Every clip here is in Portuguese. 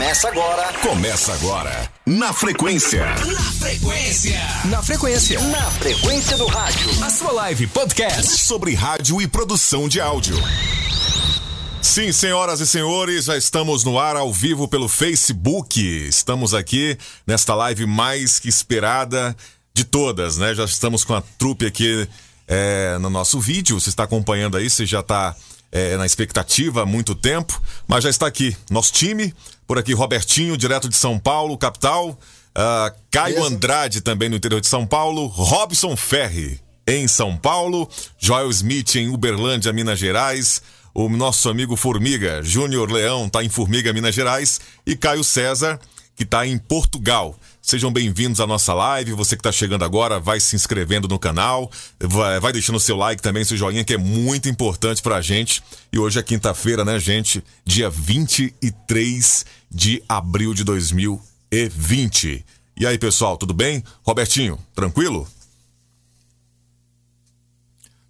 Começa agora. Começa agora. Na frequência. Na frequência. Na frequência. Na frequência do rádio. A sua live podcast. Sobre rádio e produção de áudio. Sim, senhoras e senhores, já estamos no ar ao vivo pelo Facebook. Estamos aqui nesta live mais que esperada de todas, né? Já estamos com a trupe aqui é, no nosso vídeo. Você está acompanhando aí, você já está é, na expectativa há muito tempo, mas já está aqui nosso time. Por aqui, Robertinho, direto de São Paulo, capital. Uh, Caio Isso. Andrade, também no interior de São Paulo. Robson Ferri, em São Paulo. Joel Smith, em Uberlândia, Minas Gerais. O nosso amigo Formiga, Júnior Leão, está em Formiga, Minas Gerais. E Caio César, que está em Portugal. Sejam bem-vindos à nossa live. Você que está chegando agora, vai se inscrevendo no canal, vai, vai deixando seu like também, seu joinha, que é muito importante para a gente. E hoje é quinta-feira, né, gente? Dia 23 de abril de 2020. E aí, pessoal, tudo bem? Robertinho, tranquilo?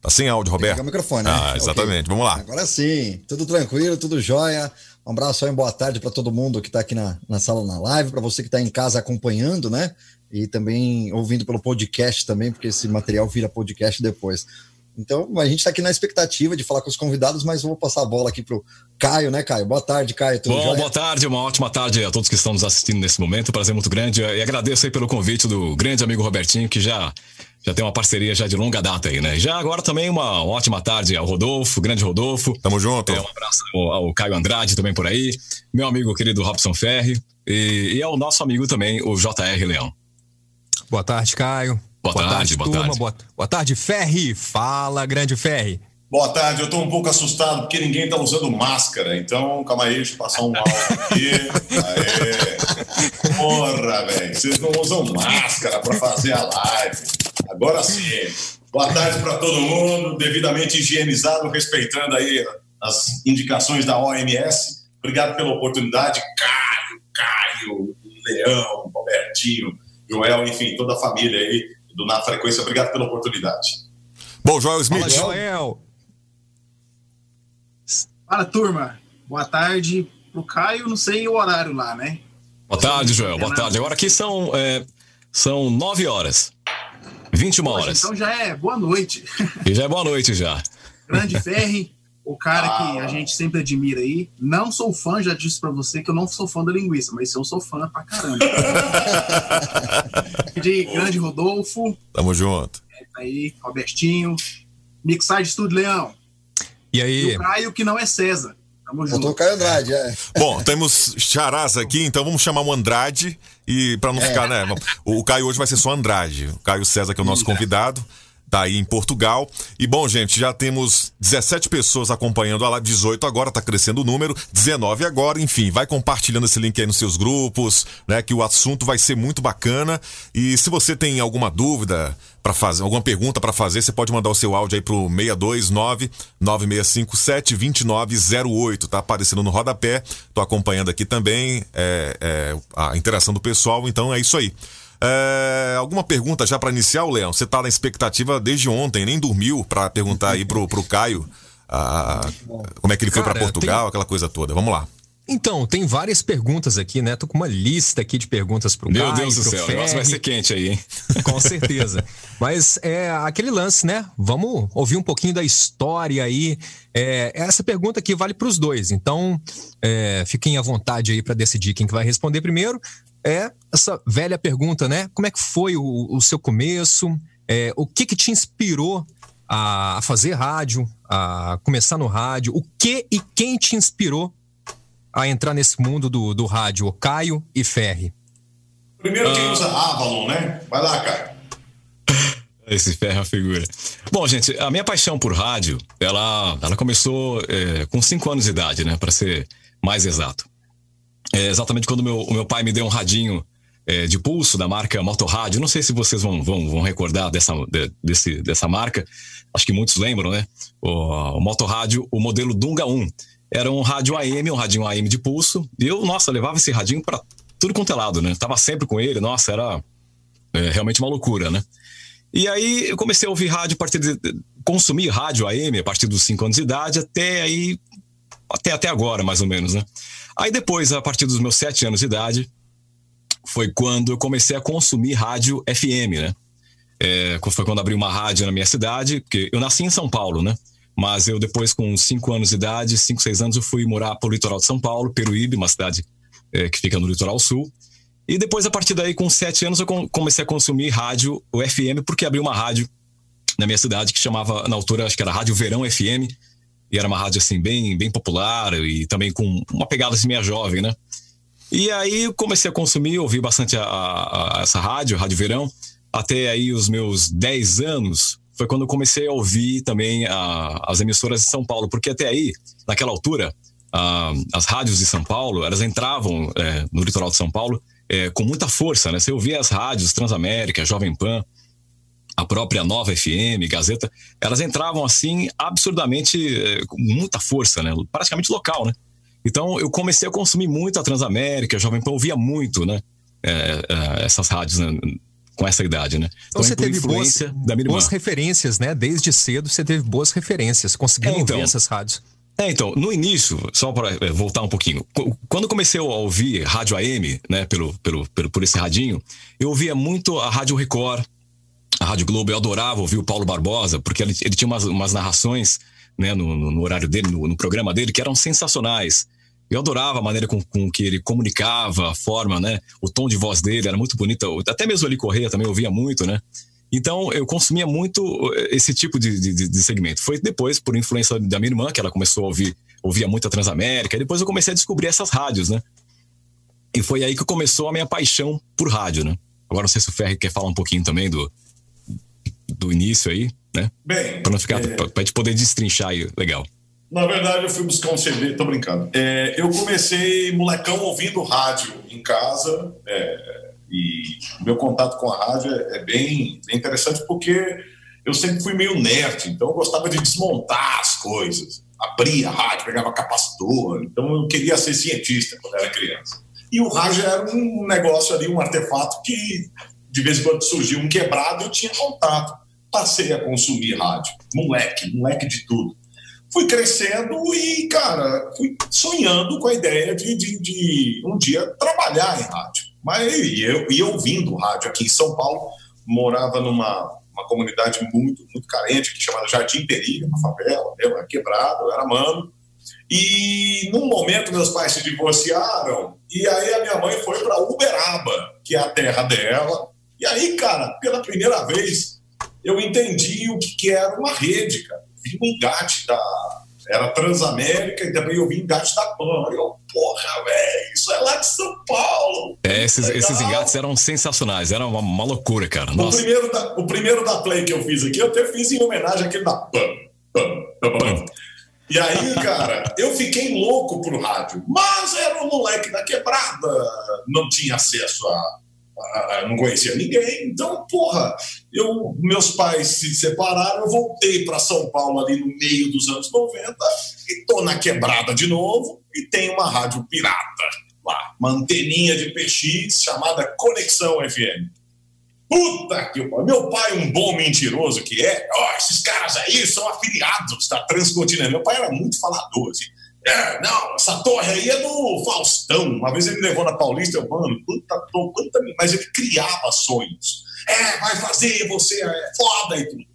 Tá sem áudio, Roberto. Liga o microfone, né? Ah, exatamente. Okay. Vamos lá. Agora sim. Tudo tranquilo, tudo jóia. Um abraço aí, boa tarde para todo mundo que está aqui na, na sala na live, para você que está em casa acompanhando, né? E também ouvindo pelo podcast também, porque esse material vira podcast depois. Então, a gente está aqui na expectativa de falar com os convidados, mas vou passar a bola aqui pro Caio, né, Caio? Boa tarde, Caio. Tudo Bom, jóia? boa tarde, uma ótima tarde a todos que estão nos assistindo nesse momento. Prazer muito grande. E agradeço aí pelo convite do grande amigo Robertinho, que já já tem uma parceria já de longa data aí, né? Já agora também uma ótima tarde ao Rodolfo, grande Rodolfo. Tamo junto. É, um abraço ao, ao, Caio Andrade também por aí. Meu amigo querido Robson Ferri. E, e ao nosso amigo também, o JR Leão. Boa tarde, Caio. Boa, boa tarde, tarde, boa turma. tarde. Boa, boa tarde, Ferri. Fala, grande Ferri. Boa tarde, eu tô um pouco assustado porque ninguém tá usando máscara, então calma aí, deixa eu passar um áudio aqui. Aê. Porra, velho, vocês não usam máscara para fazer a live. Agora sim. Boa tarde para todo mundo, devidamente higienizado, respeitando aí as indicações da OMS. Obrigado pela oportunidade, Caio, Caio, Leão, Robertinho, Joel, enfim, toda a família aí do Na Frequência. Obrigado pela oportunidade. Bom, Joel Smith. Fala, Joel. Fala, turma. Boa tarde pro Caio, não sei o horário lá, né? Boa tarde, Joel. Boa tarde. Agora aqui são, é, são nove horas. 21 Poxa, horas. Então já é boa noite. E já é boa noite já. Grande Ferri, o cara ah. que a gente sempre admira aí. Não sou fã, já disse para você que eu não sou fã da linguiça, mas eu sou fã pra caramba. De grande Rodolfo. Tamo junto. É, tá aí, Robertinho. Mixage Studio Leão. E aí? E o Caio, que não é César. Tamo junto. Eu tô Caio Andrade, é. Bom, temos charás aqui, então vamos chamar o Andrade e para não é. ficar, né? O Caio hoje vai ser só Andrade. O Caio César, que é o nosso convidado tá aí em Portugal. E bom, gente, já temos 17 pessoas acompanhando a live, 18 agora, tá crescendo o número, 19 agora, enfim, vai compartilhando esse link aí nos seus grupos, né, que o assunto vai ser muito bacana. E se você tem alguma dúvida para fazer, alguma pergunta para fazer, você pode mandar o seu áudio aí pro 629 9657 2908, tá aparecendo no rodapé. Tô acompanhando aqui também é, é, a interação do pessoal, então é isso aí. É, alguma pergunta já para iniciar, Leão? Você tá na expectativa desde ontem, nem dormiu para perguntar aí pro, pro Caio ah, como é que ele foi para Portugal, tem... aquela coisa toda. Vamos lá. Então, tem várias perguntas aqui, né? Tô com uma lista aqui de perguntas pro Meu Caio, Deus do céu, o negócio vai ser quente aí, hein? Com certeza. Mas é aquele lance, né? Vamos ouvir um pouquinho da história aí. É, essa pergunta aqui vale para os dois, então é, fiquem à vontade aí para decidir quem que vai responder primeiro é essa velha pergunta, né? Como é que foi o, o seu começo? É, o que que te inspirou a fazer rádio, a começar no rádio? O que e quem te inspirou a entrar nesse mundo do, do rádio? O Caio e Ferri. Primeiro quem usa Avalon, né? Vai lá, Caio. Esse ferro é a figura. Bom, gente, a minha paixão por rádio, ela, ela começou é, com 5 anos de idade, né? Para ser mais exato é exatamente quando meu, o meu pai me deu um radinho é, de pulso da marca Motorrádio. Não sei se vocês vão, vão, vão recordar dessa, de, desse, dessa marca. Acho que muitos lembram, né? O, o Motorrádio, o modelo Dunga 1. Era um rádio AM, um radinho AM de pulso. E eu, nossa, levava esse radinho para tudo quanto é lado, né? Tava sempre com ele, nossa, era é, realmente uma loucura, né? E aí eu comecei a ouvir rádio a partir de. consumir rádio AM a partir dos 5 anos de idade, até aí até, até agora, mais ou menos, né? Aí depois, a partir dos meus sete anos de idade, foi quando eu comecei a consumir rádio FM, né? É, foi quando abri uma rádio na minha cidade, porque eu nasci em São Paulo, né? Mas eu depois, com cinco anos de idade, cinco, seis anos, eu fui morar para o litoral de São Paulo, Peruíbe, uma cidade é, que fica no litoral sul. E depois, a partir daí, com sete anos, eu comecei a consumir rádio, o FM, porque abri uma rádio na minha cidade que chamava, na altura, acho que era Rádio Verão FM, e era uma rádio, assim, bem, bem popular e também com uma pegada assim, meia jovem, né? E aí eu comecei a consumir, ouvi bastante a, a, a essa rádio, Rádio Verão, até aí os meus 10 anos, foi quando eu comecei a ouvir também a, as emissoras de São Paulo, porque até aí, naquela altura, a, as rádios de São Paulo, elas entravam é, no litoral de São Paulo é, com muita força, né? Você ouvia as rádios Transamérica, Jovem Pan, a própria Nova FM, Gazeta, elas entravam assim absurdamente é, com muita força, né? Praticamente local, né? Então eu comecei a consumir muito a Transamérica, Jovem Pan, ouvia muito, né? É, é essas rádios, né? Com essa idade, né? Então, então você teve boas, boas referências, né? Desde cedo você teve boas referências, conseguindo é, então, ouvir essas rádios. É, então, no início, só para é, voltar um pouquinho, quando comecei a ouvir rádio AM, né, pelo, pelo, pelo, por esse radinho, eu ouvia muito a Rádio Record, a Rádio Globo, eu adorava ouvir o Paulo Barbosa, porque ele, ele tinha umas, umas narrações, né, no, no horário dele, no, no programa dele, que eram sensacionais. Eu adorava a maneira com, com, que ele comunicava, a forma, né? O tom de voz dele era muito bonita. Até mesmo ali Correia também ouvia muito, né? Então eu consumia muito eh, esse tipo de, de, de, segmento. Foi depois, por influência da minha irmã, que ela começou a ouvir, ouvia muito a Transamérica, e depois eu comecei a descobrir essas rádios, né? E foi aí que começou a minha paixão por rádio, né? Agora não sei se o Ferri quer falar um pouquinho também do, do início aí, né? Bem. Pra não ficar. É... Pra, pra gente poder destrinchar aí, legal. Na verdade, eu fui buscar um CD, tô brincando. É, eu comecei molecão ouvindo rádio em casa, é, e meu contato com a rádio é, é bem, bem interessante porque eu sempre fui meio nerd, então eu gostava de desmontar as coisas. Abria a rádio, pegava capacitor, então eu queria ser cientista quando era criança. E o rádio era um negócio ali, um artefato que de vez em quando surgia um quebrado, eu tinha contato. Passei a consumir rádio. Moleque, moleque de tudo fui crescendo e, cara, fui sonhando com a ideia de, de, de um dia trabalhar em rádio. Mas eu ia ouvindo rádio aqui em São Paulo, morava numa uma comunidade muito, muito carente, que chamada Jardim Perigo, uma favela, eu era quebrado, eu era mano. E num momento meus pais se divorciaram, e aí a minha mãe foi para Uberaba, que é a terra dela. E aí, cara, pela primeira vez, eu entendi o que, que era uma rede, cara vi o engate da. Era Transamérica e também eu vi engate da PAN. Eu, porra, velho, isso é lá de São Paulo. É, esses, esses engates eram sensacionais, era uma, uma loucura, cara. Nossa. O, primeiro da, o primeiro da Play que eu fiz aqui, eu até fiz em homenagem àquele da PAN. PAN, PAN, PAN. E aí, cara, eu fiquei louco pro rádio. Mas era um moleque da quebrada, não tinha acesso a não conhecia ninguém. Então, porra, eu, meus pais se separaram, eu voltei para São Paulo ali no meio dos anos 90 e tô na quebrada de novo e tem uma rádio pirata lá, uma anteninha de PX chamada Conexão FM. Puta que pariu. Meu pai, um bom mentiroso que é, ó, oh, esses caras aí são afiliados da Transcontinental. Meu pai era muito falador, assim. É, não, essa torre aí é do Faustão. Uma vez ele me levou na Paulista, eu, mano, quanta, quanta, mas ele criava sonhos. É, vai fazer, você é foda e tudo.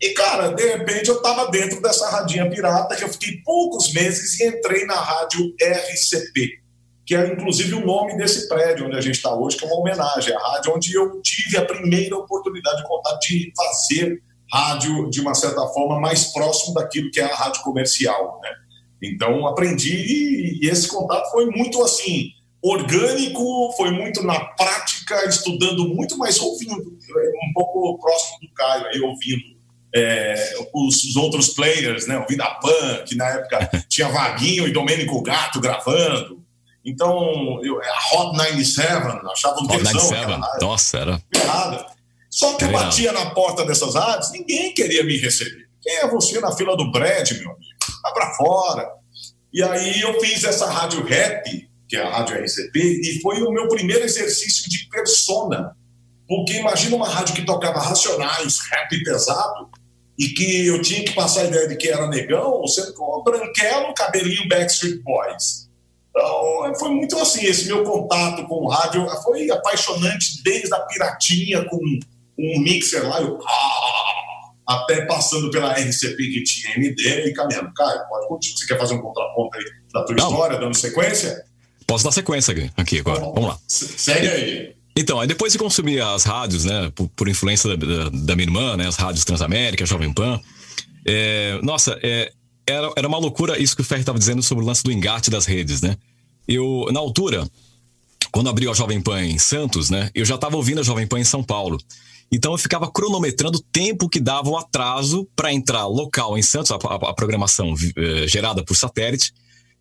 E, cara, de repente eu tava dentro dessa radinha pirata, que eu fiquei poucos meses e entrei na rádio RCP, que é inclusive o nome desse prédio onde a gente está hoje, que é uma homenagem à rádio onde eu tive a primeira oportunidade de contar, de fazer rádio de uma certa forma mais próximo daquilo que é a rádio comercial, né? Então, aprendi e esse contato foi muito assim, orgânico, foi muito na prática, estudando muito, mas ouvindo, um pouco próximo do Caio, aí ouvindo é, os, os, outros players, né? Ouvindo a Pan, que na época tinha Vaguinho e Domênico Gato gravando. Então, eu, a Hot 97, achava um Hot tesão. 97, nossa, era. Errada. Só que eu batia na porta dessas rádios, ninguém queria me receber. Quem é você na fila do Brad, meu amigo? Vai para fora. E aí eu fiz essa rádio rap, que é a rádio RCP, e foi o meu primeiro exercício de persona. Porque imagina uma rádio que tocava racionais, rap pesado, e que eu tinha que passar a ideia de que era negão, sendo que eu branquelo, cabelinho Backstreet Boys. Então, foi muito assim, esse meu contato com o rádio foi apaixonante desde a piratinha com um mixer lá, eu, ah, até passando pela RCP que tinha MD e caminhando. Caio, pode continuar. Você quer fazer um contraponto aí da tua Não. história, dando sequência? Posso dar sequência aqui, agora. Vamos lá. Se- Segue aí. Então, aí depois de consumir as rádios, né, por, por influência da, da- da minha irmã, né, as rádios Transamérica, Jovem Pan, é, nossa, é, era, era uma loucura isso que o Ferri estava dizendo sobre o lance do engate das redes, né? Eu, na altura, quando abriu a Jovem Pan em Santos, né, eu já estava ouvindo a Jovem Pan em São Paulo. Então eu ficava cronometrando o tempo que dava o atraso para entrar local em Santos, a, a- a programação eh, gerada por satélite,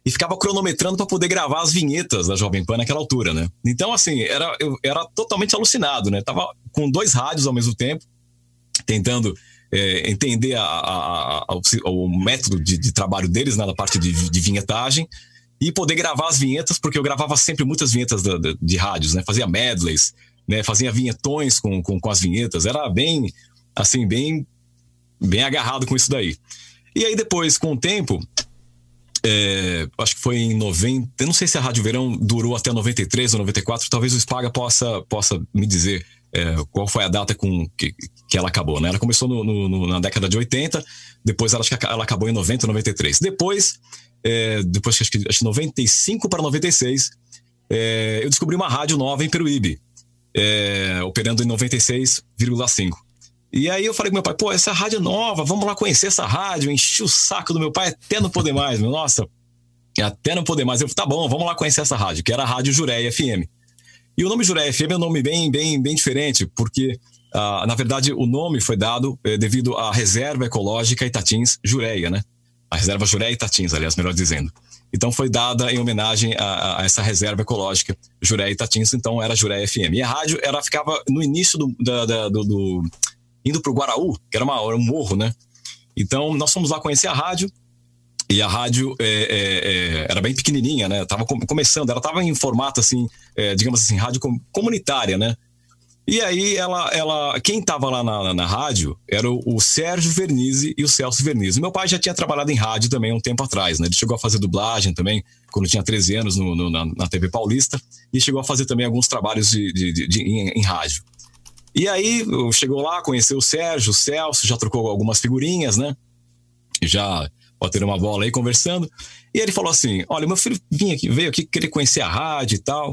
e ficava cronometrando para poder gravar as vinhetas da Jovem Pan naquela altura, né? Então, assim, era, eu era totalmente alucinado, né? Tava com dois rádios ao mesmo tempo, tentando eh, entender a- a- a- o, o método de, de trabalho deles né, na parte de, de vinhetagem e poder gravar as vinhetas, porque eu gravava sempre muitas vinhetas da- da- de rádios, né? Fazia medleys, né? Fazia vinhetões com, com, com as vinhetas. Era bem, assim, bem, bem agarrado com isso daí. E aí depois, com o tempo, é, acho que foi em 90, eu não sei se a Rádio Verão durou até 93 ou 94, talvez o Spaga possa, possa me dizer é, qual foi a data com que, que ela acabou, né? Ela começou no- no- na década de 80, depois ela, acho que ela acabou em 90, 93. Depois, é, depois acho que acho que 95 para 96, é, eu descobri uma rádio nova em Peruíbe, é, operando em 96,5. E aí eu falei com meu pai, pô, essa rádio é nova, vamos lá conhecer essa rádio. Enchi o saco do meu pai até não poder mais, meu. Nossa, até não poder mais. Eu falei, tá bom, vamos lá conhecer essa rádio, que era a Rádio Jureia FM. E o nome Jureia FM é um nome bem, bem, bem diferente, porque, ah, na verdade, o nome foi dado eh, devido à Reserva Ecológica Itatins Jureia, né? A Reserva Jureia Itatins, aliás, melhor dizendo. Então foi dada em homenagem a, a- essa reserva ecológica, Jureia Itatins, então era Jureia FM. E a rádio, ela ficava no início do, da- da- do, do- indo pro Guaraú, que era, uma, era um morro, né? Então nós fomos lá conhecer a rádio, e a rádio é, é, é, era bem pequenininha, né? Tava com- começando, ela tava em formato assim, é, digamos assim, rádio com- comunitária, né? E aí ela, ela, quem tava lá na, na rádio era o, o Sérgio Vernizzi e o Celso Vernizzi. Meu pai já tinha trabalhado em rádio também um tempo atrás, né? Ele chegou a fazer dublagem também quando tinha 13 anos no, no- na, na TV Paulista e chegou a fazer também alguns trabalhos de, de- de- de- em, em rádio. E aí chegou lá, conheceu o Sérgio, o Celso, já trocou algumas figurinhas, né? já bateram uma bola aí conversando. E ele falou assim: Olha, meu filho vinha aqui, veio aqui querer conhecer a rádio e tal.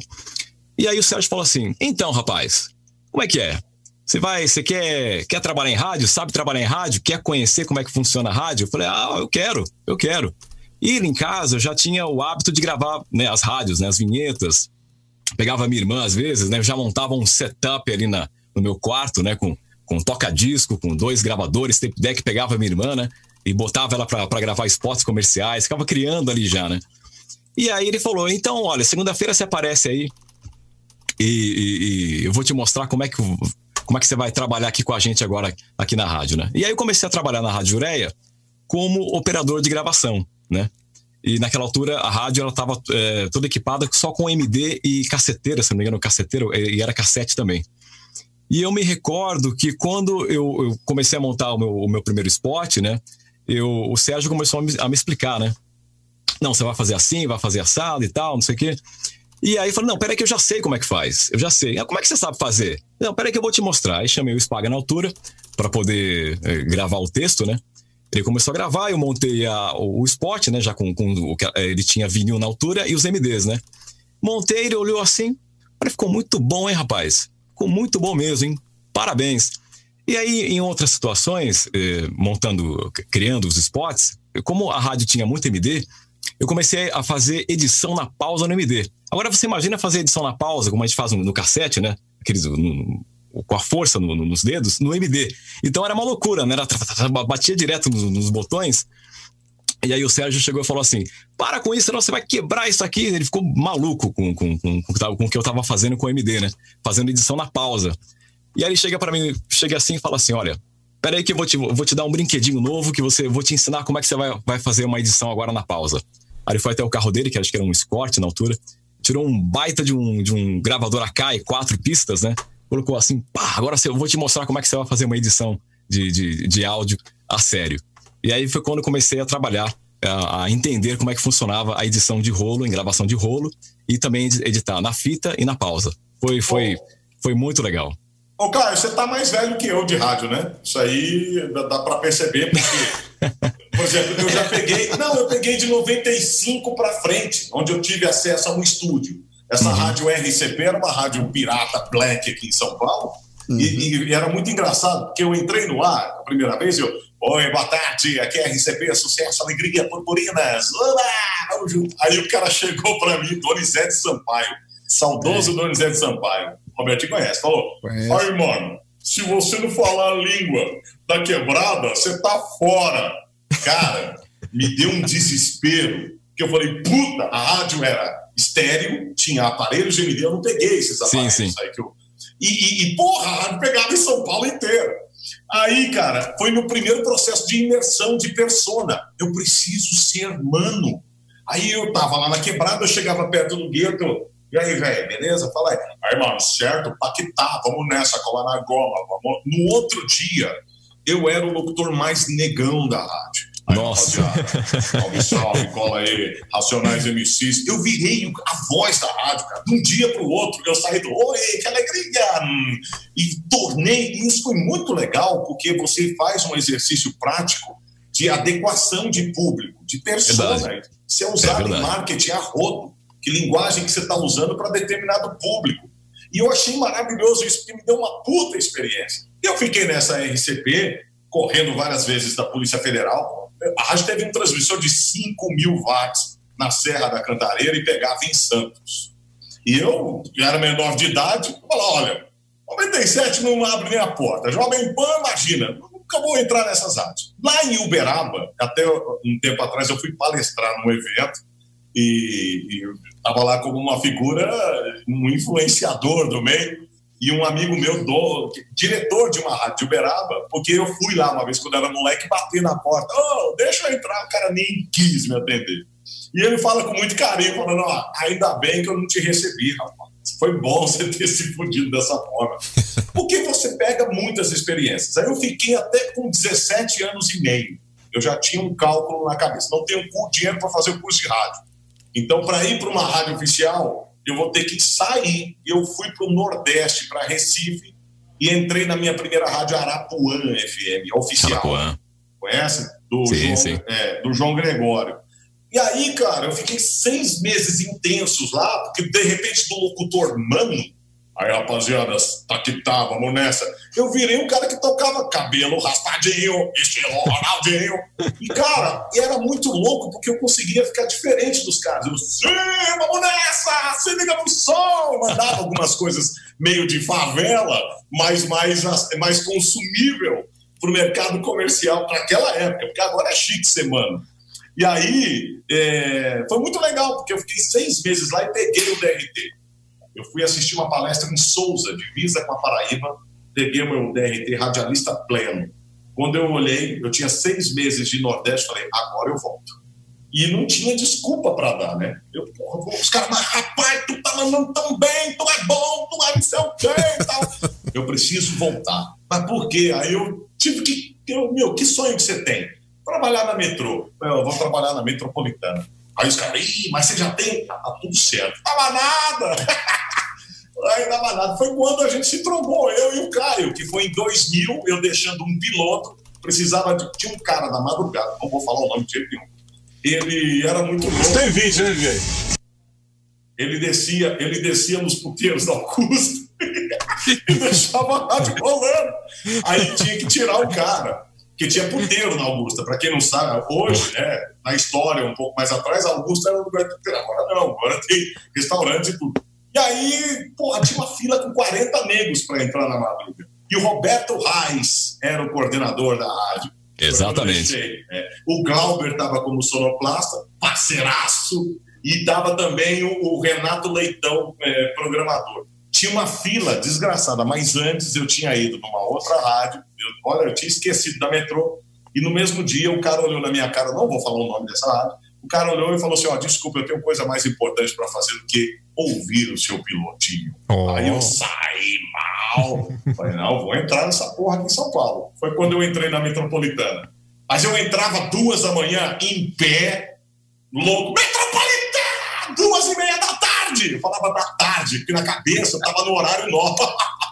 E aí o Sérgio falou assim: Então, rapaz, como é que é? Você vai, você quer, quer trabalhar em rádio? Sabe trabalhar em rádio? Quer conhecer como é que funciona a rádio? Eu falei: Ah, eu quero, eu quero. E em casa eu já tinha o hábito de gravar né, as rádios, né, as vinhetas. Pegava minha irmã às vezes, né? Já montava um setup ali na, no meu quarto, né? Com, com toca-disco, com dois gravadores, tape deck, pegava minha irmã, né? E botava ela pra gravar spots comerciais, ficava criando ali já, né? E aí ele falou: então, olha, segunda-feira você aparece aí e, e- e eu vou te mostrar como é que como é que você vai trabalhar aqui com a gente agora aqui na rádio, né? E aí eu comecei a trabalhar na Rádio Jureia como operador de gravação, né? E naquela altura a rádio ela estava toda equipada só com MD e caceteira, se não me engano, caceteiro e era cassete também. E eu me recordo que quando eu, eu comecei a montar o meu, o meu primeiro spot, né? Eu, o Sérgio começou a me, a me explicar, né? Não, você vai fazer assim, vai fazer assado e tal, não sei o quê. E aí eu falei, não, peraí que eu já sei como é que faz. Eu já sei. Ah, como é que você sabe fazer? Não, peraí que eu vou te mostrar. Aí chamei o Spaga na altura para poder eh, gravar o texto, né? Ele começou a gravar, eu montei a, o, o spot, né? Já com, com o que eh, ele tinha vinil na altura e os MDs, né? Montei, ele olhou assim. Ficou muito bom, hein, rapaz? Ficou muito bom mesmo, hein? Parabéns. E aí, em outras situações, eh, montando, criando os spots, como a rádio tinha muito MD, eu comecei a fazer edição na pausa no MD. Agora você imagina fazer edição na pausa, como a gente faz no, cassete, né? Aqueles, no- com a força no- no- nos dedos, no MD. Então era uma loucura, né? Era, batia direto nos, nos botões. E aí o Sérgio chegou e falou assim: para com isso, senão você vai quebrar isso aqui. Ele ficou maluco com, com, com, com, com o que eu tava fazendo com o MD, né? Fazendo edição na pausa. E aí ele chega para mim, chega assim e fala assim: olha, peraí que eu vou te, vou te dar um brinquedinho novo que você vou te ensinar como é que você vai, vai fazer uma edição agora na pausa. Aí ele foi até o carro dele, que acho que era um Escort na altura, tirou um baita de um, de um gravador Akai, quatro pistas, né? Colocou assim, pá, agora eu vou te mostrar como é que você vai fazer uma edição de, de, de áudio a sério. E aí foi quando eu comecei a trabalhar, a, entender como é que funcionava a edição de rolo, em gravação de rolo, e também editar na fita e na pausa. Foi, foi, foi muito legal. Ô, Caio, você tá mais velho que eu de rádio, né? Isso aí dá, para perceber, porque, por exemplo, eu já peguei. Não, eu peguei de 95 para frente, onde eu tive acesso a um estúdio. Essa uhum. rádio RCP era uma rádio pirata black aqui em São Paulo. Uhum. E, e, era muito engraçado, porque eu entrei no ar a primeira vez e eu. Oi, boa tarde, aqui é RCP, sucesso, alegria, purpurinas. Olá! Aí o cara chegou para mim, Donizete Sampaio, saudoso é. Donizete Sampaio. Roberto conhece, falou: conhece. Aí, mano, se você não falar a língua da quebrada, você tá fora. Cara, me deu um desespero, que eu falei: puta, a rádio era estéreo, tinha aparelhos de MD, eu não peguei esses aparelhos sim, sim. aí que eu. E, e, e, porra, a rádio pegava em São Paulo inteiro. Aí, cara, foi no primeiro processo de imersão de persona. Eu preciso ser mano. Aí eu tava lá na quebrada, eu chegava perto do gueto, e aí, velho, beleza? Fala aí. Aí, mano, certo? Paquetá, vamos nessa, colar na goma. Vamos... No outro dia, eu era o locutor mais negão da rádio. Nossa. Salve, salve, cola aí, Racionais MCs. Eu virei a voz da rádio, cara. De um dia pro outro, eu saí do Oi, que alegria! E tornei. Isso foi muito legal, porque você faz um exercício prático de adequação de público, de persona. Verdade. Você é usado é em marketing a rodo que linguagem que você está usando para determinado público. E eu achei maravilhoso isso, porque me deu uma puta experiência. Eu fiquei nessa RCP, correndo várias vezes da Polícia Federal. A rádio teve um transmissor de 5 mil watts na Serra da Cantareira e pegava em Santos. E eu, que era menor de idade, falava, olha, 97 não abre nem a porta. Jovem Pan, imagina, nunca vou entrar nessas rádios. Lá em Uberaba, até um tempo atrás eu fui palestrar num evento, e estava lá como uma figura, um influenciador do meio, e um amigo meu, do, diretor de uma rádio de Uberaba, porque eu fui lá uma vez quando era moleque, bati na porta, oh, deixa eu entrar, o cara nem quis me atender. E ele fala com muito carinho, falando, oh, ainda bem que eu não te recebi, rapaz. Foi bom você ter se fudido dessa forma. Porque você pega muitas experiências. Aí eu fiquei até com 17 anos e meio. Eu já tinha um cálculo na cabeça. Não tenho dinheiro para fazer o curso de rádio. Então, para ir para uma rádio oficial, eu vou ter que sair. Eu fui para o Nordeste, para Recife, e entrei na minha primeira rádio Arapuã FM, oficial. Arapuã. Conhece? Do, sim, João, sim. É, do João Gregório. E aí, cara, eu fiquei seis meses intensos lá, porque de repente do locutor Mano, Aí, rapaziada, tá que tá, vamos nessa. Eu virei um cara que tocava cabelo raspadinho, estilo Ronaldinho. E, cara, era muito louco porque eu conseguia ficar diferente dos caras. Eu, sim, vamos nessa, se liga no som. Mandava algumas coisas meio de favela, mas mais, mais consumível pro mercado comercial para aquela época, porque agora é chique ser mano. E aí, é, foi muito legal, porque eu fiquei seis meses lá e peguei o DRT. Eu fui assistir uma palestra em Souza, divisa com a Paraíba, peguei meu DRT radialista pleno. Quando eu olhei, eu tinha seis meses de Nordeste, falei, agora eu volto. E não tinha desculpa para dar, né? Eu, porra, os caras, mas rapaz, tu tá mandando tão bem, tu é bom, tu é não sei o quê e tal. eu preciso voltar. Mas por quê? Aí eu tive que. Eu, meu, que sonho que você tem? Trabalhar na metrô. Eu vou trabalhar na metropolitana. Aí os caras, mas você já tem? Tá, tá tudo certo. Tava nada! Aí dava nada. Foi quando a gente se trombou, eu e o Caio, que foi em 2000, eu deixando um piloto, precisava de. Tinha um cara da madrugada, não vou falar o nome de jeito nenhum. Ele era muito louco. Tem vídeo, né, DJ? Ele descia, ele descia nos puteiros da Augusta e deixava a rádio rolando. Aí tinha que tirar o cara, que tinha puteiro na Augusta. Para quem não sabe, hoje, né, na história, um pouco mais atrás, a Augusta era um lugar de Agora não, agora tem restaurantes e tudo. E aí, porra, tinha uma fila com 40 negros para entrar na madruga. E o Roberto Reis era o coordenador da rádio. Exatamente. É. O Glauber estava como sonoplasta, parceiraço, e estava também o, o, Renato Leitão, é, programador. Tinha uma fila desgraçada, mas antes eu tinha ido numa outra rádio, eu, olha, eu tinha esquecido da metrô, e no mesmo dia o cara olhou na minha cara, não vou falar o nome dessa rádio, o cara olhou e falou assim: Ó, oh, desculpa, eu tenho coisa mais importante para fazer do que ouvir o seu pilotinho. Oh. Aí eu saí mal. Falei: Não, vou entrar nessa porra aqui em São Paulo. Foi quando eu entrei na metropolitana. Mas eu entrava duas da manhã em pé, louco, metropolitana, duas e meia da tarde. Eu falava da tarde, porque na cabeça eu tava no horário novo.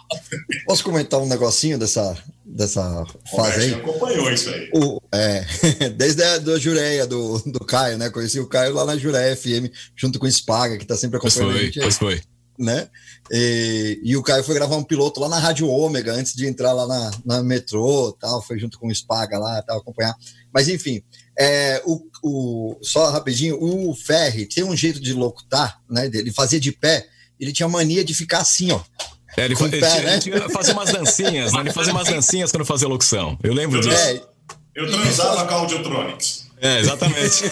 Posso comentar um negocinho dessa, dessa fase aí? acompanhou isso aí. O, é, desde a da Jureia, do, do Caio, né? Conheci o Caio lá na Jureia FM, junto com o Spaga, que tá sempre Pois acompanhando a foi, gente. aí, pois foi. né? E, e o Caio foi gravar um piloto lá na Rádio Ômega, antes de entrar lá na, na metrô tal, foi junto com o Spaga lá, tal, acompanhar. Mas enfim, é, o, o, só rapidinho, o Ferri tem um jeito de locutar, né? Ele fazia de pé, ele tinha mania de ficar assim, ó. É, ele, pé, né? ele fazia umas dancinhas, né? Ele fazia umas dancinhas quando fazia locução. Eu lembro disso. É, Eu transava com a Audiotronics. É, exatamente.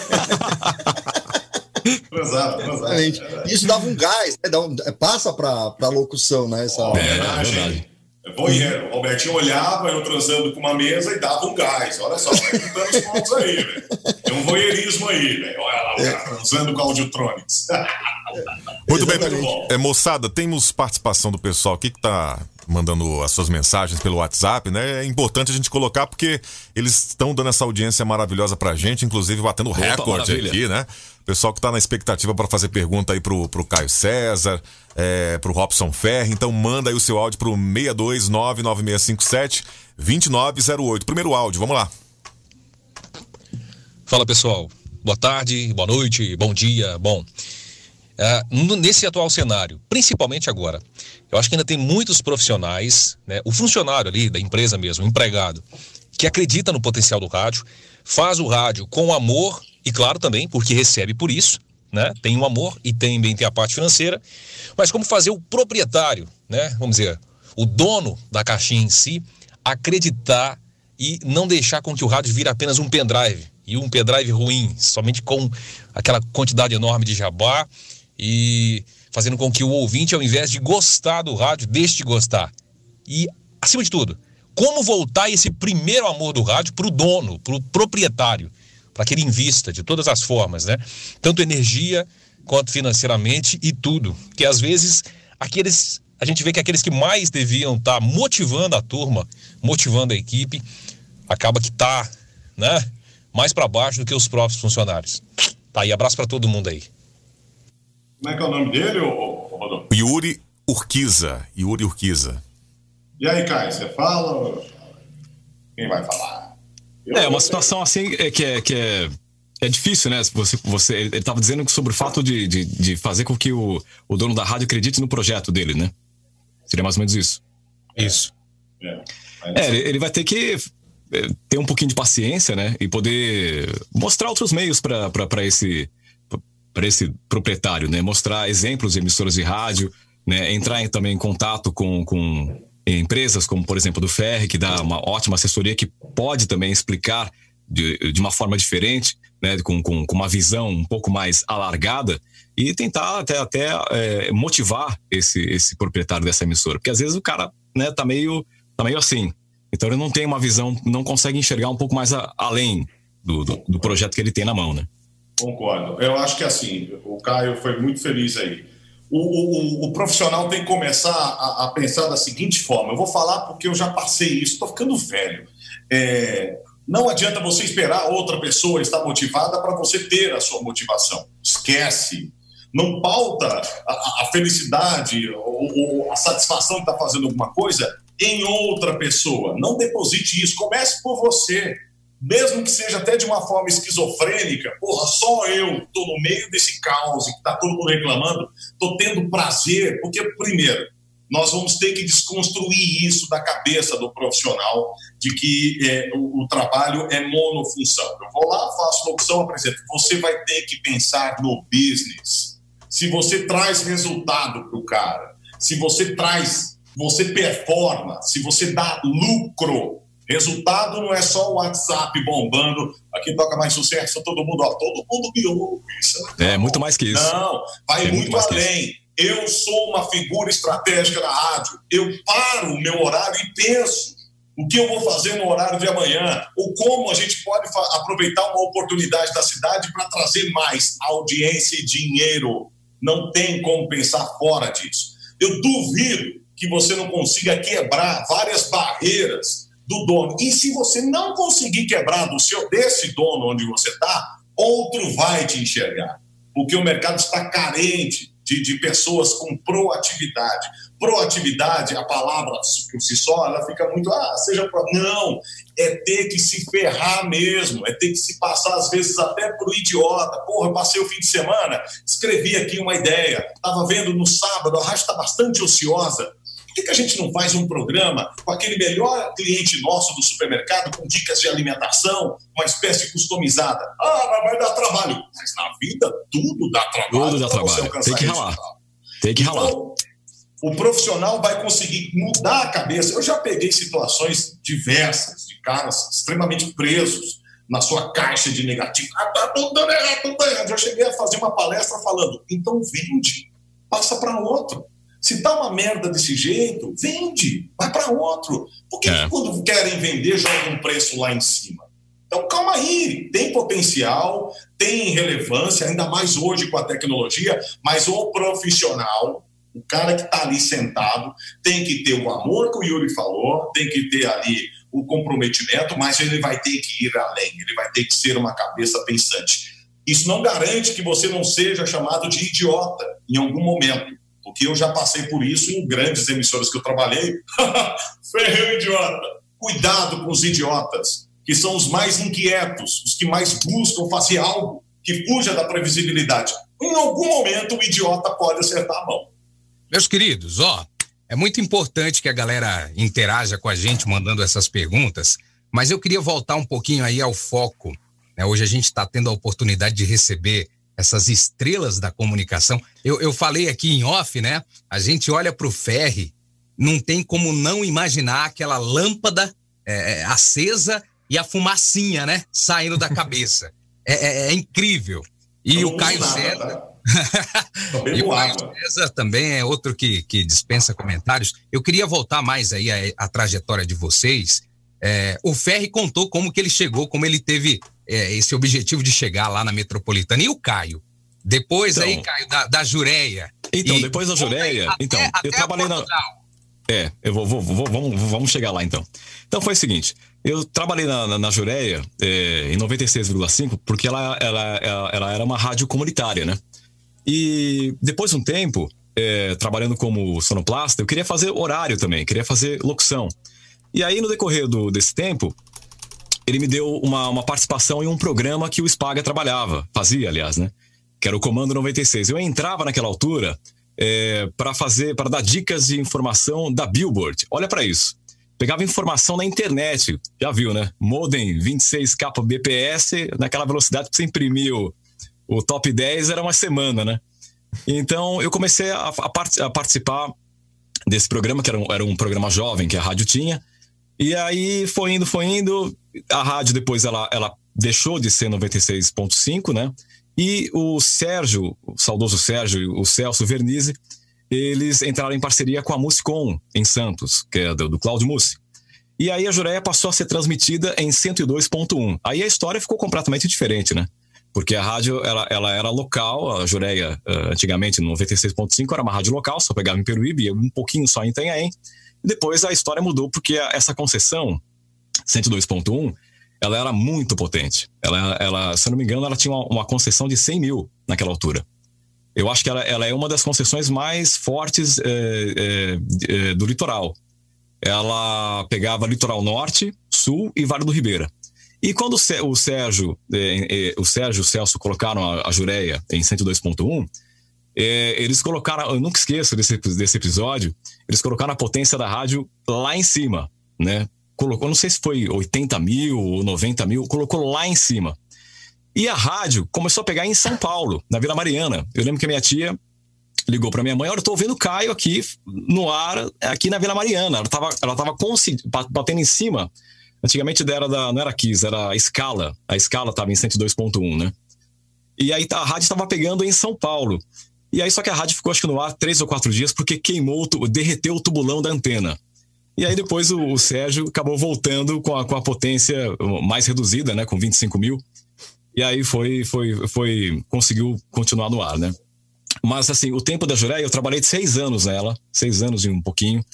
Transava, transava. exatamente. Isso dava um gás, né? Dá um- passa para pra locução, né? Essa, É, verdade. Voyeur. O Robertinho olhava, eu transando com uma mesa e dava um gás. Olha só, vai juntando os pontos aí, velho. Tem um voyeurismo aí, velho. Olha lá, o cara transando com a Audiotronics. Muito bem, Exatamente. é, moçada, temos participação do pessoal aqui que tá mandando as suas mensagens pelo WhatsApp, né? É importante a gente colocar porque eles estão dando essa audiência maravilhosa pra gente, inclusive batendo recorde aqui, né? Pessoal que tá na expectativa para fazer pergunta aí pro, pro Caio César, é, pro Robson Ferri, então manda aí o seu áudio pro 6299657 2908. Primeiro áudio, vamos lá. Fala pessoal, boa tarde, boa noite, bom dia. Bom, no- nesse atual cenário, principalmente agora, eu acho que ainda tem muitos profissionais, né, o funcionário ali da empresa mesmo, o empregado, que acredita no potencial do rádio, faz o rádio com amor e, claro, também porque recebe por isso, né? Tem o amor e também tem a parte financeira, mas como fazer o proprietário, né? Vamos dizer, o dono da caixinha em si, acreditar e não deixar com que o rádio vire apenas um pendrive e um pendrive ruim, somente com aquela quantidade enorme de jabá e fazendo com que o ouvinte, ao invés de gostar do rádio, deixe de gostar. E, acima de tudo, como voltar esse primeiro amor do rádio para o dono, para o proprietário, para que ele invista de todas as formas, né? Tanto energia quanto financeiramente e tudo. Que às vezes aqueles a gente vê que aqueles que mais deviam estar motivando a turma, motivando a equipe, acaba que tá, né, mais para baixo do que os próprios funcionários. Tá aí, abraço para todo mundo aí. Como é que é o nome dele, ô, ô, Rodolfo? Yuri Urquiza. Yuri Urquiza. E aí, Caio, você fala? ou- Quem vai falar? Eu- É, uma situação assim é que é, que é, é difícil, né? Você, você, ele estava dizendo sobre o fato de, de, de fazer com que o, o dono da rádio acredite no projeto dele, né? Seria mais ou menos isso. Isso. É, É, ele, ele vai ter que é, ter um pouquinho de paciência, né? E poder mostrar outros meios para esse para esse proprietário, né? Mostrar exemplos de emissoras de rádio, né? Entrar em, também em contato com, com empresas como, por exemplo, do Ferri, que dá uma ótima assessoria que pode também explicar de, de uma forma diferente, né? Com, com, com uma visão um pouco mais alargada e tentar até, até é, motivar esse, esse proprietário dessa emissora, porque às vezes o cara, né? Tá meio tá meio assim. Então ele não tem uma visão, não consegue enxergar um pouco mais a- além do, do, do projeto que ele tem na mão, né? Concordo. Eu acho que assim, o Caio foi muito feliz aí. O, o- o- profissional tem que começar a, a pensar da seguinte forma: eu vou falar porque eu já passei isso, estou ficando velho. É, não adianta você esperar outra pessoa estar motivada para você ter a sua motivação. Esquece. Não pauta a, a- felicidade ou, ou a satisfação de estar fazendo alguma coisa em outra pessoa. Não deposite isso. Comece por você mesmo que seja até de uma forma esquizofrênica, porra, só eu tô no meio desse caos que tá todo mundo reclamando, tô tendo prazer, porque, primeiro, nós vamos ter que desconstruir isso da cabeça do profissional, de que é, o, o trabalho é monofunção. Eu vou lá, faço locução, apresento. Você vai ter que pensar no business. Se você traz resultado para o cara, se você traz, você performa, se você dá lucro, Resultado não é só o WhatsApp bombando, aqui toca mais sucesso, todo mundo, ó, todo mundo me ouve. Isso É muito mais que isso. Não, vai É muito muito, além. Eu sou uma figura estratégica da rádio. Eu paro o meu horário e penso o que eu vou fazer no horário de amanhã, ou como a gente pode aproveitar uma oportunidade da cidade para trazer mais audiência e dinheiro. Não tem como pensar fora disso. Eu duvido que você não consiga quebrar várias barreiras do dono. E se você não conseguir quebrar do seu desse dono onde você está, outro vai te enxergar. Porque o mercado está carente de, de pessoas com proatividade. Proatividade, a palavra por si só, ela fica muito, ah, seja pro... Não, é ter que se ferrar mesmo, é ter que se passar, às vezes, até pro idiota. Porra, passei o fim de semana, escrevi aqui uma ideia, estava vendo no sábado, a rádio está bastante ociosa. Por que, que a gente não faz um programa com aquele melhor cliente nosso do supermercado, com dicas de alimentação, uma espécie customizada? Ah, vai dar trabalho. Mas na vida, tudo dá trabalho. Tudo dá trabalho. Tem que ralar. Tem que ralar. Então, o profissional vai conseguir mudar a cabeça. Eu já peguei situações diversas de caras extremamente presos na sua caixa de negativo. Ah, tá tudo dando errado, tudo errado. Já cheguei a fazer uma palestra falando, então vende, passa para outro. Se tá uma merda desse jeito, vende, vai para outro. Por que, É. que quando querem vender, jogam um preço lá em cima? Então, calma aí, tem potencial, tem relevância, ainda mais hoje com a tecnologia, mas o profissional, o cara que está ali sentado, tem que ter o amor que o Yuri falou, tem que ter ali o comprometimento, mas ele vai ter que ir além, ele vai ter que ser uma cabeça pensante. Isso não garante que você não seja chamado de idiota em algum momento, porque eu já passei por isso em grandes emissoras que eu trabalhei. Ferreu idiota. Cuidado com os idiotas, que são os mais inquietos, os que mais buscam fazer algo que fuja da previsibilidade. Em algum momento, o idiota pode acertar a mão. Meus queridos, ó, é muito importante que a galera interaja com a gente mandando essas perguntas, mas eu queria voltar um pouquinho aí ao foco. né? Hoje a gente está tendo a oportunidade de receber essas estrelas da comunicação. Eu, eu falei aqui em off, né? A gente olha para o Ferri, não tem como não imaginar aquela lâmpada é, é, acesa e a fumacinha, né? Saindo da cabeça. É, é- é incrível. E Eu o Caio nada, César. tá? Só E bebo o Caio. César também é outro que, que dispensa comentários. Eu queria voltar mais aí a, a trajetória de vocês. É, o Ferri contou como que ele chegou, como ele teve é, esse objetivo de chegar lá na Metropolitana. E o Caio? Depois Então- aí, Caio, da, da Jureia. Então, E depois da Jureia, até- então, até eu trabalhei na. É, eu vou, vou- vou- vamos, vamos chegar lá então. Então foi o seguinte: eu trabalhei na, na, na Jureia é, em 96,5 porque ela, ela, ela, ela era uma rádio comunitária, né? E depois de um tempo, é, trabalhando como sonoplasta, eu queria fazer horário também, queria fazer locução. E aí, no decorrer do, desse tempo, ele me deu uma, uma participação em um programa que o Spaga trabalhava, fazia, aliás, né? Que era o Comando 96. Eu entrava naquela altura é, para fazer, para dar dicas de informação da Billboard. Olha para isso. Pegava informação na internet, já viu, né? Modem 26 kbps, naquela velocidade que você imprimiu o top 10 era uma semana, né? Então eu comecei a, a part- a participar desse programa, que era um, era um programa jovem que a rádio tinha. E aí foi indo, foi indo. A rádio depois ela, ela deixou de ser 96.5, né? E o Sérgio, o saudoso Sérgio e o Celso Vernizzi, eles entraram em parceria com a Musicom em Santos, que é do, do Cláudio Mussi. E aí a Jureia passou a ser transmitida em 102.1. Aí a história ficou completamente diferente, né? Porque a rádio ela, ela era local, a Jureia eh, antigamente no 96.5 era uma rádio local, só pegava em Peruíbe, um pouquinho só em Itanhaém. Depois a história mudou porque essa concessão 102.1 ela era muito potente. Ela, ela, se eu não me engano, ela tinha uma, uma concessão de 100 mil naquela altura. Eu acho que ela, ela é uma das concessões mais fortes eh, eh, do litoral. Ela pegava litoral norte, sul e Vale do Ribeira. E quando o Sé- o Sérgio, o Sérgio e o Celso colocaram a, a Jureia em 102.1, eh, eles colocaram, eu nunca esqueço desse, desse episódio, eles colocaram a potência da rádio lá em cima, né? Colocou, não sei se foi 80 mil ou 90 mil, colocou lá em cima. E a rádio começou a pegar em São Paulo, na Vila Mariana. Eu lembro que a minha tia ligou para minha mãe, olha, eu tô ouvindo Caio aqui no ar, aqui na Vila Mariana. Ela tava, ela tava batendo em cima. Antigamente era da, não era Kiss, era a Scala. A Scala tava em 102.1, né? E aí tá- a rádio estava pegando em São Paulo. E aí só que a rádio ficou acho que no ar três ou quatro dias porque queimou, derreteu o tubulão da antena. E aí depois o, o Sérgio acabou voltando com a, com a potência mais reduzida, né, com 25 mil. E aí foi, foi, foi, conseguiu continuar no ar, né? Mas assim, o tempo da Jureia, eu trabalhei seis anos nela, seis anos e um pouquinho.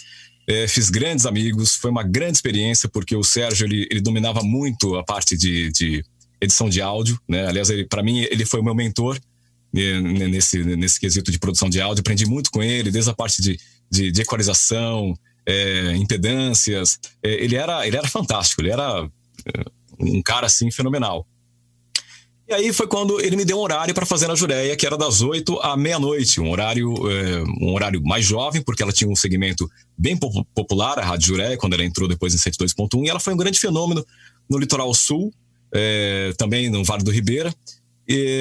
é, fiz grandes amigos, foi uma grande experiência, porque o Sérgio ele, ele dominava muito a parte de, de edição de áudio, né? Aliás, para mim, ele foi o meu mentor nesse, nesse quesito de produção de áudio. Aprendi muito com ele, desde a parte de, de, de equalização, é, impedâncias. É, ele, era, ele era fantástico, ele era é, um cara assim fenomenal. E aí foi quando ele me deu um horário para fazer na Jureia, que era das 8 à meia-noite, um horário é, um horário mais jovem, porque ela tinha um segmento bem popular, a Rádio Jureia, quando ela entrou depois em 102.1, e ela foi um grande fenômeno no litoral sul, é, também no Vale do Ribeira,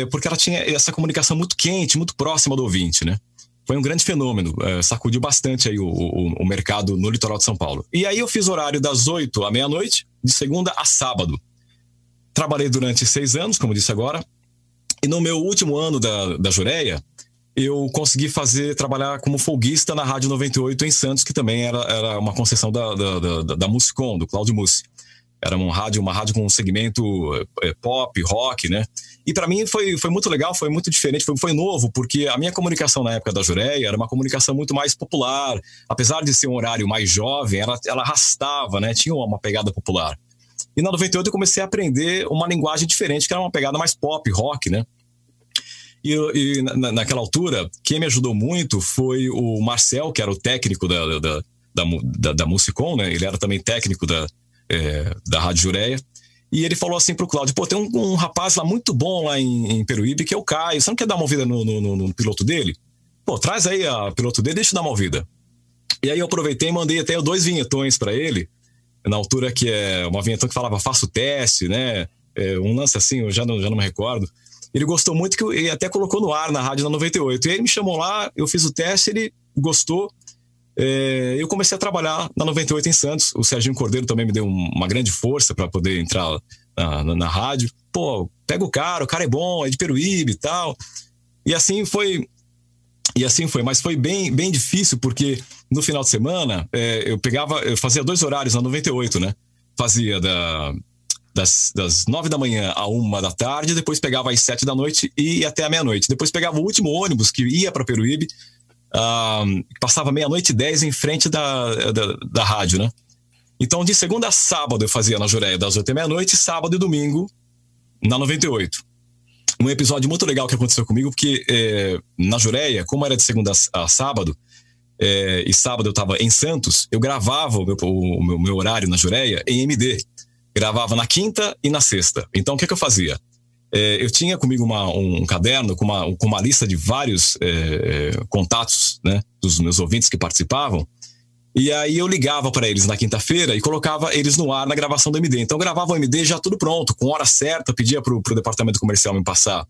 porque ela tinha essa comunicação muito quente, muito próxima do ouvinte, né? Foi um grande fenômeno, é, sacudiu bastante aí o, o, o mercado no litoral de São Paulo. E aí eu fiz horário das 8 à meia-noite, de segunda a sábado. Trabalhei durante seis anos, como disse agora, e no meu último ano da, da Jureia, eu consegui fazer, trabalhar como folguista na Rádio 98 em Santos, que também era, era uma concessão da, da, da, da do Cláudio Mussi. Era uma rádio, uma rádio com um segmento é, pop, rock, né? E para mim foi, foi muito legal, foi muito diferente, foi, foi novo, porque a minha comunicação na época da Jureia era uma comunicação muito mais popular. Apesar de ser um horário mais jovem, ela, ela arrastava, né? Tinha uma pegada popular. E na 98 eu comecei a aprender uma linguagem diferente, que era uma pegada mais pop, rock, né? E, e na, naquela altura, quem me ajudou muito foi o Marcel, que era o técnico da, da, da, da, da Musicom, né? Ele era também técnico da, é, da Rádio Jureia. E ele falou assim pro Cláudio: pô, tem um, um, rapaz lá muito bom lá em, em Peruíbe, que é o Caio. Você não quer dar uma ouvida no, no, no, no piloto dele? Pô, traz aí a piloto dele, deixa eu dar uma ouvida. E aí eu aproveitei e mandei até dois vinhetões para ele na altura que é uma vinheta que falava faço teste, né? É, um lance assim, eu já não, já não me recordo. Ele gostou muito que ele até colocou no ar na rádio na 98. E aí ele me chamou lá, eu fiz o teste, ele gostou. É, eu comecei a trabalhar na 98 em Santos. O Serginho Cordeiro também me deu uma grande força para poder entrar na, na, na, rádio. Pô, pega o cara, o cara é bom, é de Peruíbe e tal. E assim foi e assim foi, mas foi bem, bem difícil, porque no final de semana é, eu pegava, eu fazia dois horários na 98, né? Fazia da, das, das nove da manhã a uma da tarde, depois pegava às sete da noite e até a meia-noite. Depois pegava o último ônibus que ia para Peruíbe, uh, passava meia-noite e dez em frente da, da, da, rádio, né? Então, de segunda a sábado eu fazia na Jureia das oito à meia-noite, sábado e domingo na 98 um episódio muito legal que aconteceu comigo, porque é, na Jureia, como era de segunda a sábado, é, e sábado eu estava em Santos, eu gravava o meu, o meu, meu, horário na Jureia em MD. Gravava na quinta e na sexta. Então, o que, que eu fazia? É, eu tinha comigo uma, um caderno com uma, com uma lista de vários é, é, contatos né, dos meus ouvintes que participavam. E aí eu ligava para eles na quinta-feira e colocava eles no ar na gravação do MD. Então eu gravava o MD já tudo pronto, com hora certa, pedia pro, pro departamento comercial me passar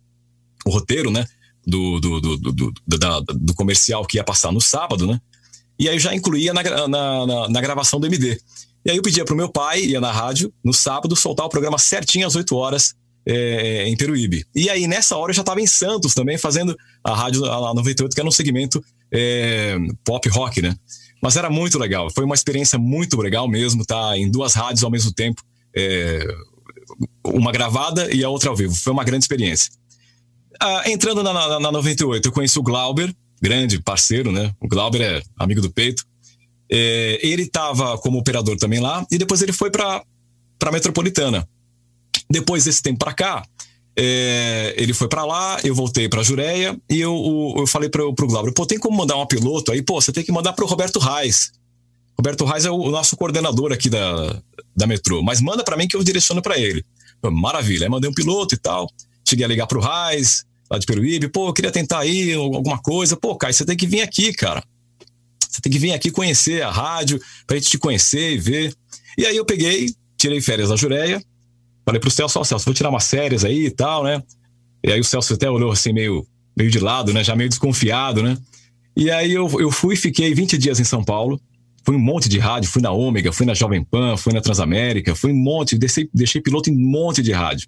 o roteiro, né? Do, do, do, do, da, do comercial que ia passar no sábado, né? E aí já incluía na, na, na, na gravação do MD. E aí eu pedia pro meu pai, ia na rádio, no sábado, soltar o programa certinho às 8 horas é, em Peruíbe. E aí nessa hora eu já estava em Santos também, fazendo a rádio a 98, que era um segmento é, pop rock, né? Mas era muito legal. Foi uma experiência muito legal mesmo, tá? Em duas rádios ao mesmo tempo. É, uma gravada e a outra ao vivo. Foi uma grande experiência. Ah, entrando na, na, na 98, eu conheci o Glauber, grande parceiro, né? O Glauber é amigo do peito. É, ele estava como operador também lá e depois ele foi para a Metropolitana. Depois desse tempo para cá, é, ele foi para lá, eu voltei para Jureia e eu, eu falei para o Glauber, pô, tem como mandar um piloto aí? Pô, você tem que mandar para o Roberto Reis. Roberto Reis é o, o, nosso coordenador aqui da, da metrô, mas manda para mim que eu direciono para ele. Pô, maravilha, aí mandei um piloto e tal. Cheguei a ligar pro Reis, lá de Peruíbe, pô, eu queria tentar aí alguma coisa. Pô, Caio, você tem que vir aqui, cara. Você tem que vir aqui conhecer a rádio, pra gente te conhecer e ver. E aí eu peguei, tirei férias da Jureia, Falei pro Celso, ó, Celso, vou tirar umas séries aí e tal, né? E aí o Celso até olhou assim, meio, meio de lado, né? Já meio desconfiado, né? E aí eu, eu fui fiquei 20 dias em São Paulo. Fui um monte de rádio, fui na Ômega, fui na Jovem Pan, fui na Transamérica, fui um monte, deixei, deixei piloto em um monte de rádio.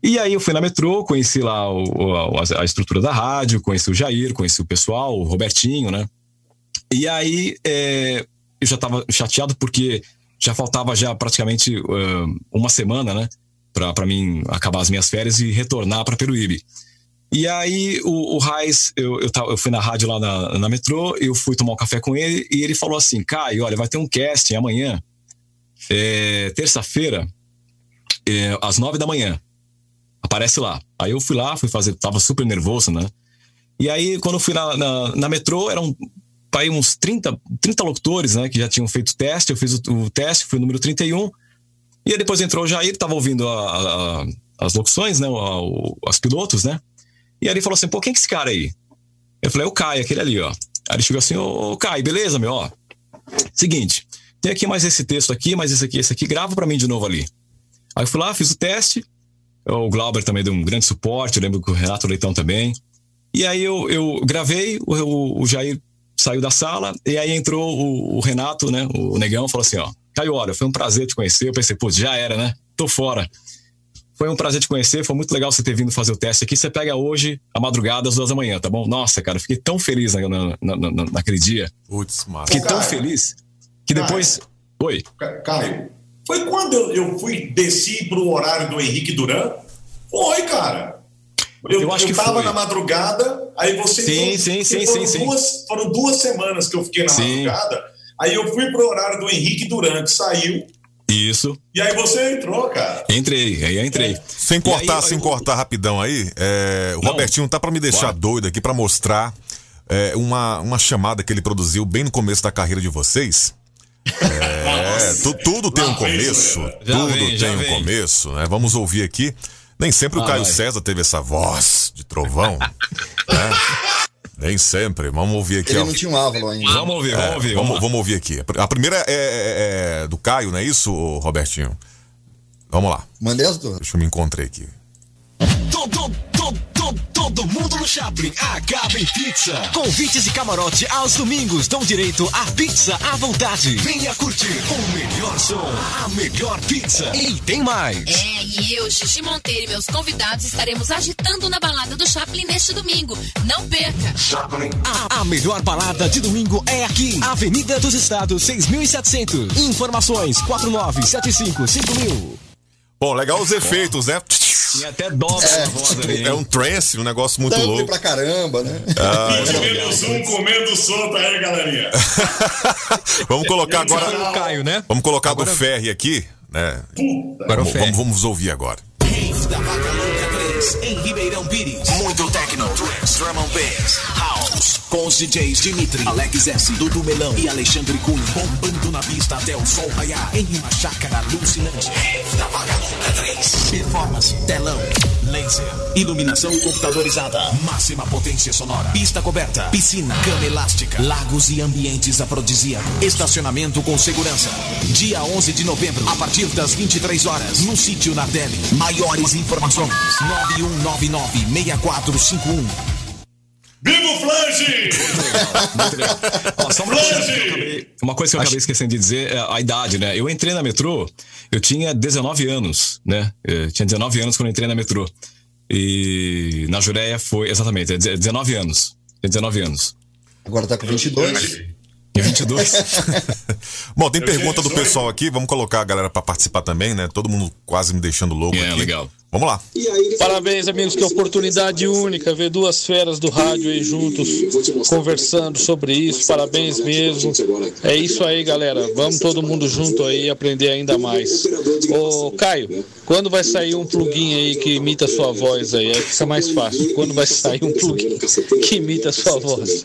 E aí eu fui na metrô, conheci lá o, a, a, estrutura da rádio, conheci o Jair, conheci o pessoal, o Robertinho, né? E aí é, eu já tava chateado porque já faltava já praticamente uh, uma semana, né? Para mim acabar as minhas férias e retornar para Peruíbe. E aí o, o Raiz, eu, eu, eu fui na rádio lá na, na metrô, eu fui tomar um café com ele e ele falou assim: Caio, olha, vai ter um casting amanhã, é, terça-feira, é, às nove da manhã. Aparece lá. Aí eu fui lá, fui fazer, tava super nervoso, né? E aí, quando eu fui na, na, na metrô, eram aí uns 30, 30 locutores, né, que já tinham feito teste. Eu fiz o, o teste, fui o número 31. E aí depois entrou o Jair, tava ouvindo a- a- as locuções, né, o, as pilotos, né? E aí ele falou assim: pô, quem que é esse cara aí? Eu falei: é o Caio, aquele ali, ó. Aí ele chegou assim: ô, Caio, beleza, meu, ó. Seguinte, tem aqui mais esse texto aqui, mais esse aqui, esse aqui, grava pra mim de novo ali. Aí eu fui lá, fiz o teste. O Glauber também deu um grande suporte, eu lembro que o Renato Leitão também. E aí eu, eu gravei, o, o Jair saiu da sala, e aí entrou o, o Renato, né? O Negão, falou assim: ó, Caio, olha, foi um prazer te conhecer. Eu pensei, pô, já era, né? Tô fora. Foi um prazer te conhecer, foi muito legal você ter vindo fazer o teste aqui. Você pega hoje, a madrugada, às duas da manhã, tá bom? Nossa, cara, eu fiquei tão feliz na, na- na- na- naquele dia. Putz, massa. Fiquei tão Cara. feliz que depois. Oi. Ca- Caio, foi quando eu, eu fui, desci pro horário do Henrique Duran? Foi, cara. Eu, Eu acho que tava foi. na madrugada, aí você. Sim, sim, sim, foram sim, sim. Duas, foram duas semanas que eu fiquei na Sim. madrugada. Aí eu fui pro horário do Henrique Duran, que saiu, Isso. e aí você entrou, cara. Entrei, aí eu entrei. Sem E cortar, aí, sem eu- cortar rapidão aí, é, o Não. Robertinho tá pra me deixar Bora. doido aqui pra mostrar é, uma, uma chamada que ele produziu bem no começo da carreira de vocês. É, tu- tudo tem um começo, tudo vem, tem um vem. começo, né? Vamos ouvir aqui. Nem sempre o Ah, Caio vai. César teve essa voz de trovão, né? Nem sempre. Vamos ouvir aqui, Ele ó. não tinha um Ávalo ainda. Vamos ouvir, vamos É, ouvir. vamos, Vamos, vamos ouvir aqui. A primeira é, é- é do Caio, não é isso, Robertinho? Vamos lá. Mandei as duas. Deixa eu me encontrar aqui. Todo, todo, todo, todo mundo no Chaplin acaba em pizza. Convites de camarote aos domingos dão direito a pizza à vontade. Venha curtir o melhor som, a melhor pizza. E tem mais. É, e eu, Gigi Monteiro e meus convidados estaremos agitando na balada do Chaplin neste domingo. Não perca! Chaplin. A, a melhor balada de domingo é aqui. Avenida dos Estados 6700. Informações 49755000. Bom, legal os efeitos, né? Tinha até dó na voz ali. É um trance, um negócio muito Tanto louco. pra caramba, né? Comendo zoom, comendo solta aí, galerinha. Vamos colocar agora. O Caio, né? Vamos colocar Agora- do Ferry aqui, né? Agora Vamos, vamos, vamos ouvir agora. Rave da Vaca Louca 3, em Ribeirão Pires. Muito techno, drum and bass, house. Com os DJs Dimitri, Alex S, Dudu Melão e Alexandre Cunha. Bombando na pista até o sol raiar. Em uma chácara alucinante. Rave da Louca 3. Performance, telão, laser, iluminação computadorizada. Máxima potência sonora. Pista coberta, piscina, cama elástica, lagos e ambientes afrodisíacos. Estacionamento com segurança. Dia 11 de novembro, a partir das 23 horas, no sítio Nardelli. Maiores informações: 9199-6451. Viva o Flange! Muito legal. Ó, só uma, coisa que eu Flange! acabei, uma coisa que eu acabei esquecendo de dizer é a idade, né? Eu entrei na metrô, eu tinha 19 anos, né? Eu tinha 19 anos quando eu entrei na metrô. E na Jureia foi, exatamente, é 19 anos. Tinha 19 anos. Agora tá com 22. Tinha 22. Bom, tem pergunta do 18. pessoal aqui. Vamos colocar a galera pra participar também, né? Todo mundo quase me deixando louco É, aqui. legal. Vamos lá. Parabéns, amigos, que oportunidade única ver duas feras do rádio aí juntos conversando sobre isso. Parabéns mesmo. É isso aí, galera. Vamos todo mundo junto aí aprender ainda mais. Ô, Caio, quando vai sair um plugin aí que imita a sua voz aí? Aí fica mais fácil. Quando vai sair um plugin que imita a sua voz?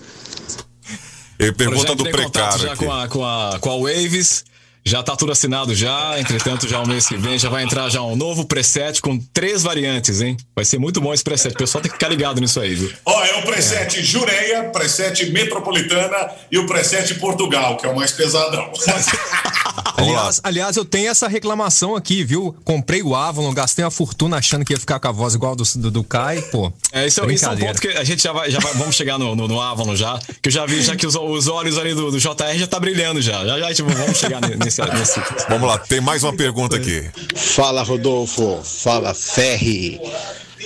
E pergunta do precário já com a, com, a, com a Waves. Já tá tudo assinado já, entretanto, já o mês que vem já vai entrar já um novo preset com três variantes, hein? Vai ser muito bom esse preset. O pessoal tem que ficar ligado nisso aí, viu? Ó, é o preset Jureia, preset Metropolitana e o preset Portugal, que é o mais pesadão. Lá. Aliás, aliás, eu tenho essa reclamação aqui, viu? Comprei o Avalon, gastei uma fortuna achando que ia ficar com a voz igual do, do, do Kai, pô. É, isso, é- isso é um ponto que a gente já vai, já vai- vamos chegar no, no, no Avalon já, que eu já vi já que os, os olhos ali do, do JR já tá brilhando já. Já, já tipo, vamos chegar ne- nesse, nesse. Vamos lá, tem mais uma pergunta aqui. Fala Rodolfo, fala Ferri.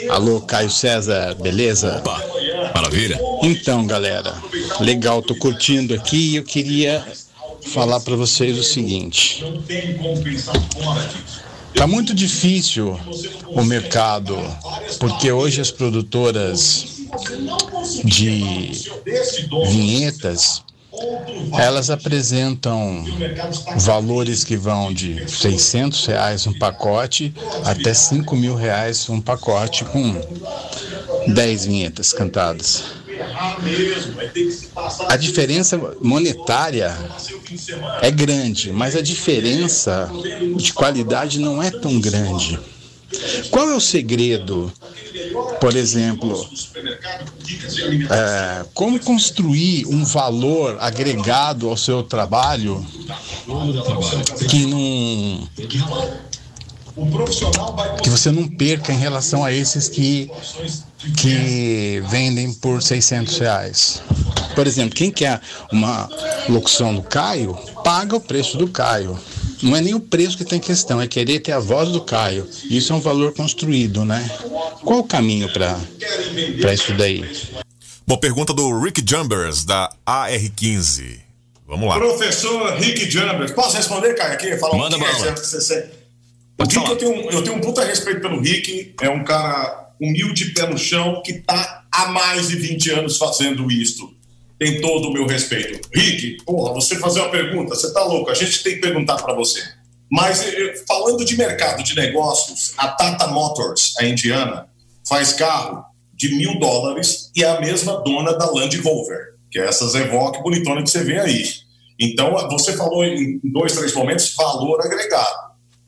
Alô, Caio César, beleza? Opa, maravilha. Então, galera, legal, tô curtindo aqui e eu queria falar pra vocês o seguinte. Tá muito difícil o mercado, porque hoje as produtoras de vinhetas elas apresentam valores que vão de 600 reais um pacote até 5 mil reais um pacote com 10 vinhetas cantadas. A diferença monetária é grande, mas a diferença de qualidade não é tão grande. Qual é o segredo? Por exemplo, é, como construir um valor agregado ao seu trabalho que não que você não perca em relação a esses que que vendem por 600 reais. Por exemplo, quem quer uma locução do Caio, paga o preço do Caio. Não é nem o preço que tem questão, é querer ter a voz do Caio. Isso é um valor construído, né? Qual o caminho para isso daí? Bom, pergunta do Rick Jumbers, da AR15. Vamos lá. Professor Rick Jumbers. Posso responder, Caio, aqui? Falar Manda um pouquinho, bala. você- você- O Rick, eu tenho, um- eu tenho um puta respeito pelo Rick. É um cara humilde, pé no chão, que tá há mais de 20 anos fazendo isto. Tem todo o meu respeito. Rick, porra, você fazer uma pergunta, você tá louco? A gente tem que perguntar para você. Mas eh, falando de mercado de negócios, a Tata Motors, a indiana, faz carro de mil dólares e é a mesma dona da Land Rover, que é essa Evoque bonitona que você vê aí. Então, você falou em dois, três momentos, valor agregado.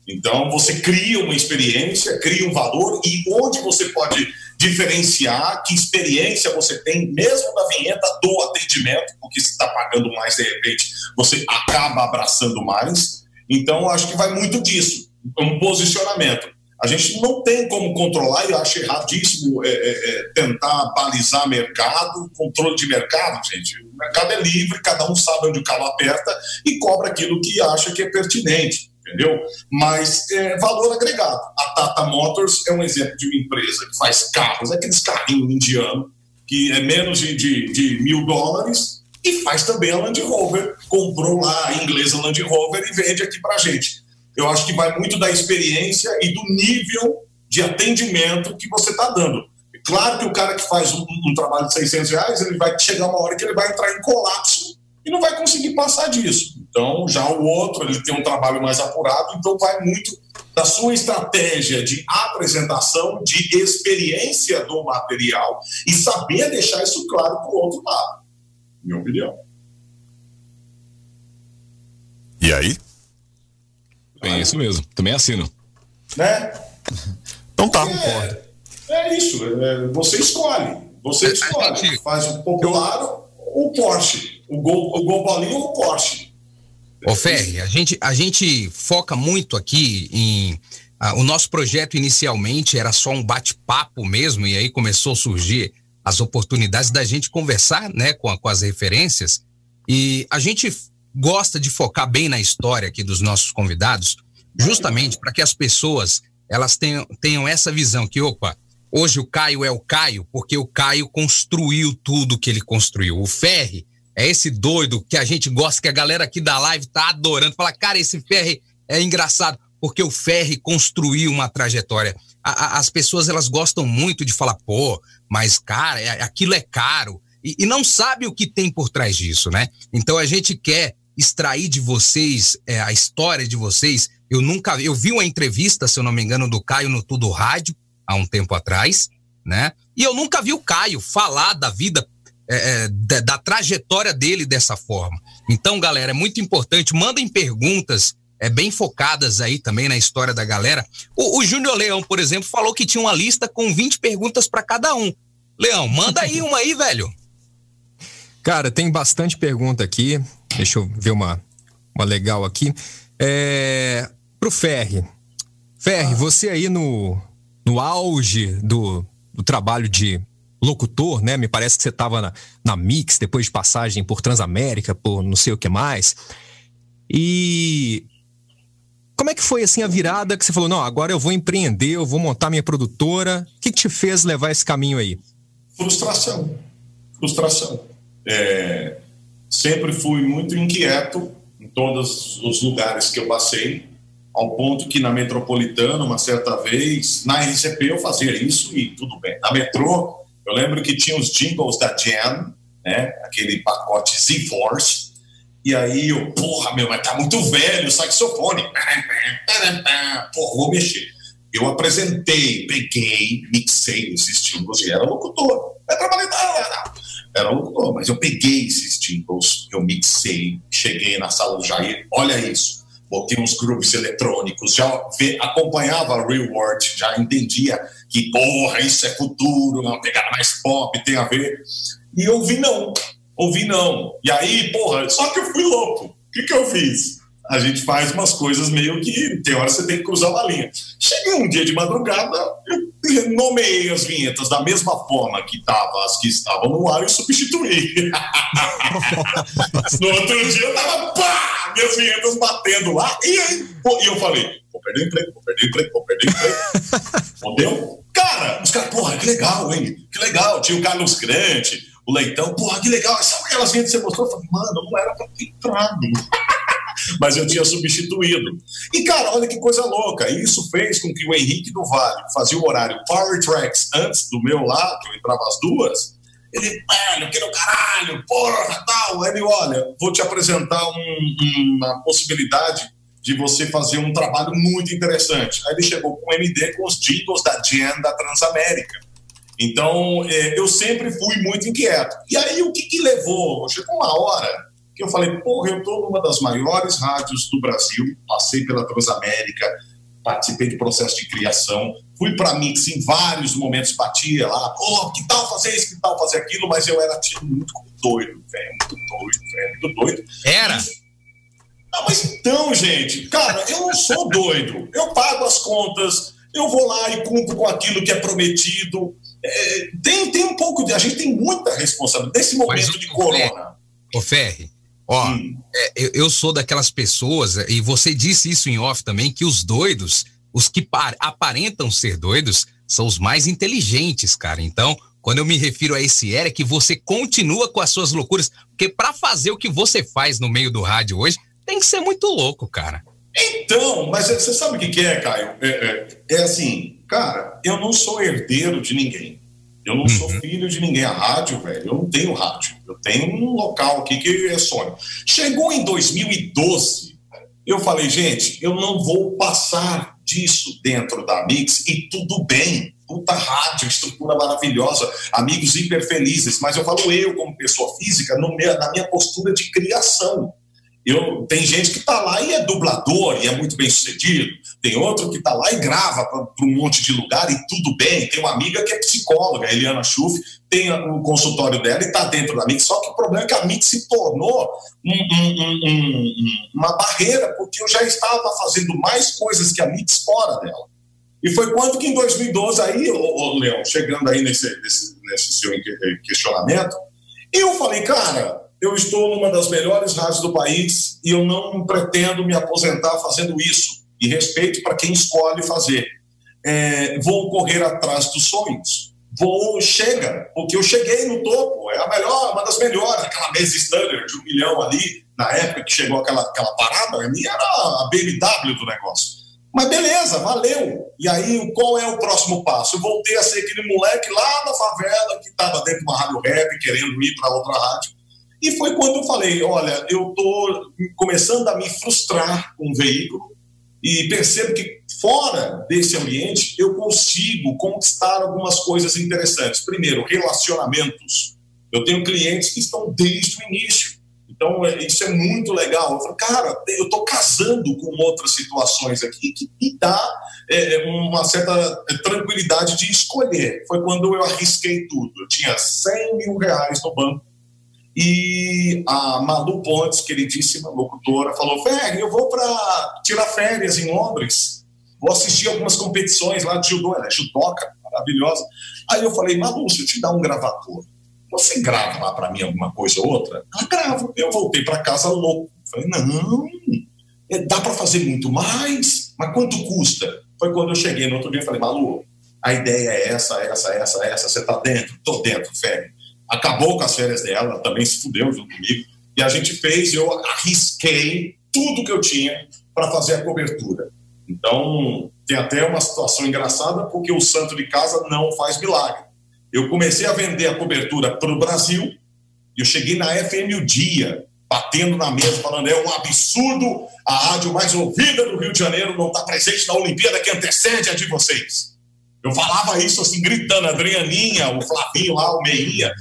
Então, você cria uma experiência, cria um valor e onde você pode diferenciar que experiência você tem, mesmo na vinheta do atendimento, porque se está pagando mais, de repente, você acaba abraçando mais. Então, acho que vai muito disso, um posicionamento. A gente não tem como controlar, e eu acho erradíssimo é, é, é, tentar balizar mercado, controle de mercado, gente. O mercado é livre, cada um sabe onde o calo aperta e cobra aquilo que acha que é pertinente entendeu? Mas é, valor agregado. A Tata Motors é um exemplo de uma empresa que faz carros, aqueles carrinhos indianos, que é menos de, de, de mil dólares, e faz também a Land Rover. Comprou lá a inglesa Land Rover e vende aqui pra gente. Eu acho que vai muito da experiência e do nível de atendimento que você está dando. Claro que o cara que faz um, um trabalho de 600 reais, ele vai chegar uma hora que ele vai entrar em colapso e não vai conseguir passar disso. Então, já o outro, ele tem um trabalho mais apurado, então vai muito da sua estratégia de apresentação, de experiência do material e saber deixar isso claro para o outro lado. Minha opinião. E aí? É isso mesmo. Também assino. Né? Então tá. É, é isso. é, você escolhe. Você escolhe. Faz o popular ou o Porsche. O Gol, o Gol Bolinho ou o Porsche. Ô Ferri, a gente, a gente foca muito aqui em. ah, o nosso projeto inicialmente era só um bate-papo mesmo, e aí começou a surgir as oportunidades da gente conversar né, com, a- com as referências. E a gente gosta de focar bem na história aqui dos nossos convidados, justamente para que as pessoas elas tenham, tenham essa visão que, opa, hoje o Caio é o Caio, porque o Caio construiu tudo que ele construiu. O Ferri é esse doido que a gente gosta, que a galera aqui da live tá adorando. Fala, cara, esse Ferri é engraçado, porque o Ferri construiu uma trajetória. A- a- as pessoas, elas gostam muito de falar, pô, mas, cara, é- aquilo é caro. E, e não sabe o que tem por trás disso, né? Então a gente quer extrair de vocês é, a história de vocês. Eu nunca eu vi uma entrevista, se eu não me engano, do Caio no Tudo Rádio, há um tempo atrás, né? E eu nunca vi o Caio falar da vida é, é, da, da trajetória dele dessa forma. Então, galera, é muito importante. Mandem perguntas é, bem focadas aí também na história da galera. O, o Júnior Leão, por exemplo, falou que tinha uma lista com 20 perguntas para cada um. Leão, manda aí uma aí, velho. Cara, tem bastante pergunta aqui. Deixa eu ver uma, uma legal aqui. É, pro Ferri. Ferri, você aí no, no auge do, do trabalho de locutor, né? Me parece que você estava na, na Mix, depois de passagem por Transamérica, por não sei o que mais. E como é que foi assim a virada que você falou, não, agora eu vou empreender, eu vou montar minha produtora. O que, te fez levar esse caminho aí? Frustração. Frustração. É, sempre fui muito inquieto em todos os lugares que eu passei. ao ponto que na metropolitana, uma certa vez, na RCP eu fazia isso e tudo bem. Na metrô, eu lembro que tinha os jingles da Jam, né? Aquele pacote Z-Force. E aí eu, porra, meu, mas tá muito velho, saxofone. Porra, vou mexer. Eu apresentei, peguei, mixei esses jingles e era locutor. É trabalhei, era locutor, mas eu peguei esses jingles, eu mixei, cheguei na sala do Jair, olha isso botei uns grooves eletrônicos, já acompanhava a Real World, já entendia que, porra, isso é futuro, uma pegada mais pop, tem a ver. E ouvi não, ouvi não. E aí, porra, só que eu fui louco. O que, que eu fiz? a gente faz umas coisas meio que tem hora você tem que cruzar uma linha. Cheguei um dia de madrugada, eu nomeei as vinhetas da mesma forma que tava, as que estavam no ar e substituí. no outro dia eu tava, pá, minhas vinhetas batendo lá, e aí pô, e eu falei, vou perder emprego, vou perder emprego, vou perder emprego. Entendeu? Cara, os caras, porra, que legal, hein? Que legal. Tinha o Carlos Grande, o Leitão, porra, que legal. Sabe aquelas vinhetas que você mostrou? Eu falei, mano, não era pra ter entrado mas eu tinha substituído. E, cara, olha que coisa louca. Isso fez com que o Henrique do Vale fazia o horário Power Tracks antes do meu lá, eu entrava às duas. Ele, velho, que no caralho, porra, tal. Ele, olha, vou te apresentar um, uma possibilidade de você fazer um trabalho muito interessante. Aí ele chegou com o MD com os jingles da Jen da Transamérica. Então, é, eu sempre fui muito inquieto. E aí, o que, que levou? Chegou uma hora que eu falei, porra, eu estou numa das maiores rádios do Brasil, passei pela Transamérica, participei do processo de criação, fui para Mix em vários momentos, batia lá, pô, que tal fazer isso, que tal fazer aquilo, mas eu era tido muito como doido, velho, muito doido, velho, muito doido. Era? Não, mas então, gente, cara, eu não sou doido, eu pago as contas, eu vou lá e cumpro com aquilo que é prometido. É, tem, tem um pouco de. A gente tem muita responsabilidade. Nesse momento de corona. Ô, Ferri, Ó, é, eu, eu, sou daquelas pessoas, e você disse isso em off também, que os doidos, os que aparentam ser doidos, são os mais inteligentes, cara. Então, quando eu me refiro a esse era, é que você continua com as suas loucuras, porque para fazer o que você faz no meio do rádio hoje, tem que ser muito louco, cara. Então, mas você sabe o que, que é, Caio? É, é, é assim, cara, eu não sou herdeiro de ninguém. Eu não sou uhum. filho de ninguém. A rádio, velho, eu não tenho rádio. Eu tenho um local aqui que é sonho. Chegou em 2012, eu falei, gente, eu não vou passar disso dentro da Mix e tudo bem. Puta rádio, estrutura maravilhosa, amigos hiper felizes, mas eu falo eu, como pessoa física, no meu, na minha postura de criação. Eu, tem gente que está lá e é dublador e é muito bem sucedido. Tem outro que está lá e grava para um monte de lugar e tudo bem. Tem uma amiga que é psicóloga, Eliana Schuff, tem o consultório dela e está dentro da Mix. Só que o problema é que a Mix se tornou um, um, um, uma barreira, porque eu já estava fazendo mais coisas que a Mix fora dela. E foi quando que em 2012, aí, ô, Leão, chegando aí nesse, nesse, nesse seu questionamento, eu falei, cara, eu estou numa das melhores rádios do país e eu não pretendo me aposentar fazendo isso. E respeito para quem escolhe fazer. É, vou correr atrás dos sonhos. Vou, chega, porque eu cheguei no topo, é a melhor, uma das melhores, aquela mesa standard de um milhão ali, na época que chegou aquela, aquela parada, a minha era a BMW do negócio. Mas beleza, valeu. E aí, qual é o próximo passo? Eu voltei a ser aquele moleque lá na favela que estava dentro de uma rádio rap, querendo ir para outra rádio e foi quando eu falei: olha, eu estou começando a me frustrar com o veículo e percebo que fora desse ambiente eu consigo conquistar algumas coisas interessantes. Primeiro, relacionamentos. Eu tenho clientes que estão desde o início. Então, é, isso é muito legal. Eu falo, cara, eu estou casando com outras situações aqui que me dá é, uma certa tranquilidade de escolher. Foi quando eu arrisquei tudo. Eu tinha 100 mil reais no banco e a Malu Pontes, queridíssima locutora, falou: Ferri, eu vou para tirar férias em Londres, vou assistir algumas competições lá de judô, ela é judoca, maravilhosa. Aí eu falei: Malu, se eu te dar um gravador, você grava lá para mim alguma coisa ou outra? Ela grava. Eu voltei para casa louco. Falei: não, é, dá para fazer muito mais, mas quanto custa? Foi quando eu cheguei no outro dia e falei: Malu, a ideia é essa, essa, essa, essa, você tá dentro? Tô dentro, Ferri acabou com as férias dela, também se fudeu junto comigo. E a gente fez, eu arrisquei tudo que eu tinha para fazer a cobertura. Então, tem até uma situação engraçada, porque o santo de casa não faz milagre. Eu comecei a vender a cobertura para o Brasil, eu cheguei na FM o dia, batendo na mesa, falando: é um absurdo a rádio mais ouvida do Rio de Janeiro não estar presente na Olimpíada que antecede a de vocês. Eu falava isso assim, gritando, a Adrianinha, o Flavinho lá, o Meinha.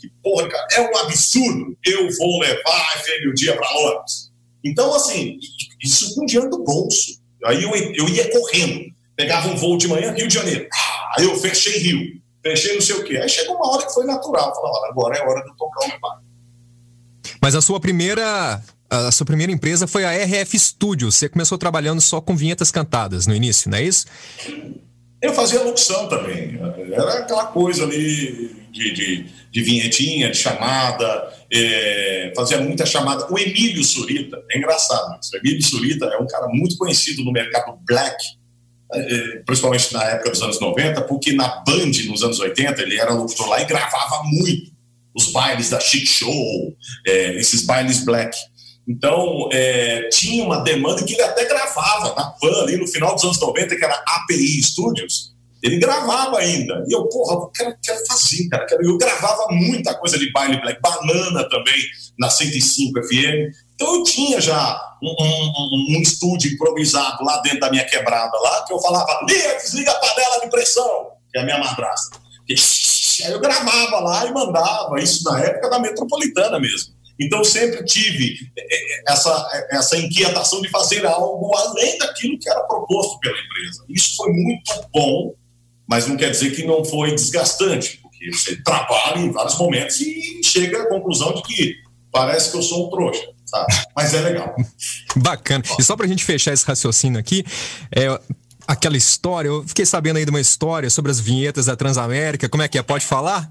Que porra, cara, é um absurdo. Eu vou levar a FM o dia para Londres. Então, assim, isso com dinheiro do bolso. Aí eu, eu ia correndo, pegava um voo de manhã, Rio de Janeiro. Ah, aí eu fechei Rio, fechei não sei o quê. Aí chegou uma hora que foi natural. Falava, agora é hora de tocar o meu barco. Mas a sua primeira a sua primeira empresa foi a RF Studio. Você começou trabalhando só com vinhetas cantadas no início, não é isso? Eu fazia locução também. Era aquela coisa ali de, de, de vinhetinha, de chamada. É, fazia muita chamada. O Emílio Surita, é engraçado. O Emílio Surita é um cara muito conhecido no mercado black, é, principalmente na época dos anos 90, porque na Band, nos anos 80, ele era locutor lá e gravava muito os bailes da Chic Show, é, esses bailes black. Então, é, tinha uma demanda que ele até gravava na PAN, ali no final dos anos 90, que era API Studios. Ele gravava ainda. E eu, porra, quero, quero fazer, cara. Quero, eu gravava muita coisa de baile black, banana também, na 105 FM. Então, eu tinha já um, um, um, estúdio improvisado lá dentro da minha quebrada, lá, que eu falava: liga, desliga a panela de pressão, que é a minha madrasta. Aí eu gravava lá e mandava, isso na época da metropolitana mesmo. Então, sempre tive é, é, essa, é, essa inquietação de fazer algo além daquilo que era proposto pela empresa. Isso foi muito bom, mas não quer dizer que não foi desgastante, porque você trabalha em vários momentos e chega à conclusão de que parece que eu sou um trouxa. Sabe? Mas é legal. Bacana. E só para a gente fechar esse raciocínio aqui, é, aquela história, eu fiquei sabendo aí de uma história sobre as vinhetas da Transamérica. Como é que é? Pode falar?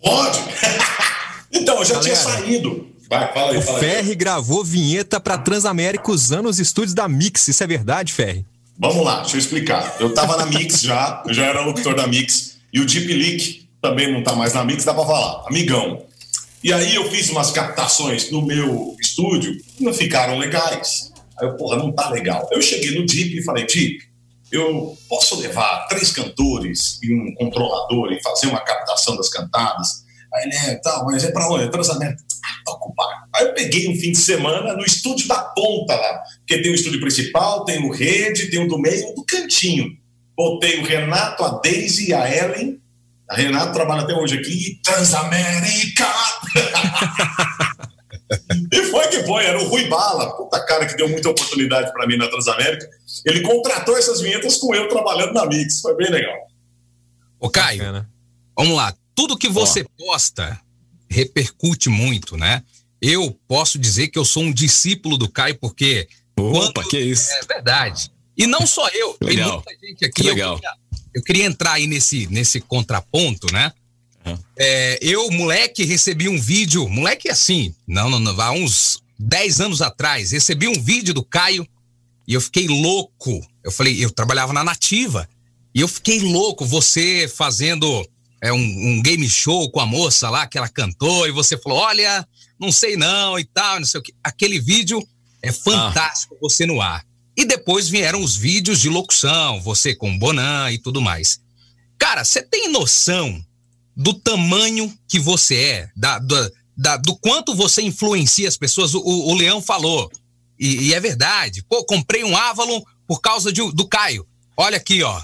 Pode! Então, eu já Galera, tinha saído. Vai, fala aí, o fala Ferri aí. gravou vinheta para Transamérica usando os estúdios da Mix. Isso é verdade, Ferri? Vamos lá, deixa eu explicar. Eu estava na Mix já, eu já era locutor da Mix. E o Deep Leak também não está mais na Mix, dá para falar. Amigão. E aí eu fiz umas captações no meu estúdio que não ficaram legais. Aí eu, porra, não tá legal. Eu cheguei no Deep e falei, Deep, eu posso levar três cantores e um controlador e fazer uma captação das cantadas? Aí, né, tal, mas é pra onde? É Transamérica. Ah, tá ocupado. Aí eu peguei um fim de semana no estúdio da ponta lá, porque tem o estúdio principal, tem o rede, tem o do meio e o do cantinho. Botei o Renato, a Daisy e a Ellen. A Renato trabalha até hoje aqui, Transamérica! e foi que foi, era o Rui Bala, puta cara que deu muita oportunidade para mim na Transamérica. Ele contratou essas vinhetas com eu trabalhando na Mix, foi bem legal. Ô Caio, Bacana. vamos lá, tudo que você posta repercute muito, né? Eu posso dizer que eu sou um discípulo do Caio, porque. Opa, quando... que isso? É verdade. E não só eu, tem muita gente aqui. Que legal. Eu queria, eu queria entrar aí nesse, nesse contraponto, né? Uhum. É, eu, moleque, recebi um vídeo, moleque assim, não, não, não, há uns 10 anos atrás, recebi um vídeo do Caio e eu fiquei louco. Eu falei, eu trabalhava na Nativa e eu fiquei louco, você fazendo é, um, um, game show com a moça lá que ela cantou e você falou: olha, não sei não e tal, não sei o que. Aquele vídeo é fantástico ah. você no ar. E depois vieram os vídeos de locução, você com Bonan e tudo mais. Cara, você tem noção do tamanho que você é, da, da, da do quanto você influencia as pessoas? O, o Leão falou, e, e, é verdade. Pô, comprei um Avalon por causa de, do Caio. Olha aqui, ó.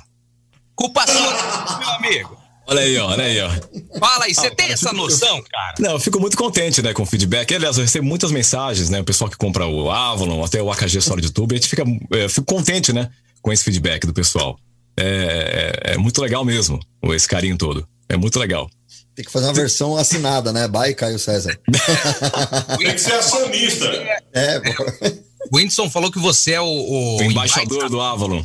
Culpa sua, meu amigo. Olha aí, ó, olha aí, ó. Fala aí, você tem essa noção, cara? Não, eu fico muito contente, né, com o feedback. Aliás, eu recebo muitas mensagens, né? O pessoal que compra o Avalon, até o AKG Solid Tube, a gente fica. Eu fico contente, né, com esse feedback do pessoal. É, é, é muito legal mesmo, esse carinho todo. É muito legal. Tem que fazer uma versão assinada, né? By Caio César. Tem que ser acionista. É, o Whindersson falou que você é o, o, o embaixador do Avalon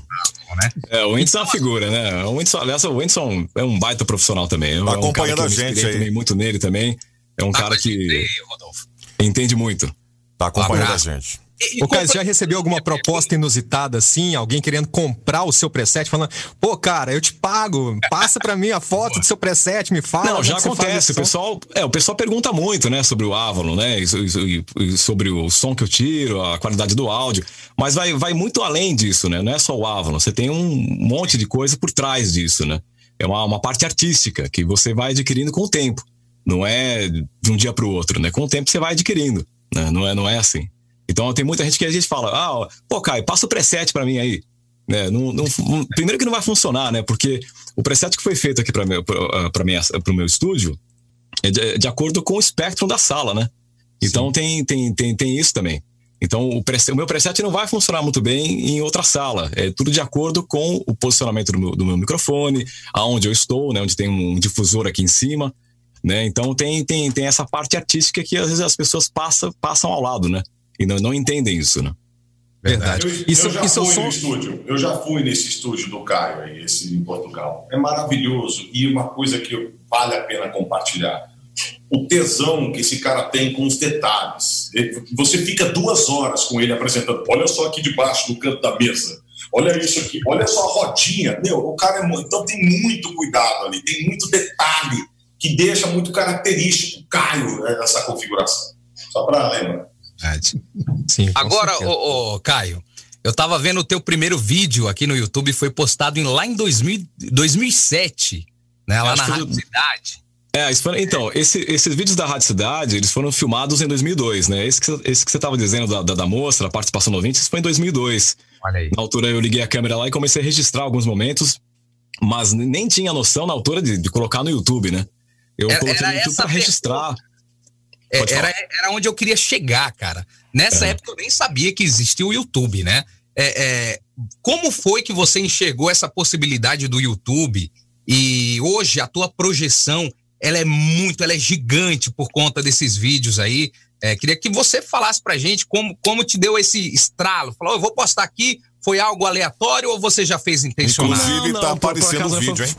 né? É, o Whindersson é uma figura, né? O Whindersson, aliás, o Whindersson é um baita profissional também. Tá é um acompanhando a gente aí. Também muito nele também. É um tá cara que aí, entende muito. Tá acompanhando um a gente. Ô, Caio, você já recebeu alguma proposta inusitada assim? Alguém querendo comprar o seu preset, falando, pô, cara, eu te pago, passa pra mim a foto do seu preset, me fala. Não, já acontece. O esse som." pessoal, é, o pessoal pergunta muito, né, sobre o Avalon, né, e, e- e sobre o som que eu tiro, a qualidade do áudio, mas vai, vai muito além disso, né? Não é só o Avalon, você tem um monte de coisa por trás disso, né? É uma, uma parte artística que você vai adquirindo com o tempo. Não é de um dia para o outro, né? Com o tempo você vai adquirindo, né? Não é, não é assim. Então tem muita gente que a gente fala, ah, pô, Caio, passa o preset para mim aí. Né? Não, não- não- primeiro que não vai funcionar, né? Porque o preset que foi feito aqui para minha, pro meu estúdio é de, de acordo com o espectro da sala, né? Então tem, tem, tem, tem isso também. Então o, preset, o meu preset não vai funcionar muito bem em outra sala. É tudo de acordo com o posicionamento do meu, do meu microfone, aonde eu estou, né? Onde tem um difusor aqui em cima, né? Então tem, tem, tem essa parte artística que às vezes as pessoas passam, passam ao lado, né? E não, não entendem isso, né? Verdade. Eu, eu já fui no estúdio. Eu já fui nesse estúdio do Caio aí, esse em Portugal. É maravilhoso e uma coisa que vale a pena compartilhar. O tesão que esse cara tem com os detalhes. Você fica duas horas com ele apresentando. Olha só aqui debaixo do canto da mesa. Olha isso aqui. Olha só a rodinha. Meu, o cara é muito. Então tem muito cuidado ali. Tem muito detalhe que deixa muito característico o Caio né, essa configuração. Só para lembrar. Sim. Agora, ô, ô, Caio, eu tava vendo o teu primeiro vídeo aqui no YouTube, foi postado em, lá em 2000, 2007, né? Lá na Rádio do- Cidade. É, então, esse- esses vídeos da Rádio Cidade, eles foram filmados em 2002, né? Esse que, você- esse que você estava dizendo da, da, da moça, da participação no ouvinte, isso foi em 2002. Olha aí. Na altura eu liguei a câmera lá e comecei a registrar alguns momentos, mas nem tinha noção na altura de, de colocar no YouTube, né? Eu Era- coloquei era no YouTube pra registrar. É, Pode era, falar. era onde eu queria chegar, cara. Nessa época eu nem sabia que existia o YouTube, né? É, é, como foi que você enxergou essa possibilidade do YouTube? E hoje a tua projeção, ela é muito, ela é gigante por conta desses vídeos aí. É, queria que você falasse pra gente como, como te deu esse estralo. Falou, eu vou postar aqui, foi algo aleatório ou você já fez intencional? Inclusive, tá aparecendo o vídeo, hein?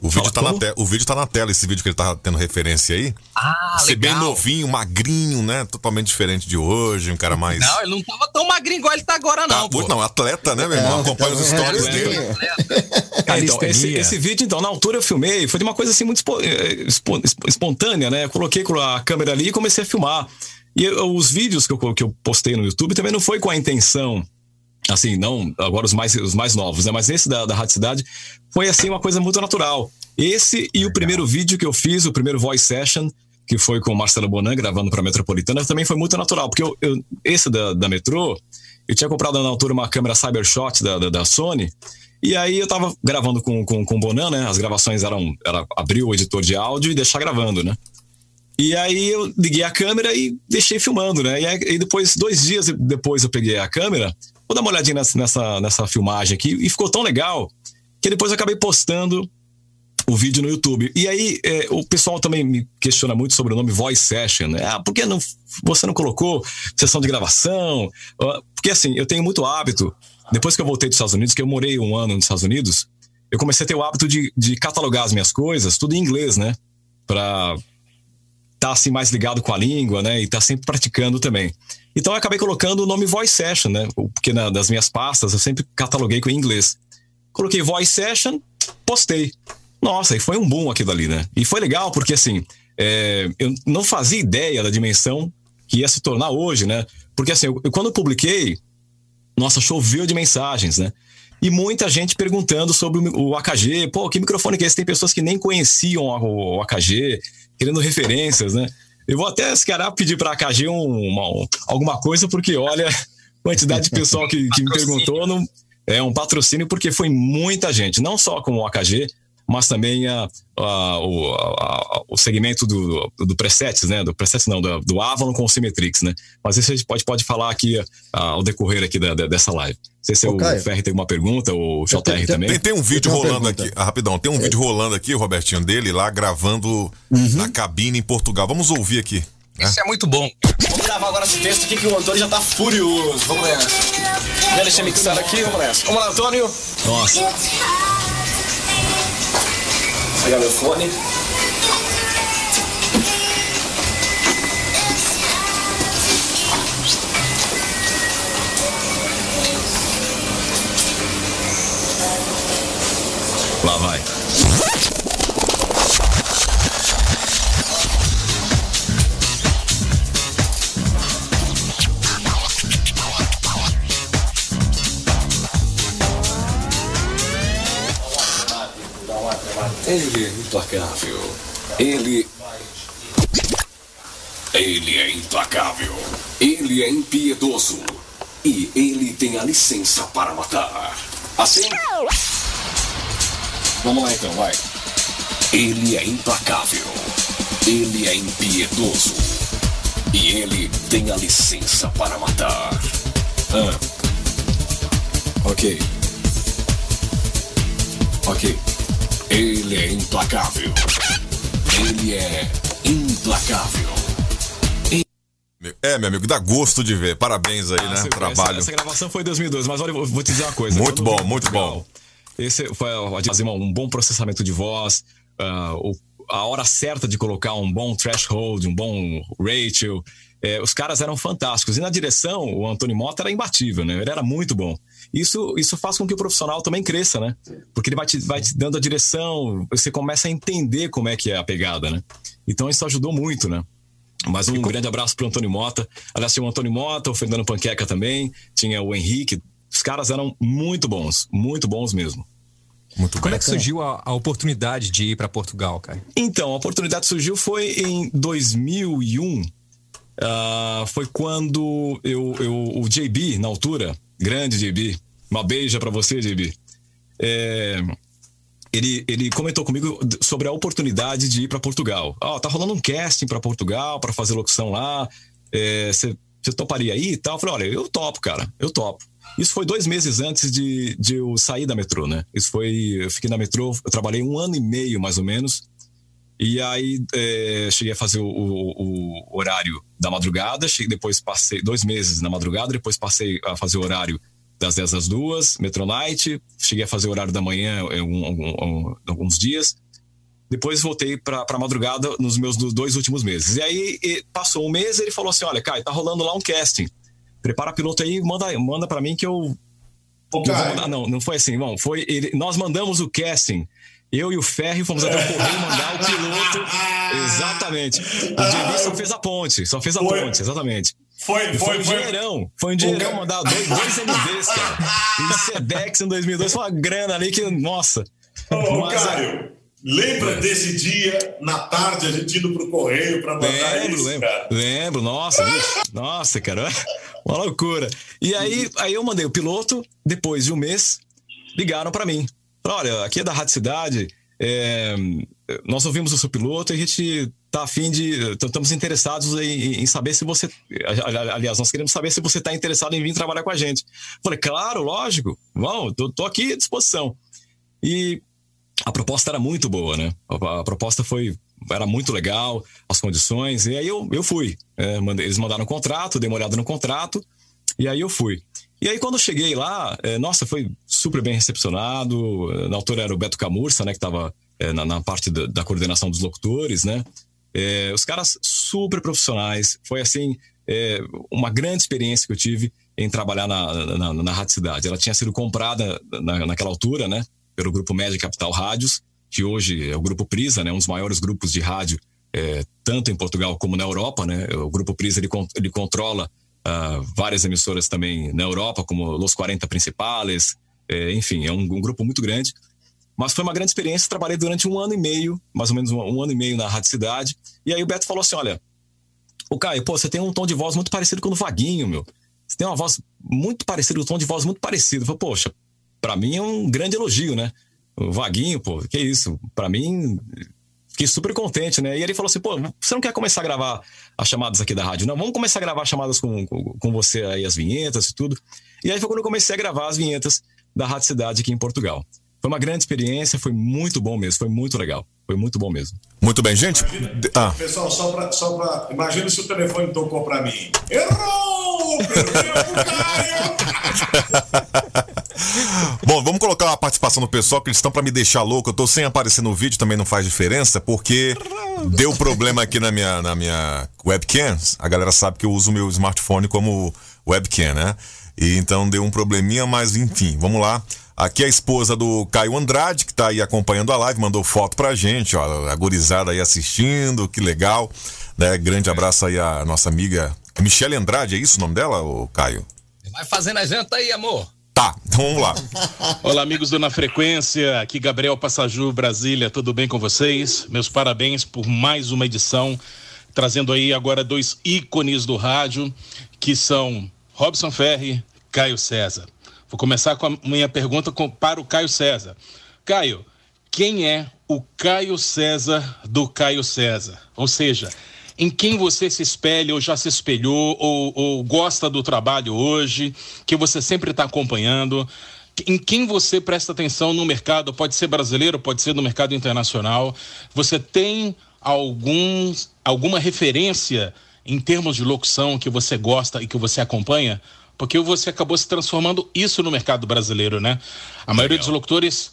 O vídeo, tá na te- o vídeo tá na tela, esse vídeo que ele tá tendo referência aí. Ah, bem legal. novinho, magrinho, né? Totalmente diferente de hoje, um cara mais. Não, ele não tava tão magrinho igual ele tá agora, não. Ah, hoje não, atleta, né, meu irmão? Acompanha os stories dele. É, então, esse, esse vídeo, então, na altura eu filmei, foi de uma coisa assim muito espo- eh, espo- espo- espontânea, né? Eu coloquei a câmera ali e comecei a filmar. E eu- os vídeos que eu, que eu postei no YouTube também não foi com a intenção, assim, não, agora os mais, os mais novos, né? Mas esse da, da Rádio Cidade foi, assim, uma coisa muito natural. Esse e o primeiro vídeo que eu fiz, o primeiro voice session, que foi com o Marcelo Bonan gravando para Metropolitana, também foi muito natural, porque eu, eu- esse da, da Metrô, eu tinha comprado na altura uma câmera Cybershot da, da, da Sony, e aí eu tava gravando com, com, com o Bonan, né? As gravações eram. Era abrir o editor de áudio e deixar gravando, né? E aí eu liguei a câmera e deixei filmando, né? E aí e depois, dois dias depois eu peguei a câmera, vou dar uma olhadinha nessa, nessa, filmagem aqui, e ficou tão legal que depois eu acabei postando o vídeo no YouTube. E aí é, o pessoal também me questiona muito sobre o nome Voice Session, né? Ah, por que não, você não colocou sessão de gravação? Ah, Porque assim, eu tenho muito hábito, depois que eu voltei dos Estados Unidos, que eu morei um ano nos Estados Unidos, eu comecei a ter o hábito de, de catalogar as minhas coisas, tudo em inglês, né? Pra estar assim mais ligado com a língua, né? E estar sempre praticando também. Então eu acabei colocando o nome Voice Session, né? Porque na, das minhas pastas eu sempre cataloguei com inglês. Coloquei Voice Session, postei. Nossa, e foi um boom aquilo ali, né? E foi legal porque assim, é, eu não fazia ideia da dimensão que ia se tornar hoje, né? Porque assim, eu, quando eu publiquei, nossa, choveu de mensagens, né? E muita gente perguntando sobre o, AKG, pô, que microfone que é esse? Tem pessoas que nem conheciam o AKG, querendo referências, né? Eu vou até, se calhar, pedir para a AKG um- uma- um- alguma coisa, porque olha, a quantidade de pessoal que, que me perguntou, não, é um patrocínio, porque foi muita gente, não só com o AKG, mas também a, a- o, a- o segmento do, do presets, né? Do presets não, do, do Avalon com o Symmetrix, né? Mas isso a gente pode, pode falar aqui ao decorrer aqui da- da- dessa live. Não sei se Ô, o Caio. Ferri tem alguma pergunta, ou o JR também. Tem, tem um vídeo rolando pergunta. aqui, ah, rapidão, tem um vídeo rolando aqui, Robertinho, dele lá gravando na cabine em Portugal. Vamos ouvir aqui. né? Isso é muito bom. Vamos gravar agora esse texto aqui que o Antônio já tá furioso. Vamos nessa. Já deixei mixar aqui, vamos nessa. Vamos lá, Antônio. Nossa. I got a little Courtney. Love Ele é implacável. Ele. Ele é implacável. Ele é impiedoso. E ele tem a licença para matar. Assim? Vamos lá então, vai. Ele é implacável. Ele é impiedoso. E ele tem a licença para matar. Ah. Ok. Ok. Ele é implacável. Ele é implacável. É, meu amigo, dá gosto de ver. Parabéns aí, Ah, né? essa- Trabalho. Essa, essa gravação foi em 2012, mas olha, eu vou te dizer uma coisa. Muito bom, muito Portugal, bom. Esse foi fazer um, um bom processamento de voz, o- a hora certa de colocar um bom threshold, um bom ratio. É, os caras eram fantásticos. E na direção, o Antônio Mota era imbatível, né? Ele era muito bom. Isso, isso faz com que o profissional também cresça, né? Porque ele vai te, vai te dando a direção, você começa a entender como é que é a pegada, né? Então isso ajudou muito, né? Mas um grande abraço pro Antônio Mota. Aliás, tinha o Antônio Mota, o Fernando Panqueca também, tinha o Henrique. Os caras eram muito bons, muito bons mesmo. Muito Como é que surgiu a, a oportunidade de ir para Portugal, cara? Então, a oportunidade surgiu foi em 2001. Ah, foi quando eu, eu, o JB, na altura, grande JB, uma beija pra você, JB. É, ele, ele comentou comigo sobre a oportunidade de ir para Portugal. Ó, tá rolando um casting para Portugal para fazer locução lá. Você toparia aí e tal? Eu falei, olha, eu topo, cara, eu topo. Isso foi dois meses antes de, de eu sair da metrô, né? Isso foi. Eu fiquei na metrô, eu trabalhei um ano e meio, mais ou menos. E aí é, cheguei a fazer o, o- o horário da madrugada, cheguei, depois passei dois meses na madrugada, depois passei a fazer o horário das 10 às 2, Metronight, cheguei a fazer o horário da manhã é, um- um- um- alguns dias. Depois voltei pra, pra madrugada nos meus do- dois últimos meses. E aí e passou um mês e ele falou assim: Olha, Caio, tá rolando lá um casting. Prepara piloto aí, manda, manda para mim que eu. Ô, que eu vou Caio. mandar. Não, não foi assim, irmão. Foi ele, nós mandamos o casting. Eu e o Ferri fomos até o correio mandar o piloto. Exatamente. O JB só fez a ponte, só fez a Foi. ponte, exatamente. Foi, E foi, um foi. dinheirão. Foi um dinheirão mandar dois, dois MDs, cara. E Sedex em 2002 foi uma grana ali que, nossa. Ô, Mas, Caio, lembra desse dia, na tarde, a gente indo pro correio pra mandar Lembro, isso, lembro. cara? Lembro, nossa, bicho, nossa, cara, uma loucura. E aí, aí eu mandei o piloto, depois de um mês, ligaram pra mim. Olha, aqui é da Rádio Cidade, é, nós ouvimos o seu piloto e a gente tá afim de. Estamos interessados em, em saber se você. Aliás, nós queremos saber se você está interessado em vir trabalhar com a gente. Falei, claro, lógico, vamos, tô, tô aqui à disposição. E a proposta era muito boa, né? A, a proposta foi era muito legal, as condições, e aí eu, eu fui. É, eles mandaram um contrato, dei uma olhada no contrato, e aí eu fui. E aí quando eu cheguei lá, é, nossa, foi super bem recepcionado. é, Na altura era o Beto Camurça, né, que estava na, na parte da, da coordenação dos locutores, né? É, os caras super profissionais. Foi assim, é, uma grande experiência que eu tive em trabalhar na, na, na Rádio Cidade. Ela tinha sido comprada na, naquela altura, né? Pelo grupo Média Capital Rádios, que hoje é o grupo Prisa, né? Um dos maiores grupos de rádio, é, tanto em Portugal como na Europa, né? O grupo Prisa ele, ele controla ah, várias emissoras também na Europa, como Los 40 Principales, é, enfim, é um, um grupo muito grande. Mas foi uma grande experiência. Trabalhei durante um ano e meio, mais ou menos um, um ano e meio na Rádio Cidade. E aí o Beto falou assim: olha, o Caio, pô, você tem um tom de voz muito parecido com o do Vaguinho, meu. Você tem uma voz muito parecida, um tom de voz muito parecido. Eu falei, poxa, pra mim é um grande elogio, né? O Vaguinho, pô, que isso. Pra mim, fiquei super contente, né? E ele falou assim, pô, você não quer começar a gravar as chamadas aqui da rádio? Não, vamos começar a gravar chamadas com, com, com você aí, as vinhetas e tudo. E aí foi quando eu comecei a gravar as vinhetas da Rádio Cidade aqui em Portugal. Foi uma grande experiência, foi muito bom mesmo, foi muito legal. Foi muito bom mesmo. Muito bem, gente. Ah, Pessoal, só pra, só pra. Imagina se o telefone tocou pra mim. Errou! Bom, vamos colocar uma participação do pessoal que eles estão pra me deixar louco. Eu tô sem aparecer no vídeo, também não faz diferença, porque deu problema aqui na minha, na minha webcam. A galera sabe que eu uso o meu smartphone como webcam, né? E então deu um probleminha, mas enfim, vamos lá. Aqui é a esposa do Caio Andrade, que tá aí acompanhando a live, mandou foto pra gente, ó, a gurizada aí assistindo, que legal. Né? Grande abraço aí à nossa amiga Michele Andrade, é isso o nome dela, ô Caio? Vai fazendo a janta aí, amor. Tá, então vamos lá. Olá, amigos do Na Frequência. Aqui Gabriel Passaju, Brasília. Tudo bem com vocês? Meus parabéns por mais uma edição, trazendo aí agora dois ícones do rádio, que são Robson Ferri, Caio César. Vou começar com a minha pergunta com, para o Caio César. Caio, quem é o Caio César do Caio César? Ou seja, em quem você se espelha ou já se espelhou ou, ou gosta do trabalho hoje, que você sempre está acompanhando? Em quem você presta atenção no mercado? Pode ser brasileiro, pode ser no mercado internacional. Você tem algum, alguma referência em termos de locução que você gosta e que você acompanha? Porque você acabou se transformando isso no mercado brasileiro, né? A maioria dos locutores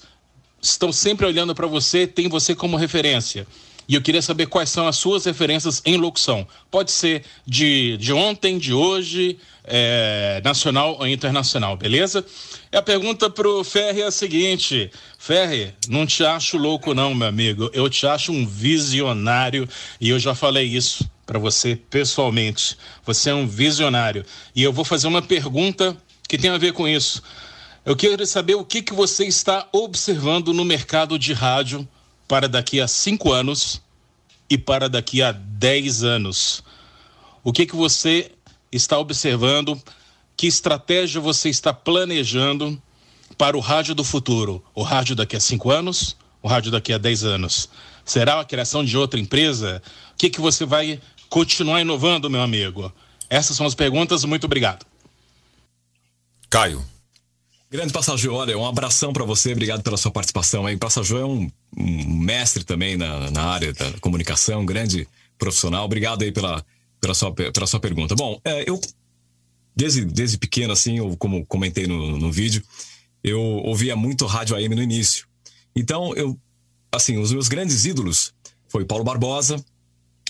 estão sempre olhando para você, tem você como referência. E eu queria saber quais são as suas referências em locução. Pode ser de, de ontem, de hoje, é, nacional ou internacional, beleza? E a pergunta pro Ferre é a seguinte: Ferre, não te acho louco, não, meu amigo. Eu te acho um visionário e eu já falei isso para você pessoalmente. Você é um visionário. E eu vou fazer uma pergunta que tem a ver com isso. Eu quero saber o que, que você está observando no mercado de rádio para daqui a cinco anos e para daqui a dez anos. O que, que você está observando? Que estratégia você está planejando para o rádio do futuro? O rádio daqui a cinco anos? O rádio daqui a dez anos? Será a criação de outra empresa? O que, que você vai continuar inovando, meu amigo? Essas são as perguntas. Muito obrigado. Caio. Grande Passagio, olha, um abração para você, obrigado pela sua participação aí. Passagio é um, um, mestre também na, na área da comunicação, um grande profissional. Obrigado aí pela, pela, sua, pela sua pergunta. Bom, é, eu, desde, desde pequeno, assim, eu, como comentei no, no vídeo, eu ouvia muito rádio AM no início. Então, eu, assim, os meus grandes ídolos foi Paulo Barbosa,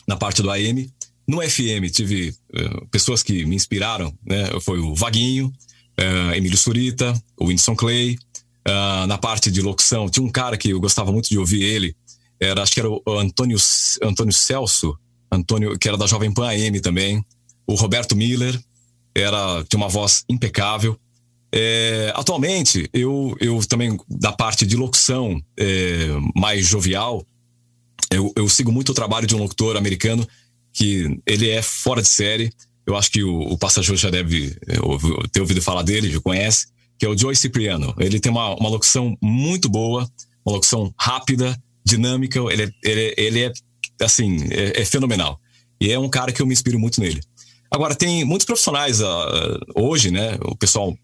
na parte do AM. No FM, tive uh, pessoas que me inspiraram, né? Foi o Vaguinho, uh, Emílio Surita, o Whindersson Clay. Uh, na parte de locução, tinha um cara que eu gostava muito de ouvir ele, era, acho que era o Antônio, Antônio Celso, Antônio, que era da Jovem Pan AM também. O Roberto Miller, era, tinha uma voz impecável. É, atualmente, eu, eu também, da parte de locução é, mais jovial, eu, eu, sigo muito o trabalho de um locutor americano que ele é fora de série. Eu acho que o, o passageiro já deve é, ter ouvido falar dele, já conhece, que é o Joey Cipriano. Ele tem uma, uma locução muito boa, uma locução rápida, dinâmica. Ele, é, ele, ele é, assim, é, é, fenomenal. E é um cara que eu me inspiro muito nele. Agora, tem muitos profissionais uh, hoje, né? O pessoal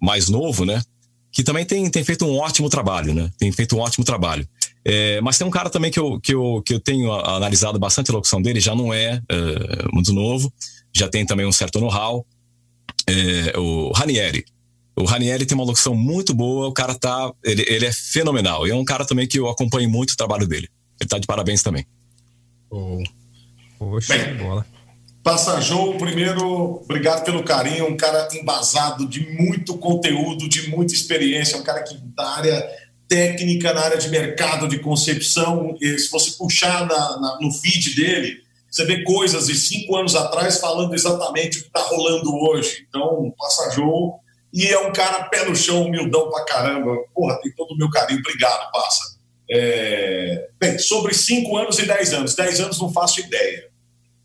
mais novo, né? Que também tem, tem feito um ótimo trabalho, né? Tem feito um ótimo trabalho. É, mas tem um cara também que eu, que eu, que eu tenho analisado bastante a locução dele, já não é, é muito novo, já tem também um certo know-how. É, o Ranieri. O Ranieri tem uma locução muito boa, o cara tá. Ele, ele é fenomenal. E é um cara também que eu acompanho muito o trabalho dele. Ele tá de parabéns também. Oh. Poxa, Bem, bola. Passajou, primeiro, obrigado pelo carinho, um cara embasado de muito conteúdo, de muita experiência, um cara que da área técnica, na área de mercado, de concepção. Se você puxar na, na, no feed dele, você vê coisas de cinco anos atrás falando exatamente o que está rolando hoje. Então, Passajou, e é um cara pé no chão, humildão pra caramba. Porra, tem todo o meu carinho, obrigado, Passa. É... Bem, sobre cinco anos e dez anos. Dez anos não faço ideia.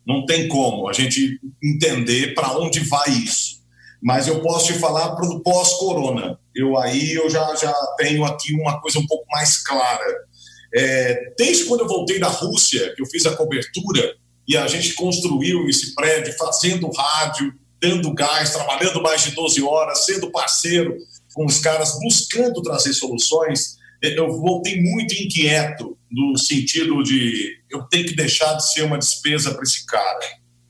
Não tem como a gente entender para onde vai isso. Mas eu posso te falar para o pós-corona. Eu aí eu já, já tenho aqui uma coisa um pouco mais clara. É, desde quando eu voltei da Rússia, que eu fiz a cobertura e a gente construiu esse prédio, fazendo rádio, dando gás, trabalhando mais de 12 horas, sendo parceiro com os caras, buscando trazer soluções, eu voltei muito inquieto no sentido de eu tenho que deixar de ser uma despesa para esse cara.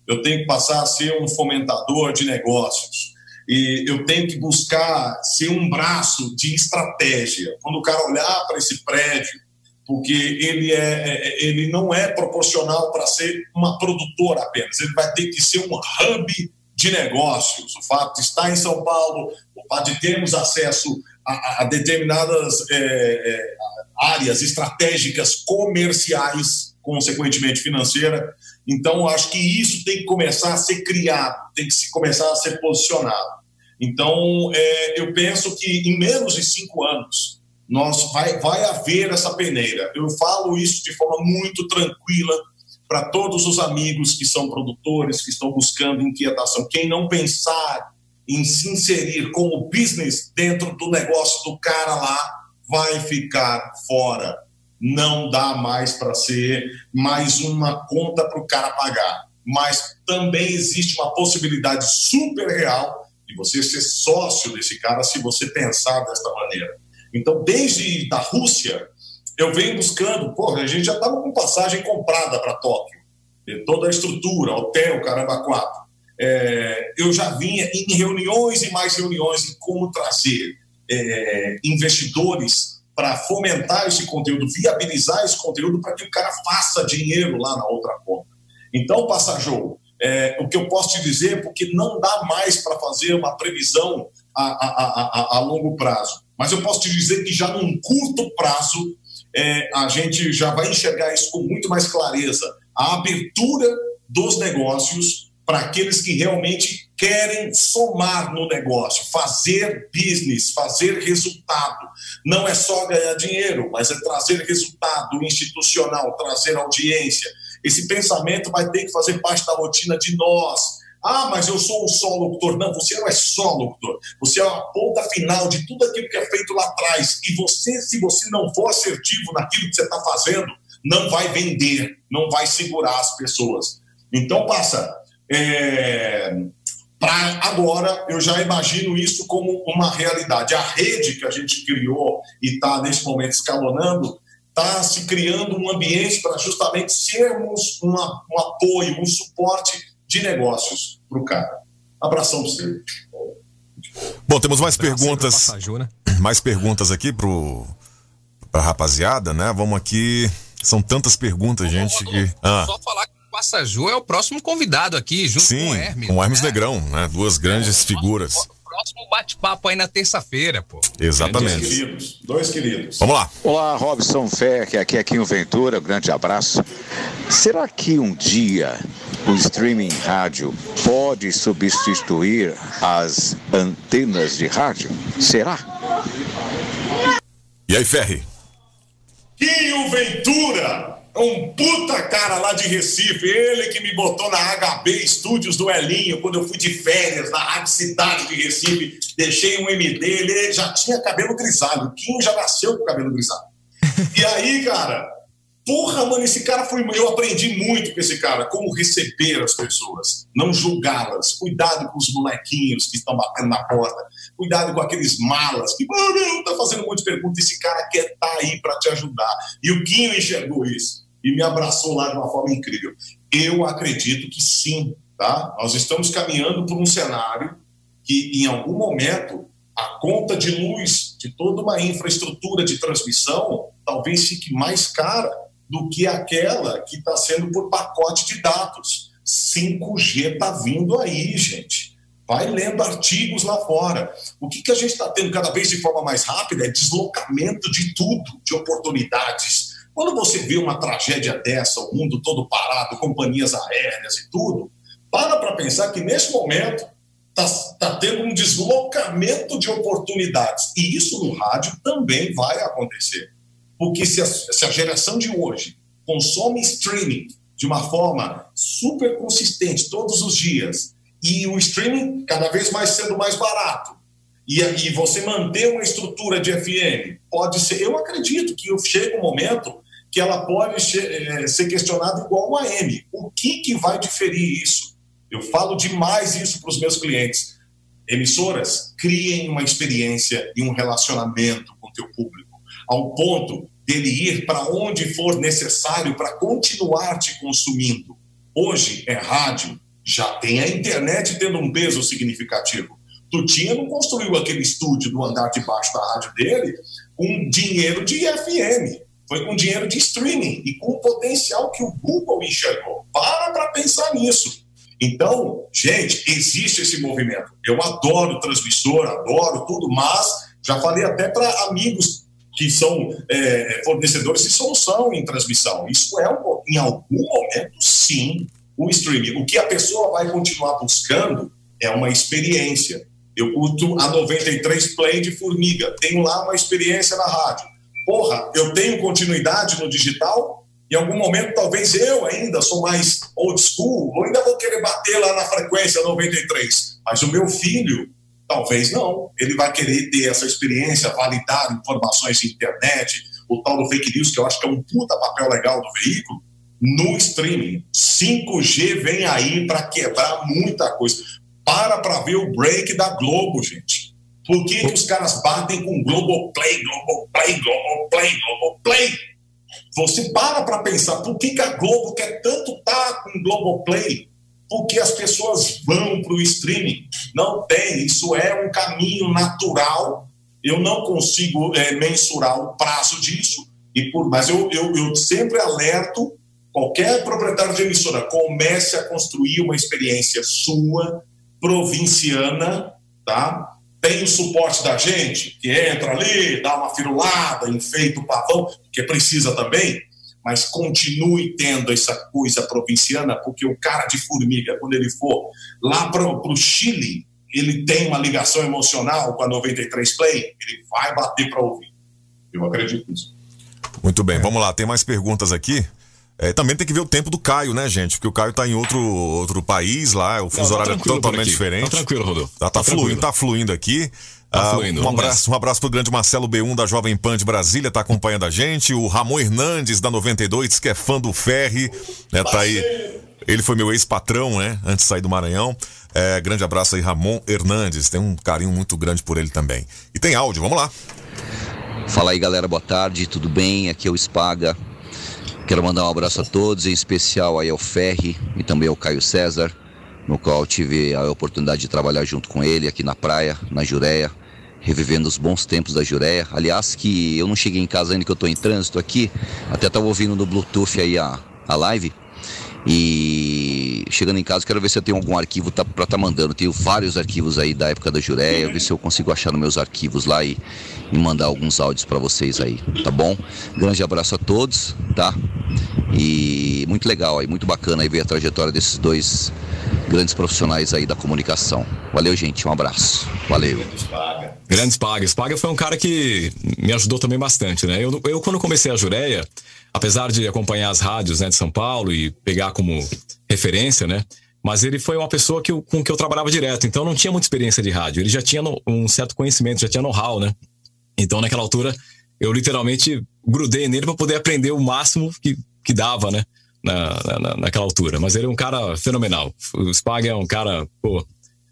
Eu tenho que passar a ser um fomentador de negócios. E eu tenho que buscar ser um braço de estratégia. Quando o cara olhar para esse prédio, porque ele, é, é ele não é proporcional para ser uma produtora apenas, ele vai ter que ser um hub de negócios. O fato de estar em São Paulo, o fato de termos acesso a, a determinadas é, é, áreas estratégicas comerciais, consequentemente financeira. Então, acho que isso tem que começar a ser criado, tem que se começar a ser posicionado. Então, é, eu penso que em menos de cinco anos, nós vai, vai haver essa peneira. Eu falo isso de forma muito tranquila para todos os amigos que são produtores, que estão buscando inquietação. Quem não pensar em se inserir como business dentro do negócio do cara lá, vai ficar fora. Não dá mais para ser mais uma conta para o cara pagar. Mas também existe uma possibilidade super real de você ser sócio desse cara se você pensar desta maneira. Então, desde da Rússia, eu venho buscando, porra, a gente já estava com passagem comprada para Tóquio, toda a estrutura, hotel, caramba, quatro. É, eu já vinha em reuniões e mais reuniões em como trazer é, investidores para fomentar esse conteúdo, viabilizar esse conteúdo para que o cara faça dinheiro lá na outra ponta. Então, Passajou, é, o que eu posso te dizer, porque não dá mais para fazer uma previsão a, a, a, a, longo prazo, mas eu posso te dizer que já num curto prazo é, a gente já vai enxergar isso com muito mais clareza. A abertura dos negócios para aqueles que realmente querem somar no negócio, fazer business, fazer resultado. Não é só ganhar dinheiro, mas é trazer resultado institucional, trazer audiência. Esse pensamento vai ter que fazer parte da rotina de nós. Ah, mas eu sou um só locutor. Não, você não é só locutor. Você é a ponta final de tudo aquilo que é feito lá atrás. E você, se você não for assertivo naquilo que você está fazendo, não vai vender, não vai segurar as pessoas. Então, passa. É, para agora, eu já imagino isso como uma realidade. A rede que a gente criou e está nesse momento escalonando está se criando um ambiente para justamente sermos uma, um apoio, um suporte de negócios para o cara. Abração para você. Bom, temos mais perguntas. Né? Mais perguntas aqui para a rapaziada, né? Vamos aqui. São tantas perguntas, gente, que. Ah. Só falar que o Passaju é o próximo convidado aqui, junto Sim, com o Hermes. Com o Hermes né? Negrão, né? Duas grandes é, figuras próximo bate-papo aí na terça-feira, pô. Exatamente. Dois queridos. Dois queridos. Vamos lá. Olá, Robson que aqui é Quinho Ventura, um grande abraço. Será que um dia o streaming rádio pode substituir as antenas de rádio? Será? E aí, Ferri? Quinho Ventura! Um puta cara lá de Recife, ele que me botou na HB Estúdios do Elinho, quando eu fui de férias na Rádio Cidade de Recife, deixei um MD, ele já tinha cabelo grisalho, o Kim já nasceu com cabelo grisalho. E aí, cara, porra, mano, esse cara foi. Eu aprendi muito com esse cara, como receber as pessoas, não julgá-las, cuidado com os molequinhos que estão batendo na porta, cuidado com aqueles malas que, mano, tá fazendo muitas perguntas, esse cara quer estar tá aí para te ajudar. E o Quinho enxergou isso e me abraçou lá de uma forma incrível. Eu acredito que sim, tá? Nós estamos caminhando por um cenário que, em algum momento, a conta de luz de toda uma infraestrutura de transmissão talvez fique mais cara do que aquela que está sendo por pacote de dados. 5G está vindo aí, gente. Vai lendo artigos lá fora. O que, que a gente está tendo cada vez de forma mais rápida é deslocamento de tudo, de oportunidades, quando você vê uma tragédia dessa, o mundo todo parado, companhias aéreas e tudo, para para pensar que nesse momento está tá tendo um deslocamento de oportunidades. E isso no rádio também vai acontecer. Porque se a, se a geração de hoje consome streaming de uma forma super consistente todos os dias, e o streaming cada vez mais sendo mais barato, e, e você manter uma estrutura de FM, pode ser. Eu acredito que chega um momento que ela pode é, ser questionada igual uma M. O que, que vai diferir isso? Eu falo demais isso para os meus clientes. Emissoras, criem uma experiência e um relacionamento com o teu público, ao ponto dele ir para onde for necessário para continuar te consumindo. Hoje é rádio, já tem a internet tendo um peso significativo. Tutinha não construiu aquele estúdio do andar de baixo da rádio dele com dinheiro de FM foi com dinheiro de streaming e com o potencial que o Google enxergou. Para para pensar nisso. Então, gente, existe esse movimento. Eu adoro transmissor, adoro tudo, mas já falei até para amigos que são é, fornecedores de solução em transmissão. Isso é, um, em algum momento, sim, o streaming. O que a pessoa vai continuar buscando é uma experiência. Eu curto a 93 Play de Formiga. Tenho lá uma experiência na rádio. Porra, eu tenho continuidade no digital? Em algum momento, talvez eu ainda sou mais old school, ou ainda vou querer bater lá na frequência 93. Mas o meu filho, talvez não. Ele vai querer ter essa experiência, validar informações de internet, o tal do fake news, que eu acho que é um puta papel legal do veículo, no streaming. 5G vem aí para quebrar muita coisa. Para para ver o break da Globo, gente. Por que, que os caras batem com Globoplay, Globoplay, Globoplay, Globoplay? Você para para pensar, por que, que a Globo quer tanto estar tá com Globoplay? Porque as pessoas vão para o streaming. Não tem, isso é um caminho natural. Eu não consigo é, mensurar o prazo disso, e por, mas eu, eu, eu sempre alerto qualquer proprietário de emissora, comece a construir uma experiência sua, provinciana, tá? Tem o suporte da gente, que entra ali, dá uma firulada, enfeita o pavão, que precisa também, mas continue tendo essa coisa provinciana, porque o cara de formiga, quando ele for lá para o Chile, ele tem uma ligação emocional com a 93 Play, ele vai bater para ouvir. Eu acredito nisso. Muito bem, vamos lá, tem mais perguntas aqui. É, também tem que ver o tempo do Caio, né, gente? Porque o Caio tá em outro, outro país lá, o fuso tá horário é totalmente diferente. Tá tranquilo, Rodolfo. Tá, tá, Tá fluindo, tá fluindo aqui. Tá Ah, fluindo, um vamos abraço, um abraço pro grande Marcelo B1 da Jovem Pan de Brasília, tá acompanhando a gente. O Ramon Hernandes da 92, que é fã do Ferri, né, tá aí. Ele foi meu ex-patrão, né, antes de sair do Maranhão. É, grande abraço aí, Ramon Hernandes. Tem um carinho muito grande por ele também. E tem áudio, vamos lá. Fala aí galera, boa tarde, tudo bem? Aqui é o Spaga. Quero mandar um abraço a todos, em especial aí ao Ferri e também ao Caio César, no qual tive a oportunidade de trabalhar junto com ele aqui na praia, na Jureia, revivendo os bons tempos da Jureia. Aliás, que eu não cheguei em casa ainda que eu tô em trânsito aqui, até tava ouvindo no Bluetooth aí a, a live. E chegando em casa, quero ver se eu tenho algum arquivo tá, pra estar mandando. Tenho vários arquivos aí da época da Jureia, ver se eu consigo achar nos meus arquivos lá e, e mandar alguns áudios pra vocês aí, tá bom? Grande abraço a todos, tá? E muito legal aí, muito bacana aí ver a trajetória desses dois grandes profissionais aí da comunicação. Valeu, gente, um abraço. Valeu. Grande Spaga. Spaga foi um cara que me ajudou também bastante, né? Eu, eu quando comecei a Jureia, apesar de acompanhar as rádios né, de São Paulo e pegar como referência, né? Mas ele foi uma pessoa que eu, com que eu trabalhava direto, então não tinha muita experiência de rádio. Ele já tinha no- um certo conhecimento, já tinha know-how, né? Então naquela altura eu literalmente grudei nele para poder aprender o máximo que, que dava, né? Na, na, naquela altura. Mas ele é um cara fenomenal. O Spaga é um cara, pô,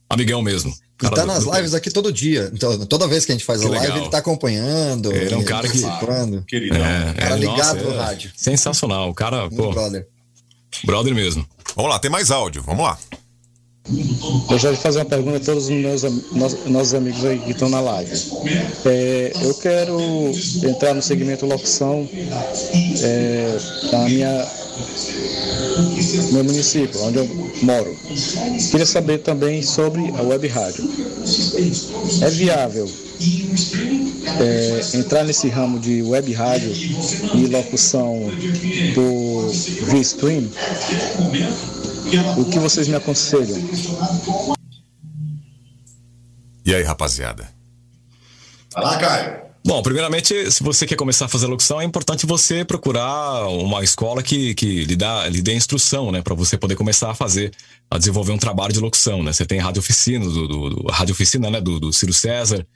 amigão mesmo. E Cara tá nas lives aqui todo dia. Então, toda vez que a gente faz Que a live, legal. ele tá acompanhando. Ele é um cara que. participando. É, Cara é, ligado nossa, no é rádio. Sensacional. O cara, pô. brother. Brother mesmo. Vamos lá, tem mais áudio, vamos lá. Gostaria de fazer uma pergunta a todos os meus nos- nossos amigos aí que estão na live. É, eu quero entrar no segmento locução é, na minha meu município, onde eu moro. Queria saber também sobre a web rádio. É viável é, entrar nesse ramo de web rádio e locução por via stream? O que vocês me aconselham? E aí, rapaziada? Vai lá, Caio. Bom, primeiramente, se você quer começar a fazer locução, é importante você procurar uma escola que, que lhe, dá, lhe dê instrução, né? Para você poder começar a fazer, a desenvolver um trabalho de locução, né? Você tem rádio oficina, do, do, do- rádio oficina, né? Do, do Ciro César.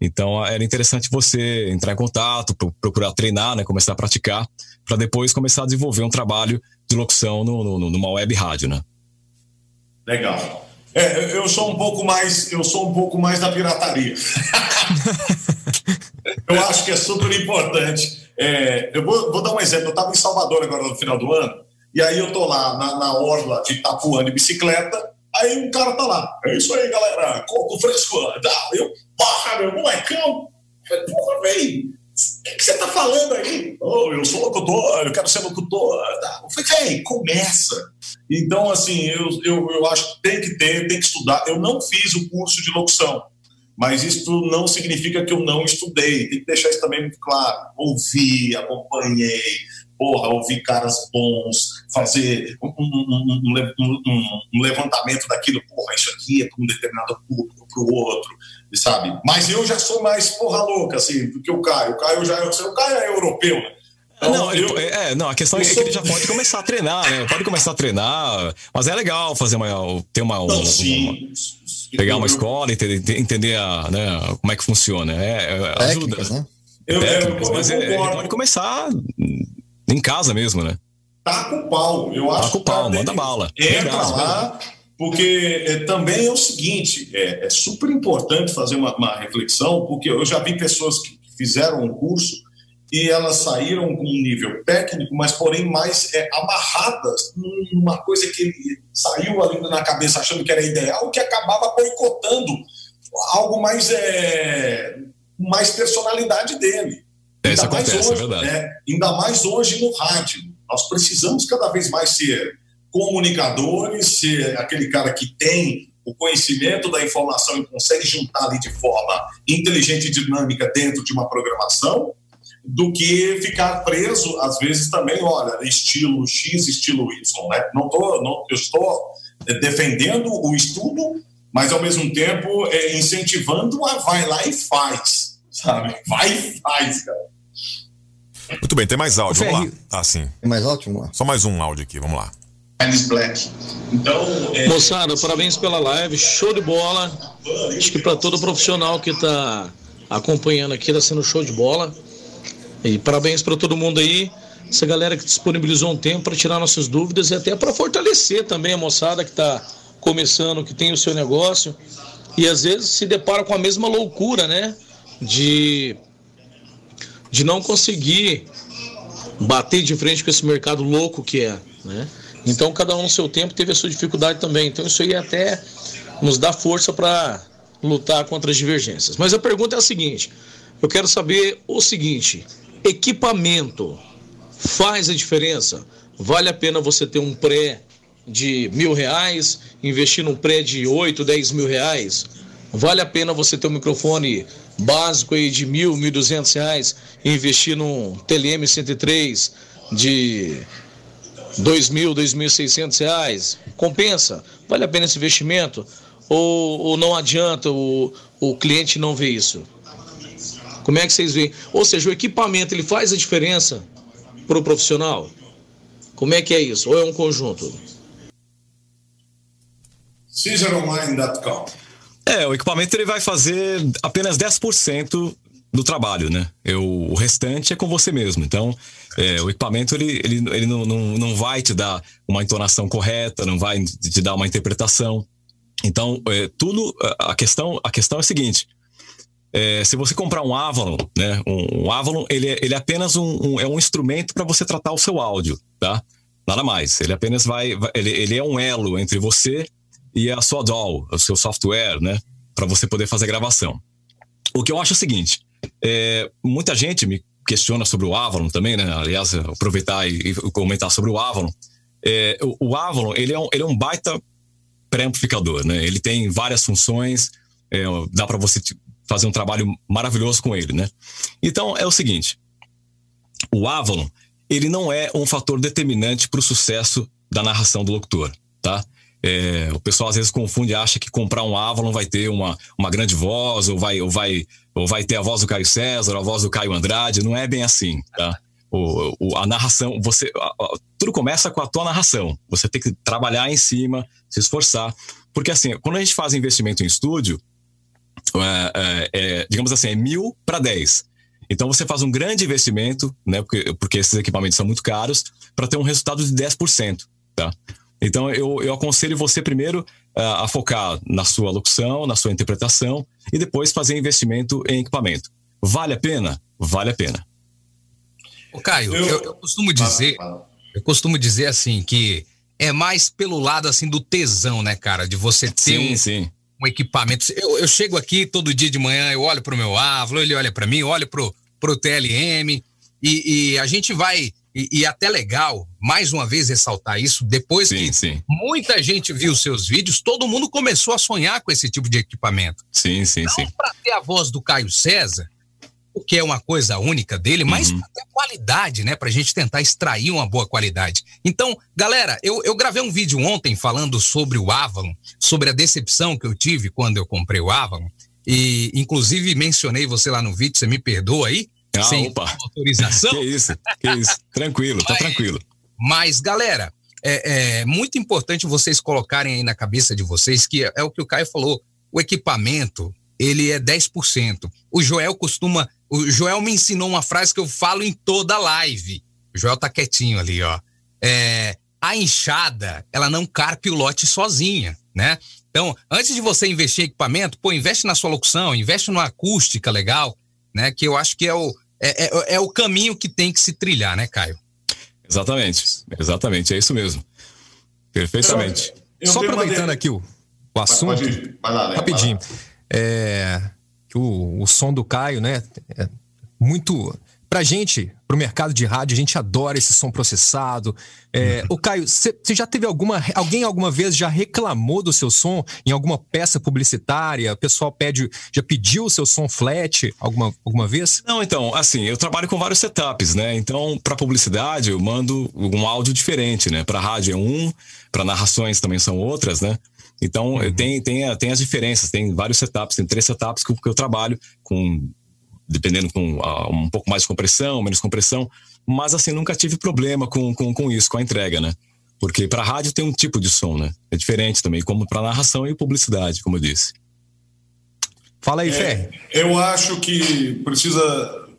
Então, era interessante você entrar em contato, pro- procurar treinar, né? Começar a praticar, para depois começar a desenvolver um trabalho de locução no, no- numa web rádio, né? Legal. É, eu sou um pouco mais, eu sou um pouco mais da pirataria. eu acho que é super importante. É, eu vou, vou dar um exemplo. Eu estava em Salvador agora no final do ano, e aí eu tô lá na, na orla de Itapuã de bicicleta, aí um cara tá lá. É isso aí, galera, coco fresco. Eu, porra, meu molecão. Porra, velho, o que, você tá falando aí? Oh, eu sou locutor, eu quero ser locutor. Tá. Eu falei, começa. Então, assim, eu, eu, eu acho que tem que ter, tem que estudar. Eu não fiz o curso de locução, mas isso não significa que eu não estudei. Tem que deixar isso também muito claro. Ouvi, acompanhei, porra, ouvi caras bons, fazer um- um- um- um levantamento daquilo, porra, isso aqui é para um determinado público, para o outro, sabe? Mas eu já sou mais porra louca, assim, do que o Caio. O Caio já é, o Caio é europeu, né? Então, não, eu- é, não, a questão é eu que sou- ele já pode começar a treinar, né? Pode começar a treinar, mas é legal fazer uma, ter uma, um- Não, uma- sim. pegar uma Eu- escola e entender, entender a, né, como é que funciona. É, é, ajuda. Técnicas, né? Eu- eu- Técnicas, eu mas é- ele concordo. pode começar em casa mesmo, né? tá com o pau. Eu acho Tá com o que o cara pau, manda bala. Entra lá, porque é, também é o seguinte: é, é super importante fazer uma, uma reflexão, porque eu já vi pessoas que fizeram um curso e elas saíram com um nível técnico, mas porém mais é, amarradas numa coisa que saiu ali na cabeça achando que era ideal, que acabava boicotando algo mais é, mais personalidade dele. É, isso Ainda mais acontece, é hoje, verdade. né? ainda mais hoje no rádio. Nós precisamos cada vez mais ser comunicadores, ser aquele cara que tem o conhecimento da informação e consegue juntar ali de forma inteligente e dinâmica dentro de uma programação, do que ficar preso, às vezes também, olha, estilo X, estilo Y. Né? Não tô, não, eu estou eh, defendendo o estudo, mas ao mesmo tempo eh, incentivando a vai lá e faz, sabe? Vai e faz, cara. Muito bem, tem mais áudio. Vamos lá. Ah, sim. Tem mais áudio? Vamos lá. Só mais um áudio aqui, vamos lá. Black. Então, é, Moçada, parabéns pela live, show de bola. Acho que para todo profissional que está acompanhando aqui, está sendo show de bola. E parabéns para todo mundo aí, essa galera que disponibilizou um tempo para tirar nossas dúvidas e até para fortalecer também a moçada que está começando, que tem o seu negócio e às vezes se depara com a mesma loucura, né? De, de não conseguir bater de frente com esse mercado louco que é, né? Então cada um no seu tempo teve a sua dificuldade também. Então isso aí até nos dá força para lutar contra as divergências. Mas a pergunta é a seguinte: eu quero saber o seguinte: equipamento faz a diferença? Vale a pena você ter um pré de mil reais, investir num pré de 8, 10 mil reais? Vale a pena você ter um microfone básico aí de mil, mil duzentos reais e investir num TLM 103 de dois mil, dois mil e seiscentos reais? Compensa? Vale a pena esse investimento? Ou, ou não adianta o, o cliente não ver isso? Como é que vocês veem? Ou seja, o equipamento ele faz a diferença para o profissional? Como é que é isso? Ou é um conjunto? CaesarOnline.com. É, o equipamento ele vai fazer apenas 10% do trabalho, né? Eu, o restante é com você mesmo. Então, é, o equipamento ele, ele, ele não, não, não vai te dar uma entonação correta, não vai te dar uma interpretação. Então, é, tudo a questão a questão é a seguinte: é, se você comprar um Avalon, né? Um, um Avalon ele, é- ele é apenas um, um- é um instrumento para você tratar o seu áudio, tá? Nada mais. Ele apenas vai, vai- ele, ele é um elo entre você e a sua DAW, o seu software, né? Para você poder fazer gravação. O que eu acho é o seguinte: é, muita gente me questiona sobre o Avalon também, né? Aliás, aproveitar e, e comentar sobre o Avalon. É, o, o Avalon ele é um, ele é um baita pré-amplificador, né? Ele tem várias funções, é, dá para você fazer um trabalho maravilhoso com ele, né? Então é o seguinte: o Avalon ele não é um fator determinante para o sucesso da narração do locutor, tá? É, o pessoal às vezes confunde acha que comprar um Avalon vai ter uma, uma grande voz, ou vai, ou, vai, ou vai ter a voz do Caio César, a voz do Caio Andrade. Não é bem assim, tá? O, o- a narração, você, a- a- tudo começa com a tua narração. Você tem que trabalhar em cima, se esforçar. Porque assim, quando a gente faz investimento em estúdio, é, é, é, digamos assim, é mil para dez. Então você faz um grande investimento, né? Porque, porque esses equipamentos são muito caros, para ter um resultado de 10%. Tá? Então eu, eu aconselho você primeiro a focar na sua locução, na sua interpretação, e depois fazer investimento em equipamento. Vale a pena? Vale a pena. Ô, Caio, eu, eu costumo dizer, eu costumo dizer assim que é mais pelo lado assim do tesão, né, cara, de você ter Sim, um, sim. um equipamento. Eu, eu chego aqui todo dia de manhã, eu olho pro meu Ávalo, ele olha para mim, olho pro pro TLM e, e a gente vai e, e até legal mais uma vez ressaltar isso depois que muita gente viu seus vídeos, todo mundo começou a sonhar com esse tipo de equipamento. Sim, sim, sim. Para ter a voz do Caio César, porque é uma coisa única dele, mas até qualidade, né? Pra gente tentar extrair uma boa qualidade. Então, galera, eu, eu gravei um vídeo ontem falando sobre o Avalon, sobre a decepção que eu tive quando eu comprei o Avalon. E, inclusive, mencionei você lá no vídeo, você me perdoa aí? Ah, sem opa. autorização. Que isso, que isso. Tranquilo, tá tranquilo. Mas, galera, é, é muito importante vocês colocarem aí na cabeça de vocês que é, é o que o Caio falou: o equipamento, ele é 10%. O Joel costuma. O Joel me ensinou uma frase que eu falo em toda live. O Joel tá quietinho ali, ó. É, a enxada, ela não carpe o lote sozinha, né? Então, antes de você investir em equipamento, pô, investe na sua locução, investe numa acústica legal, né? Que eu acho que é o, é, é, é o caminho que tem que se trilhar, né, Caio? Exatamente, exatamente, é isso mesmo. Perfeitamente. Eu Só aproveitando aqui o, o assunto, Pode ir. Vai lá, né? rapidinho. É, o, o som do Caio, né? É muito. Pra gente, pro mercado de rádio, a gente adora esse som processado. É, o Caio, você já teve alguma. Alguém alguma vez já reclamou do seu som em alguma peça publicitária? O pessoal pede, já pediu o seu som flat alguma, alguma vez? Não, então, assim, eu trabalho com vários setups, né? Então, para publicidade, eu mando um áudio diferente, né? Para rádio é um, para narrações também são outras, né? Então, Uhum. tem, tem, tem as diferenças, tem vários setups, tem três setups que, que eu trabalho com, dependendo com ah, um pouco mais de compressão, menos compressão, mas assim, nunca tive problema com, com, com isso, com a entrega, né? Porque para rádio tem um tipo de som, né? É diferente também, como para narração e publicidade, como eu disse. Fala aí, É, Fer. eu acho que precisa.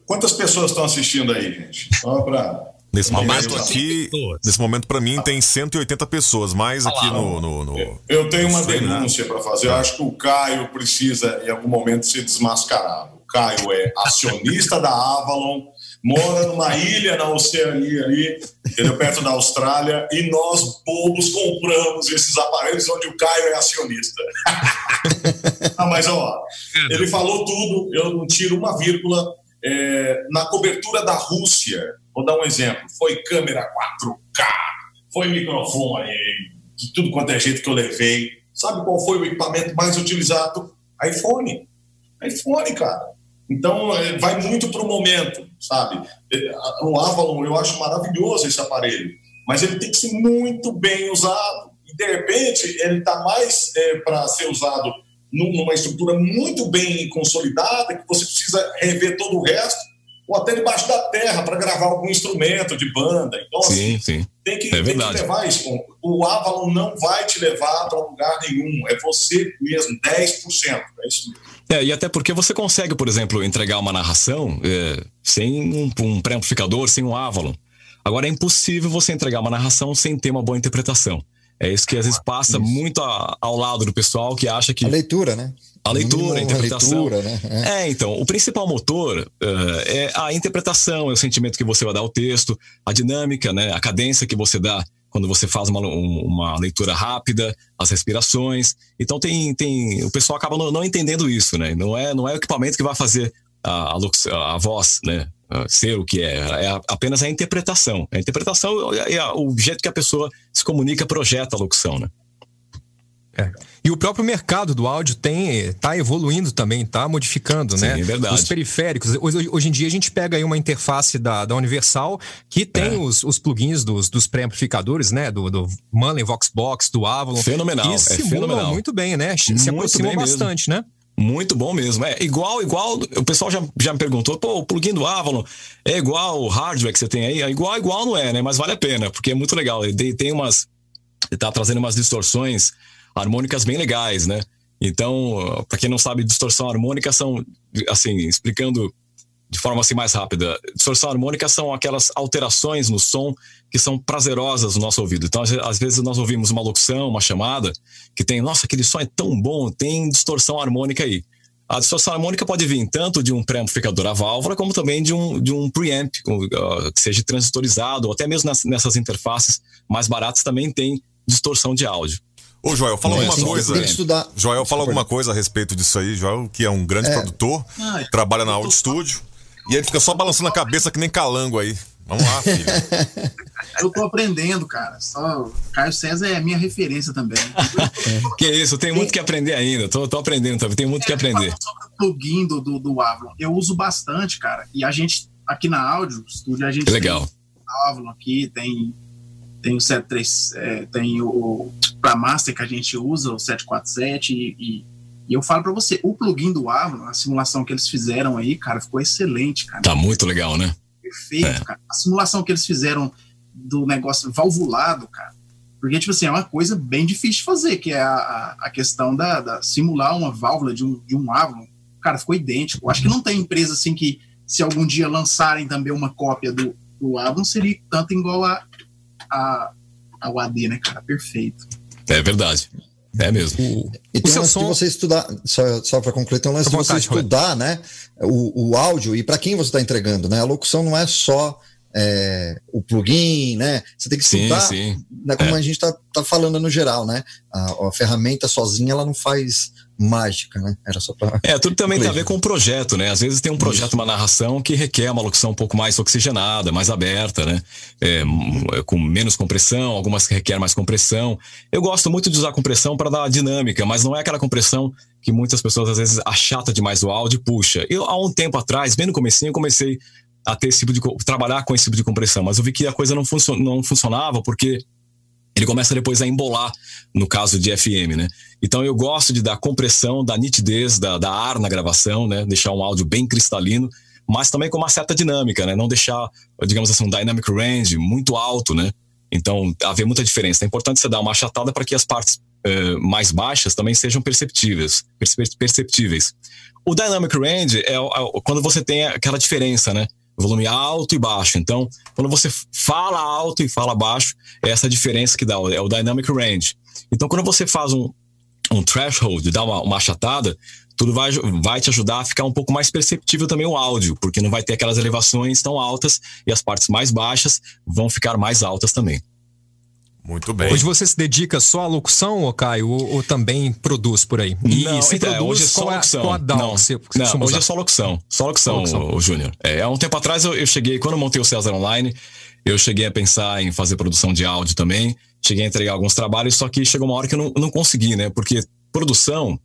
Quantas pessoas estão assistindo aí, gente? Só pra. Nesse momento aqui, nesse momento para mim tem 180 pessoas, mais aqui no, no, no- Eu tenho uma né? denúncia para fazer. Eu acho que o Caio precisa, em algum momento, ser desmascarado. Caio é acionista da Avalon, mora numa ilha na Oceania ali, entendeu? perto da Austrália, e nós, bobos, compramos esses aparelhos onde o Caio é acionista. ah, mas ó, ele falou tudo, eu não tiro uma vírgula. É, na cobertura da Rússia, vou dar um exemplo: foi câmera 4K, foi microfone, de tudo quanto é jeito que eu levei. Sabe qual foi o equipamento mais utilizado? iPhone. iPhone, cara. Então, é, vai muito pro momento, sabe? É, O Avalon, eu acho maravilhoso esse aparelho, mas ele tem que ser muito bem usado. E, de repente, ele está mais para ser usado num- numa estrutura muito bem consolidada, que você precisa rever todo o resto, ou até debaixo da terra para gravar algum instrumento de banda. Então, assim, Sim, sim. tem que, É tem que levar isso. O Avalon não vai te levar para lugar nenhum. É você mesmo, 10%. É isso mesmo. É, e até porque você consegue, por exemplo, entregar uma narração é, sem um, um pré-amplificador, sem um Avalon. Agora é impossível você entregar uma narração sem ter uma boa interpretação. É isso que às vezes passa muito a- ao lado do pessoal que acha que. A leitura, né? A leitura, a Mínimo, a interpretação. leitura, né? É. É, então, o principal motor eh, é a interpretação, é o sentimento que você vai dar ao texto, a dinâmica, né, a cadência que você dá quando você faz uma, um- uma leitura rápida, as respirações. Então tem, tem o pessoal acaba não, não entendendo isso, né? Não é, não é o equipamento que vai fazer a, a, a voz, né? Ser o que é, é apenas a interpretação. A interpretação é a- o jeito que a pessoa se comunica, projeta a locução, né? E o próprio mercado do áudio tem tá evoluindo também, tá modificando, Sim, né? é verdade. Os periféricos. Hoje, hoje em dia a gente pega aí uma interface da, da Universal que tem É. os, os plugins dos, dos pré-amplificadores, né? Do, do Manley Voxbox, do Avalon. Fenomenal, Que é fenomenal. muito bem, né? Se Muito aproximam bem mesmo. bastante, né? Muito bom mesmo. É igual, igual. O pessoal já, já me perguntou, pô, o plugin do Avalon é igual o hardware que você tem aí? É igual, igual não é, né? Mas vale a pena, porque é muito legal. Ele tem- tem umas. Ele tá trazendo umas distorções harmônicas bem legais, né? Então, para quem não sabe, distorção harmônica são, assim, explicando de forma assim mais rápida, distorção harmônica são aquelas alterações no som que são prazerosas no nosso ouvido. Então, às ve- às vezes nós ouvimos uma locução, uma chamada, que tem, nossa, aquele som é tão bom, tem distorção harmônica aí. A distorção harmônica pode vir tanto de um pré-amplificador a válvula, como também de um, de um preamp, que seja transistorizado, ou até mesmo nessas interfaces mais baratas também tem distorção de áudio. Ô, Joel, fala é alguma assim, coisa. tem que estudar. Joel, fala alguma coisa a respeito disso aí. Joel, que é um grande É. produtor, Ah, trabalha na Audio Studio. E ele fica só balançando a cabeça que nem calango aí. Vamos lá, filho. Eu tô aprendendo, cara. Só Caio César é a minha referência também. que isso, tem muito que aprender ainda. Tô, tô aprendendo também, tem muito que aprender. o plugin do, do, do Avalon. Eu uso bastante, cara. E a gente, aqui na áudio, estúdio, a gente Que legal. tem o Avalon aqui, tem, tem o 73, é, tem o pra Master que a gente usa, o 747, e, e, e eu falo pra você, o plugin do Avalon, a simulação que eles fizeram aí, cara, ficou excelente, cara. Tá muito legal, né? Perfeito, É. cara. A simulação que eles fizeram do negócio valvulado, cara. Porque, tipo assim, é uma coisa bem difícil de fazer, que é a, a, a questão da, da simular uma válvula de um, de um. Cara, ficou idêntico. Eu Acho que não tem empresa assim que, se algum dia lançarem também uma cópia do, do seria tanto igual a, a, ao AD, né, cara? Perfeito. É verdade. É mesmo. E tem um seu lance som- de você estudar, só, só para concluir, tem um lance à de você vontade, estudar, né? O, o áudio e para quem você está entregando, né? A locução não é só é, o plugin, né? Você tem que Sim, estudar, sim. né, como É. a gente está tá falando no geral, né? A, a ferramenta sozinha ela não faz mágica, né? Era só para É, tudo também tem a ver com o projeto, né? Às vezes tem um projeto, uma narração que requer uma locução um pouco mais oxigenada, mais aberta, né? É, m- com menos compressão, algumas que requer mais compressão. Eu gosto muito de usar compressão para dar dinâmica, mas não é aquela compressão que muitas pessoas às vezes achata demais o áudio e puxa. Eu, há um tempo atrás, bem no comecinho, eu comecei a ter esse tipo de trabalhar com esse tipo de compressão, mas eu vi que a coisa não, funcio- não funcionava porque ele começa depois a embolar, no caso de FM, né? Então eu gosto de dar compressão, da nitidez, da, da ar na gravação, né? Deixar um áudio bem cristalino, mas também com uma certa dinâmica, né? Não deixar, digamos assim, um dynamic range muito alto, né? Então haver muita diferença. É importante você dar uma achatada para que as partes eh, mais baixas também sejam perceptíveis, perce- perceptíveis. O dynamic range é, é quando você tem aquela diferença, né? Volume alto e baixo. Então, quando você fala alto e fala baixo, é essa diferença que dá, é o dynamic range. Então, quando você faz um, um threshold, dá uma, uma achatada, tudo vai, vai te ajudar a ficar um pouco mais perceptível também o áudio, porque não vai ter aquelas elevações tão altas e as partes mais baixas vão ficar mais altas também. Muito bem. Hoje você se dedica só à locução, ô Caio, ou, ou também produz por aí? E não, se então, produz, hoje é só qual, é, locução. qual a DAW não, que você não, hoje usar? é só locução. Só locução, locução. o, o Júnior. É, há um tempo atrás eu, eu cheguei, quando eu montei o César Online, eu cheguei a pensar em fazer produção de áudio também. Cheguei a entregar alguns trabalhos, só que chegou uma hora que eu não, não consegui, né? Porque produção,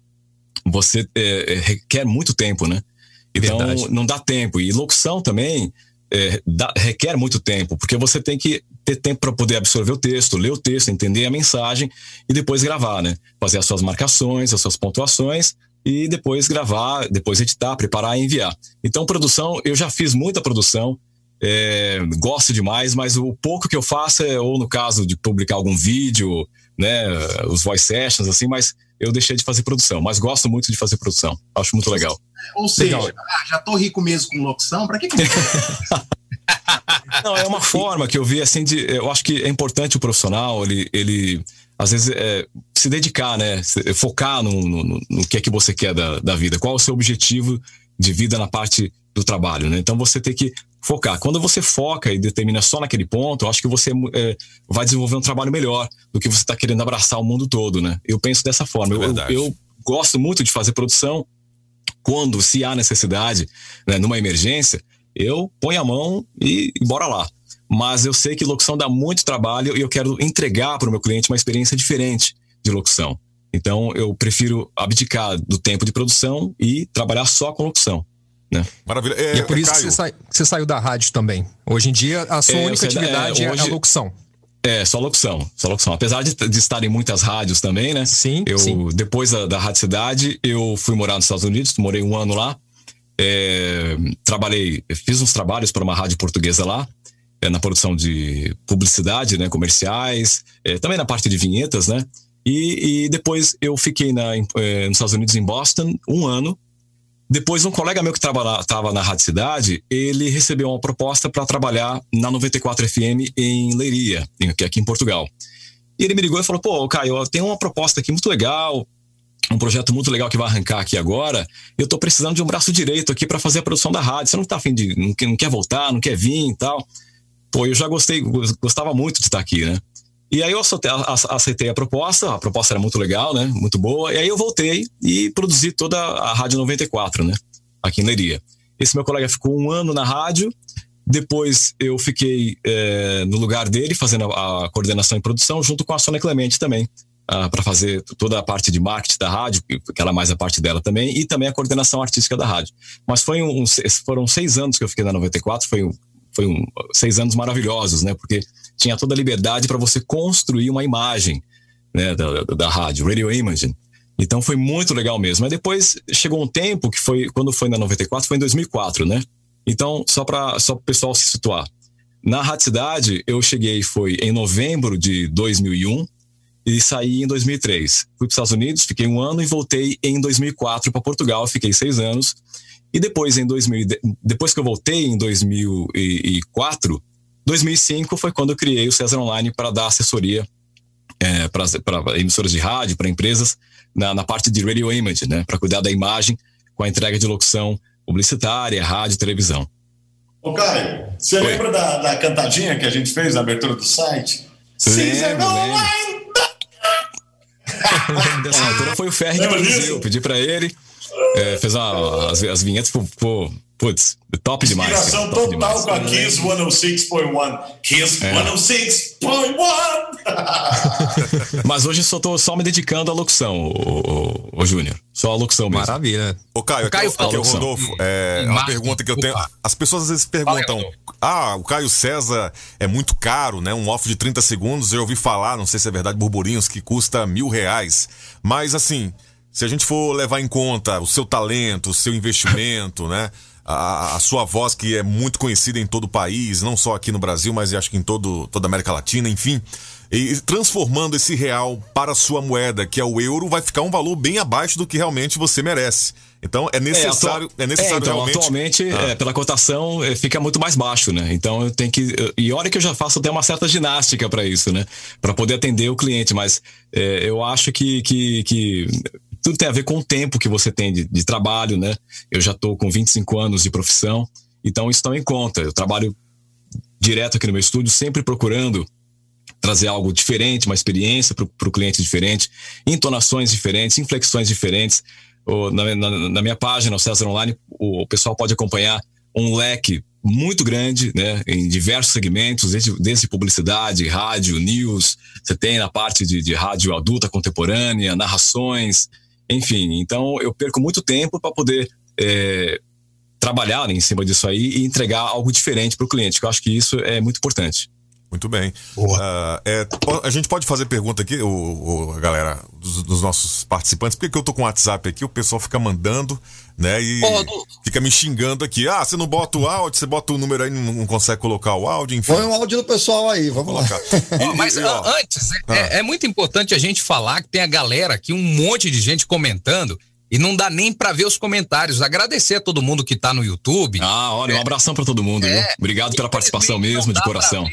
você é, é, requer muito tempo, né? Então Verdade. não dá tempo. E locução também é, dá- requer muito tempo, porque você tem que ter tempo para poder absorver o texto, ler o texto, entender a mensagem e depois gravar, né? Fazer as suas marcações, as suas pontuações e depois gravar, depois editar, preparar e enviar. Então, produção, eu já fiz muita produção, é, gosto demais, mas o pouco que eu faço é, ou no caso de publicar algum vídeo, né, os voice sessions, assim, mas eu deixei de fazer produção, mas gosto muito de fazer produção. Acho muito legal. Ou seja, Legal. ah, já tô rico mesmo com locução, pra que que Não, é uma forma que eu vi assim de. Eu acho que é importante o profissional, ele, ele às vezes é, se dedicar, né? Se- Focar no, no, no- no que é que você quer da, da vida. Qual é o seu objetivo de vida na parte do trabalho, né? Então você tem que focar. Quando você foca e determina só naquele ponto, eu acho que você é, vai desenvolver um trabalho melhor do que você está querendo abraçar o mundo todo, né? Eu penso dessa forma. Eu- eu, eu gosto muito de fazer produção quando, se há necessidade, né, numa emergência, eu ponho a mão e, e bora lá. Mas eu sei que locução dá muito trabalho e eu quero entregar para o meu cliente uma experiência diferente de locução. Então eu prefiro abdicar do tempo de produção e trabalhar só com locução. Né? Maravilha. E é por isso que você, sai- que você saiu da rádio também. Hoje em dia, a sua É, única atividade é, é, hoje- a locução. É, só locução, só locução. Apesar de, de estar em muitas rádios também, né? Sim. Eu, sim. depois da, da Rádio Cidade, eu fui morar nos Estados Unidos, morei um ano lá. É, trabalhei, fiz uns trabalhos para uma rádio portuguesa lá, é, na produção de publicidade, né? Comerciais, é, também na parte de vinhetas, né? E, e depois eu fiquei na, eh, nos Estados Unidos, em Boston, um ano. Depois, um colega meu que estava na Rádio Cidade, ele recebeu uma proposta para trabalhar na 94 FM em Leiria, que é aqui em Portugal. E ele me ligou e falou: Pô, Caio, tenho uma proposta aqui muito legal, um projeto muito legal que vai arrancar aqui agora. Eu tô precisando de um braço direito aqui para fazer a produção da rádio. Você não tá afim de. Não não quer voltar, não quer vir e tal. Pô, eu já gostei, gostava muito de estar aqui, né? E aí eu aceitei, a- proposta, a proposta era muito legal, né? Muito boa. E aí eu voltei e produzi toda a Rádio 94, né? Aqui em Leiria. Esse meu colega ficou um ano na rádio Depois eu fiquei é, no lugar dele, fazendo a, a, coordenação e produção, junto com a Sônia Clemente também, uh, para fazer toda a parte de marketing da rádio, que era mais a parte dela também, e também a coordenação artística da rádio. Mas foi um, foram seis anos que eu fiquei na 94, foi, foi um, seis anos maravilhosos, né? Porque tinha toda a liberdade para você construir uma imagem né, da, da, da rádio, Radio Imaging. Então foi muito legal mesmo. Mas depois chegou um tempo que foi, quando foi na 94, foi em 2004, né? Então, só para só o pessoal se situar. Na Rádio Cidade, eu cheguei foi em novembro de 2001 e saí em 2003. Fui para os Estados Unidos, fiquei um ano e voltei em 2004 para Portugal, fiquei seis anos. E depois, em 2000, depois que eu voltei em 2004, 2005 foi quando eu criei o César Online para dar assessoria é, para emissoras de rádio, para empresas, na, na, parte de radio image, né, para cuidar da imagem com a entrega de locução publicitária, rádio, televisão. Ô, Caio, você Oi. lembra da, da, cantadinha que a gente fez na abertura do site? Lembro, lembro. Dessa altura foi o Ferri que produziu. Pedi para ele, é, fez uma, as, as vinhetas, ficou, Putz, top demais. Inspiração top total demais. com a Kiss 106.1. Kiss é. 106.1! Mas hoje eu só tô só me dedicando à locução, o, o, o Júnior. Só a locução mesmo. Maravilha. Ô, Caio, o Caio aqui, aqui, Rodolfo, é uma pergunta que eu tenho. As pessoas às vezes perguntam: ah, o Caio César é muito caro, né? Um off de 30 segundos. Eu ouvi falar, não sei se é verdade, burburinhos, que custa mil reais. Mas assim, se a gente for levar em conta o seu talento, o seu investimento, né? A, a, sua voz que é muito conhecida em todo o país, não só aqui no Brasil, mas acho que em todo, toda a América Latina, enfim. E transformando esse real para a sua moeda, que é o euro, vai ficar um valor bem abaixo do que realmente você merece. Então é necessário, é, é necessário é, então, realmente. Atualmente, ah. é, pela cotação, é, fica muito mais baixo, né? Então eu tenho que. E olha que eu já faço até uma certa ginástica para isso, né? Para poder atender o cliente, mas é, eu acho que, que, que tudo tem a ver com o tempo que você tem de, de trabalho, né? Eu já estou com 25 anos de profissão, então isso toma em conta. Eu trabalho direto aqui no meu estúdio, sempre procurando trazer algo diferente, uma experiência para o cliente diferente, entonações diferentes, inflexões diferentes. Na, na, na, minha página, o César Online, o, pessoal pode acompanhar um leque muito grande, né, em diversos segmentos, desde, desde publicidade, rádio, news, você tem na parte de, de rádio adulta contemporânea, narrações, enfim, então eu perco muito tempo para poder é, trabalhar em cima disso aí e entregar algo diferente para o cliente, que eu acho que isso é muito importante. Muito bem. Uh, é, a gente pode fazer pergunta aqui, o, o galera, dos, dos, nossos participantes. Por que, eu tô com o WhatsApp aqui? O pessoal fica mandando, né? E fica me xingando aqui. Ah, você não bota o áudio, você bota o número aí, não, não consegue colocar o áudio, enfim. Põe o áudio do pessoal aí, vamos lá. Mas e, ó, antes, é, ah. é, é muito importante a gente falar que tem a galera aqui, um monte de gente comentando. E não dá nem para ver os comentários. Agradecer a todo mundo que tá no YouTube. Ah, olha, um abração para todo mundo, é, viu? Obrigado pela participação mesmo, de coração.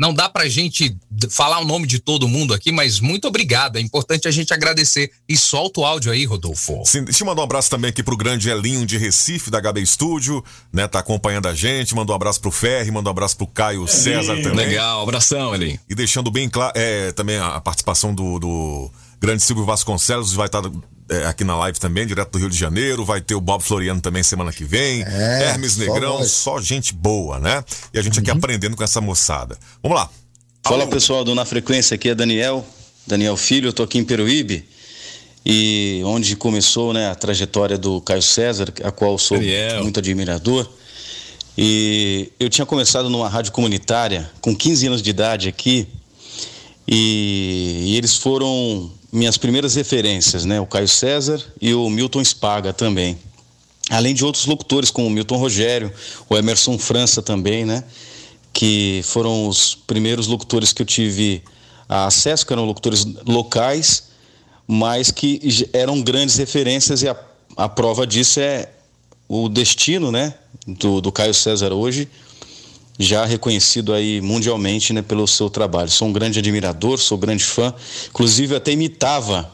Não dá pra gente falar o nome de todo mundo aqui, mas muito obrigado. É importante a gente agradecer. E solta o áudio aí, Rodolfo. Sim, deixa eu mandar um abraço também aqui pro grande Elinho de Recife, da HB Studio, né? Tá acompanhando a gente. Mandou um abraço pro Ferri, mandou um abraço pro Caio César também. Legal, abração, Elinho. E deixando bem claro, é, também a participação do, do grande Silvio Vasconcelos, vai estar é, aqui na live também, direto do Rio de Janeiro. Vai ter o Bob Floriano também semana que vem. É, Hermes Negrão, só, só, gente boa, né? E a gente uhum. aqui aprendendo com essa moçada. Vamos lá. Fala Alô. pessoal do Na Frequência, aqui é Daniel, Daniel Filho, eu tô aqui em Peruíbe. E onde começou né, a trajetória do Caio César, a qual sou Daniel. muito admirador. E eu tinha começado numa rádio comunitária com 15 anos de idade aqui, e, e eles foram minhas primeiras referências, né? O Caio César e o Milton Spaga também. Além de outros locutores como o Milton Rogério, o Emerson França também, né? Que foram os primeiros locutores que eu tive acesso, que eram locutores locais, mas que eram grandes referências e a, a prova disso é o destino, né? Do, do Caio César hoje, já reconhecido aí mundialmente né, pelo seu trabalho. Sou um grande admirador, sou um grande fã, inclusive até imitava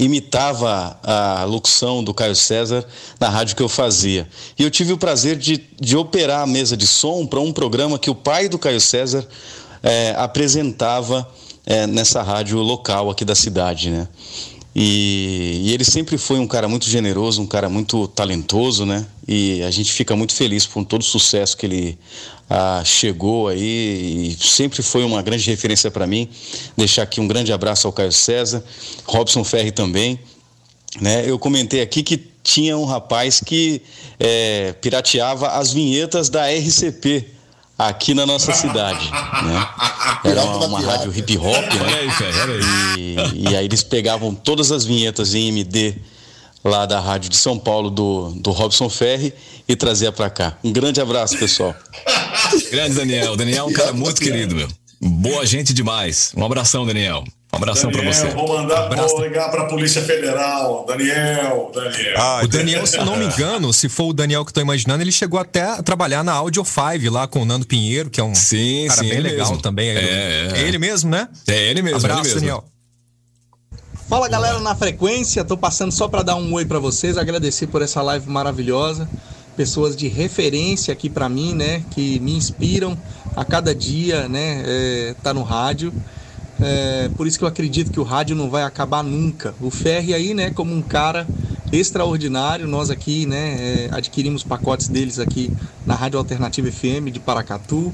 imitava a locução do Caio César na rádio que eu fazia. E eu tive o prazer de, de operar a mesa de som para um programa que o pai do Caio César é, apresentava é, nessa rádio local aqui da cidade, né? E, e, ele sempre foi um cara muito generoso, um cara muito talentoso, né? E a gente fica muito feliz por todo o sucesso que ele ah, chegou aí e sempre foi uma grande referência para mim. Deixar aqui um grande abraço ao Caio César, Robson Ferri também. Né? Eu comentei aqui que tinha um rapaz que é, pirateava as vinhetas da RCP aqui na nossa cidade. Né? Era uma, uma rádio hip hop, né? E, e aí eles pegavam todas as vinhetas em MD lá da rádio de São Paulo do, do Robson Ferri e trazia para cá. Um grande abraço, pessoal. grande Daniel. Daniel é um cara muito querido, meu. Boa gente demais. Um abração, Daniel. Um abração para você. Vou mandar, um vou ligar para a Polícia Federal. Daniel, Daniel. Ah, o Daniel, se eu não me engano, se for o Daniel que estou imaginando, ele chegou até a trabalhar na Audio 5 lá com o Nando Pinheiro, que é um sim, cara sim, bem legal mesmo. também. É, é, é, ele mesmo, né? É ele mesmo. Abraço, ele mesmo. Daniel. Fala galera na frequência, tô passando só para dar um oi para vocês, agradecer por essa live maravilhosa, pessoas de referência aqui para mim, né, que me inspiram a cada dia, né, é, tá no rádio. É, por isso que eu acredito que o rádio não vai acabar nunca. O Ferri aí, né, como um cara extraordinário, nós aqui, né, é, adquirimos pacotes deles aqui na Rádio Alternativa FM de Paracatu.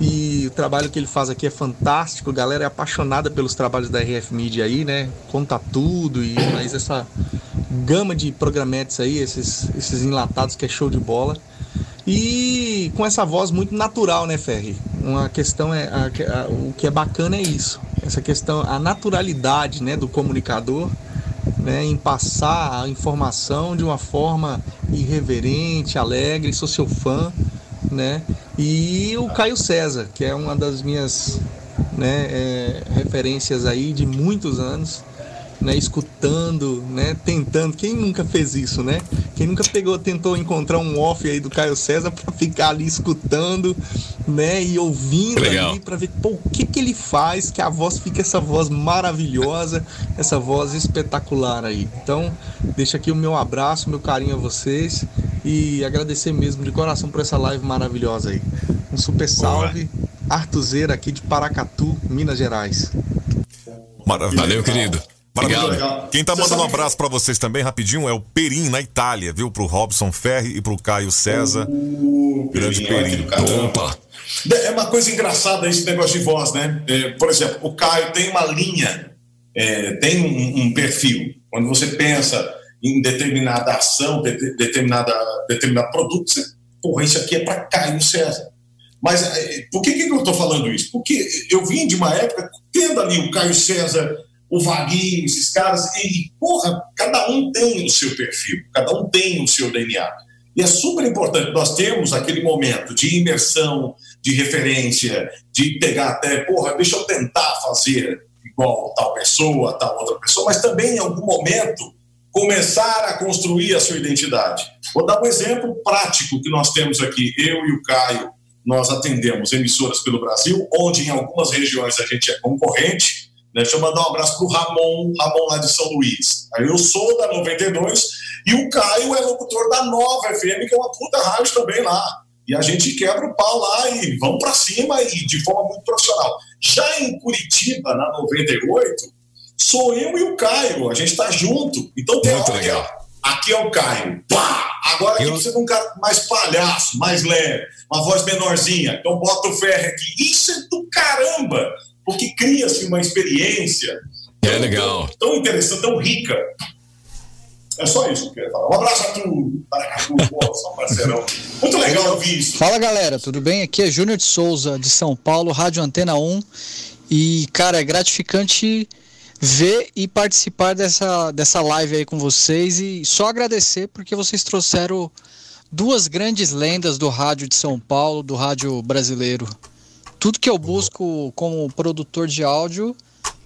E o trabalho que ele faz aqui é fantástico. A galera é apaixonada pelos trabalhos da RF Media aí, né? Conta tudo e mais essa gama de programetes aí, esses, esses enlatados que é show de bola. E com essa voz muito natural, né, Ferri? Uma questão é. A, a, o que é bacana é isso. Essa questão, a naturalidade né, do comunicador né, em passar a informação de uma forma irreverente, alegre, sou seu fã, né? E o Caio César, que é uma das minhas né, é, referências aí de muitos anos, né, escutando, né, tentando. Quem nunca fez isso, né? Quem nunca pegou, tentou encontrar um off aí do Caio César para ficar ali escutando, né, e ouvindo Legal. ali para ver pô, o que que ele faz, que a voz fica essa voz maravilhosa, essa voz espetacular aí. Então, deixa aqui o meu abraço, meu carinho a vocês e agradecer mesmo de coração por essa live maravilhosa aí. Um super salve, Artuzeira aqui de Paracatu, Minas Gerais. Maravilha. Valeu, querido. Maravilha. Quem tá mandando um abraço pra vocês também, rapidinho, é o Perim, na Itália, viu? Pro Robson Ferri e pro Caio César. Grande Perim, Perim. Opa. É uma coisa engraçada esse negócio de voz, né? É, por exemplo, o Caio tem uma linha, é, tem um, um perfil. Quando você pensa em determinada ação, de, determinada, determinado produto, você, porra, isso aqui é para Caio César. Mas é, por que, que eu estou falando isso? Porque eu vim de uma época tendo ali o Caio César, o Vaguinho, esses caras, e, porra, cada um tem o seu perfil, cada um tem o seu DNA. E é super importante nós termos aquele momento de imersão, de referência, de pegar até, porra, deixa eu tentar fazer igual tal pessoa, tal outra pessoa, mas também em algum momento começar a construir a sua identidade. Vou dar um exemplo prático que nós temos aqui, eu e o Caio, nós atendemos emissoras pelo Brasil, onde em algumas regiões a gente é concorrente. Né? Deixa eu mandar um abraço para o Ramon, Ramon lá de São Luís. Aí Eu sou da 92 e o Caio é locutor da Nova FM, que é uma puta rádio também lá. E a gente quebra o pau lá e vamos para cima e de forma muito profissional. Já em Curitiba, na 98, sou eu e o Caio, a gente está junto. Então tem Muito hora legal. ó, aqui é o Caio. Pá! Agora aqui precisa de um cara mais palhaço, mais leve, uma voz menorzinha. Então bota o ferro aqui. Isso é do caramba! Porque cria-se uma experiência É legal. tão interessante, tão rica. É só isso que eu queria falar. Um abraço a tu, Paracatu, pô, só um parceirão. Muito legal ouvir isso. Fala galera, tudo bem? Aqui é Júnior de Souza, de São Paulo, Rádio Antena 1. E, cara, é gratificante ver e participar dessa, dessa live aí com vocês. E só agradecer porque vocês trouxeram duas grandes lendas do rádio de São Paulo, do rádio brasileiro. Tudo que eu busco como produtor de áudio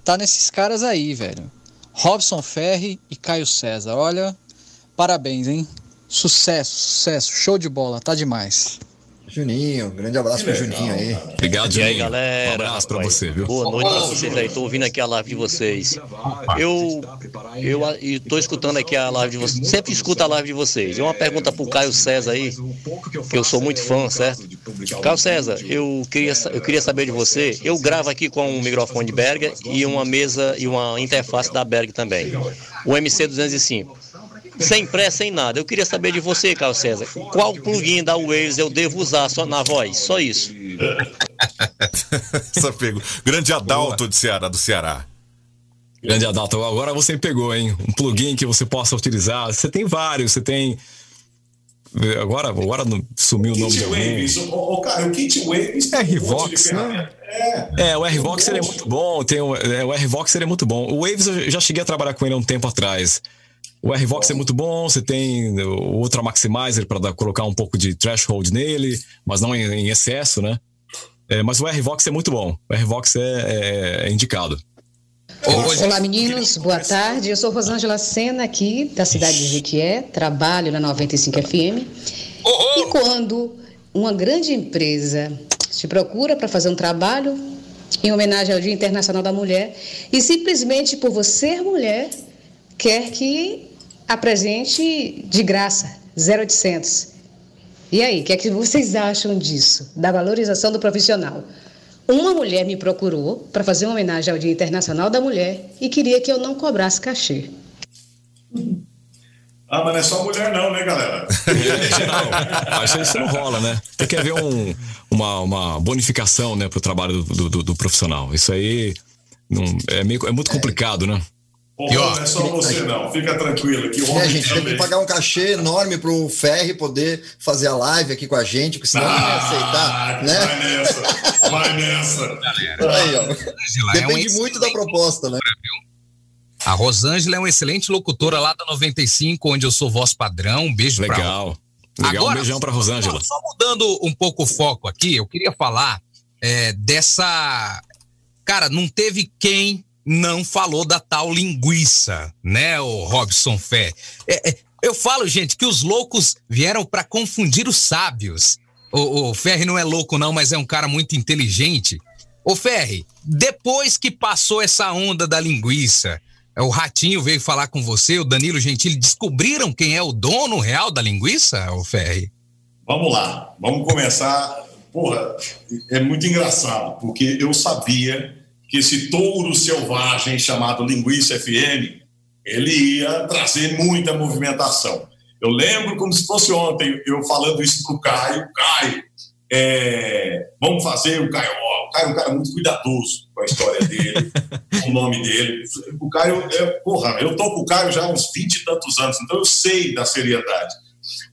tá nesses caras aí, velho. Robson Ferri e Caio César. Olha, parabéns, hein? Sucesso, sucesso, show de bola, tá demais. Juninho, grande abraço pro Juninho aí. Obrigado, E aí, Juninho. galera? Um abraço pra você, viu? Boa noite pra vocês aí. Tô ouvindo aqui a live de vocês. Eu, eu e tô escutando aqui a live de vocês. Sempre escuto a live de vocês. E uma pergunta pro Caio César aí, que eu sou muito fã, certo? Caio César, eu queria, eu queria saber de você. Eu gravo aqui com um microfone de Berger e uma mesa e uma interface da Berger também. O MC205. Sem pressa, sem nada. Eu queria saber de você, Caio César. Qual plugin da Waves eu devo usar só na voz? Só isso. Essa pegou. Grande Adalto de Ceará, do Ceará. Grande Adalto, agora você me pegou, hein? Um plugin que você possa utilizar. Você tem vários, você tem. Agora, agora sumiu o nome Kit. Waves, ô, ô, cara, o Kit Waves. É, um Rivox, né? É. É, o R-Vox ele é muito bom, tem o, é, o R-Vox ele é muito bom. O Waves eu já cheguei a trabalhar com ele há um tempo atrás. O R-Vox é muito bom, você tem o Ultra Maximizer para colocar um pouco de threshold nele, mas não em, em excesso, né? É, mas o R-Vox é muito bom. O R-Vox é, é- é indicado. Olá, meninos. Boa tarde. Eu sou Rosângela Sena, aqui da cidade de Jequié. Trabalho na 95 FM. E quando uma grande empresa te procura para fazer um trabalho em homenagem ao Dia Internacional da Mulher e simplesmente por você ser mulher quer que apresente de graça, 0800. E aí, o que é que vocês acham disso? Da valorização do profissional? Uma mulher me procurou para fazer uma homenagem ao Dia Internacional da Mulher e queria que eu não cobrasse cachê. Ah, mas não é só mulher, não, né, galera? É, geral. Acho que isso não rola, né? Tem que haver um, uma, uma bonificação né, pro trabalho do, do- do profissional. Isso aí não, é, meio, é muito complicado, né? Ô, não é só você, não. Fica tranquilo, que o É, homem gente, tem que também. pagar um cachê enorme pro Ferri poder fazer a live aqui com a gente, porque senão ele não ia aceitar, né? Ah, Vai nessa, vai nessa. Aí, ó. Rosângela é um Depende muito da proposta, né? A Rosângela é uma excelente locutora lá da 95, onde eu sou voz padrão. Um beijo pra Legal. Legal, um beijão pra Rosângela. Só mudando um pouco o foco aqui, eu queria falar é, dessa. Cara, não teve quem não falou da tal linguiça, né, o Robson Fé? É, é, eu falo, gente, que os loucos vieram pra confundir os sábios. O, o Ferri não é louco, não, mas é um cara muito inteligente. Ô, Ferri, depois que passou essa onda da linguiça, o Ratinho veio falar com você, o Danilo Gentili, descobriram quem é o dono real da linguiça, ô Ferri? Vamos lá, vamos começar. Porra, é muito engraçado, porque eu sabia que esse touro selvagem chamado Linguiça FM, ele ia trazer muita movimentação. Eu lembro como se fosse ontem, eu falando isso pro Caio. Caio, é, vamos fazer o Caio. O Caio é um cara muito cuidadoso com a história dele, com o nome dele. O Caio, é, porra, eu tô com o Caio já há uns 20 e tantos anos, então eu sei da seriedade.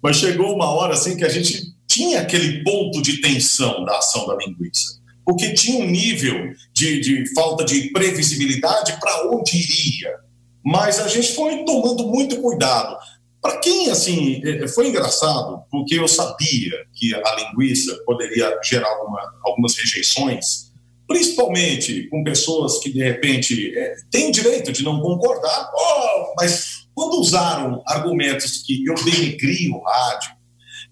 Mas chegou uma hora assim que a gente tinha aquele ponto de tensão da ação da linguiça. Porque tinha um nível de, de falta de previsibilidade para onde iria. Mas a gente foi tomando muito cuidado. Para quem, assim, eh, foi engraçado, porque eu sabia que a linguiça poderia gerar alguma- algumas rejeições, principalmente com pessoas que, de repente, eh, têm direito de não concordar, oh, mas quando usaram argumentos que eu denegri o rádio,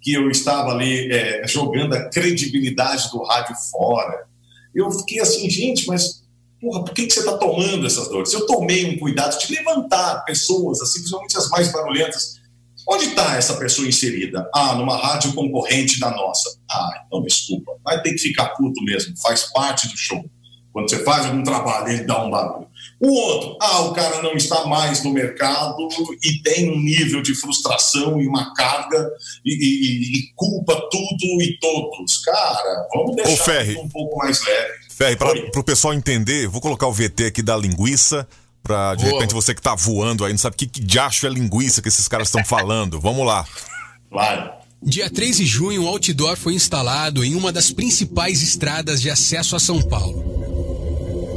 que eu estava ali eh, jogando a credibilidade do rádio fora, eu fiquei assim, gente, mas porra, por que, que você está tomando essas dores? Eu tomei um cuidado de levantar pessoas, assim, principalmente as mais barulhentas. Onde está essa pessoa inserida? Ah, numa rádio concorrente da nossa. Ah, então desculpa, vai ter que ficar puto mesmo, faz parte do show. Quando você faz algum trabalho, ele dá um barulho. O outro, ah, o cara não está mais no mercado e tem um nível de frustração e uma carga e, e- e culpa tudo e todos. Cara, vamos deixar Ferri. um pouco mais leve. Ferri, para o pessoal entender, vou colocar o VT aqui da linguiça. Pra, de Boa. repente, você que tá voando aí, não sabe que, que diacho é linguiça que esses caras estão falando. Vamos lá. Vai. Dia 3 de junho, um outdoor foi instalado em uma das principais estradas de acesso a São Paulo.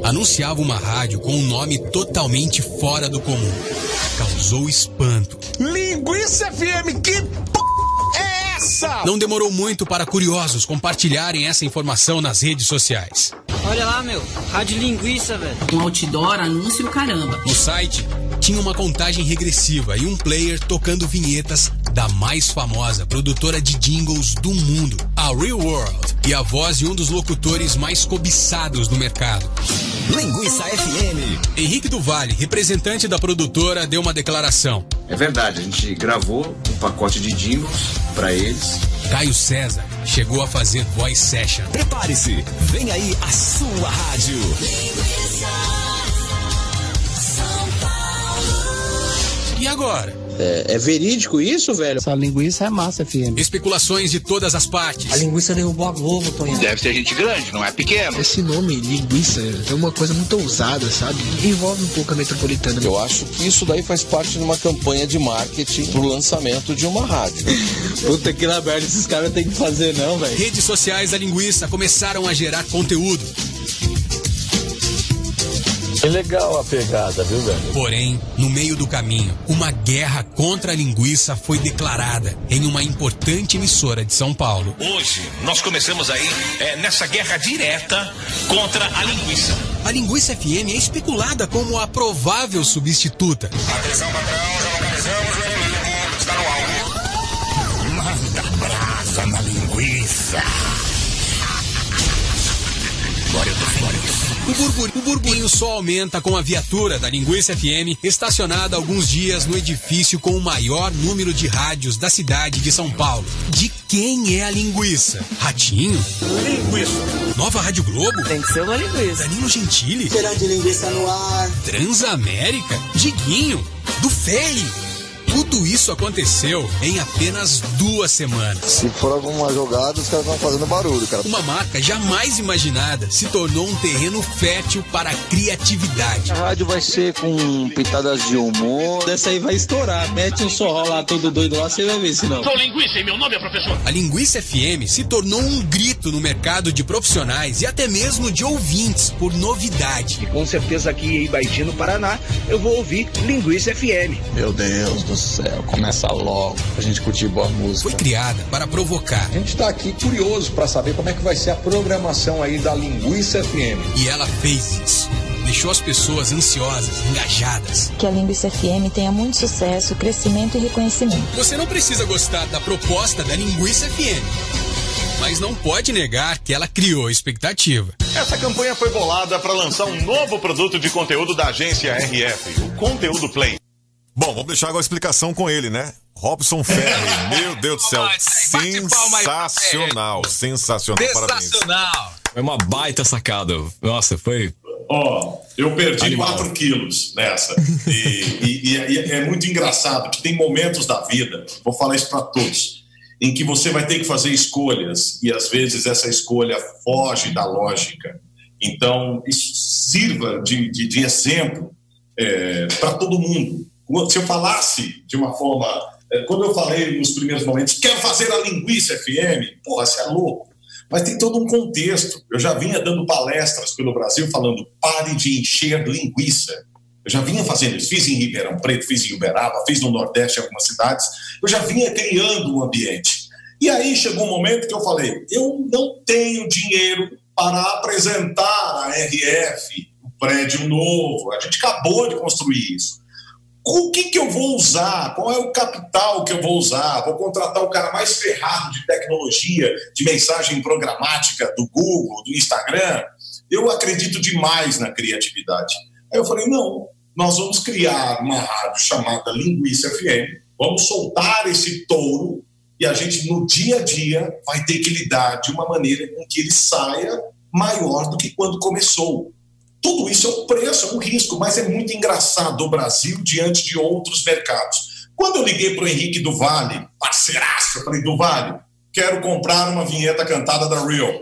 Anunciava uma rádio com um nome totalmente fora do comum. Causou espanto. Linguiça FM, que p... é essa? Não demorou muito para curiosos compartilharem essa informação nas redes sociais. Olha lá, meu. Rádio Linguiça, velho. Um outdoor, anúncio caramba. No site, tinha uma contagem regressiva e um player tocando vinhetas da mais famosa produtora de jingles do mundo, a Real World e a voz de um dos locutores mais cobiçados do mercado. Linguiça FM. Henrique do Vale, representante da produtora, deu uma declaração. É verdade, a gente gravou um pacote de jingles para eles. Caio César chegou a fazer voice session. Prepare-se, vem aí a sua rádio. E agora? É, é, verídico isso, velho? Essa linguiça é massa, FM. Especulações de todas as partes. A linguiça derrubou a Globo, Tonho. Deve ser gente grande, não é pequeno. Esse nome, linguiça, é uma coisa muito ousada, sabe? Envolve um pouco a metropolitana. Eu acho que isso daí faz parte de uma campanha de marketing pro lançamento de uma rádio. Puta que na merda, esses caras têm que fazer, não, velho. Redes sociais da linguiça começaram a gerar conteúdo. É legal a pegada, viu, velho? Porém, no meio do caminho, uma guerra contra a linguiça foi declarada em uma importante emissora de São Paulo. Hoje, nós começamos aí é, nessa guerra direta contra a linguiça. A linguiça FM é especulada como a provável substituta. Atenção, patrão, já localizamos o inimigo. Está no alvo. Manda brasa na linguiça. Agora eu tô, agora eu tô. O, burbur, o burburinho só aumenta com a viatura da Linguiça FM estacionada alguns dias no edifício com o maior número de rádios da cidade de São Paulo. De quem é a linguiça? Ratinho? Linguiça. Nova Rádio Globo? Tem que ser uma linguiça. Danilo Gentili? Será de linguiça no ar. Transamérica? Diguinho? Do Ferry? Tudo isso aconteceu em apenas duas semanas. Se for alguma jogada, os caras estão fazendo barulho, cara. Uma marca jamais imaginada se tornou um terreno fértil para a criatividade. A rádio vai ser com pitadas de humor. Dessa aí vai estourar. Mete um sorro lá todo doido lá, você vai ver se não. Sou linguiça e meu nome é professor. A Linguiça FM se tornou um grito no mercado de profissionais e até mesmo de ouvintes por novidade. E com certeza aqui em Ibaiti, no Paraná, eu vou ouvir Linguiça FM. Meu Deus do céu, começa logo pra gente curtir boa música. Foi criada para provocar. A gente tá aqui curioso para saber como é que vai ser a programação aí da Linguiça FM. E ela fez isso. Deixou as pessoas ansiosas, engajadas. Que a Linguiça FM tenha muito sucesso, crescimento e reconhecimento. Você não precisa gostar da proposta da Linguiça FM. Mas não pode negar que ela criou expectativa. Essa campanha foi bolada para lançar um novo produto de conteúdo da agência RF, o Conteúdo Play. Bom, vamos deixar agora a explicação com ele, né? Robson Ferri, meu Deus do céu, sensacional, sensacional, parabéns. Sensacional. Foi uma baita sacada. Nossa, foi. Ó, eu perdi Animal. 4 quilos nessa. E, e- e- e é muito engraçado que tem momentos da vida, vou falar isso para todos, em que você vai ter que fazer escolhas e às vezes essa escolha foge da lógica. Então, isso sirva de, de- de exemplo para todo mundo. Se eu falasse de uma forma. eh, Quando eu falei nos primeiros momentos, quero fazer a linguiça FM, porra, você é louco. Mas tem todo um contexto. Eu já vinha dando palestras pelo Brasil falando pare de encher linguiça. Eu já vinha fazendo isso. Fiz em Ribeirão Preto, fiz em Uberaba, fiz no Nordeste em algumas cidades. Eu já vinha criando um ambiente. E aí chegou um momento que eu falei: eu não tenho dinheiro para apresentar a RF, o prédio novo. A gente acabou de construir isso. O que, que eu vou usar? Qual é o capital que eu vou usar? Vou contratar o cara mais ferrado de tecnologia, de mensagem programática do Google, do Instagram? Eu acredito demais na criatividade. Aí eu falei: não, nós vamos criar uma rádio chamada Linguiça FM, vamos soltar esse touro e a gente, no dia a dia, vai ter que lidar de uma maneira com que ele saia maior do que quando começou. Tudo isso é um preço, é um risco, mas é muito engraçado o Brasil diante de outros mercados. Quando eu liguei para o Henrique do Vale, parceiraço, eu falei, do Vale, quero comprar uma vinheta cantada da Real.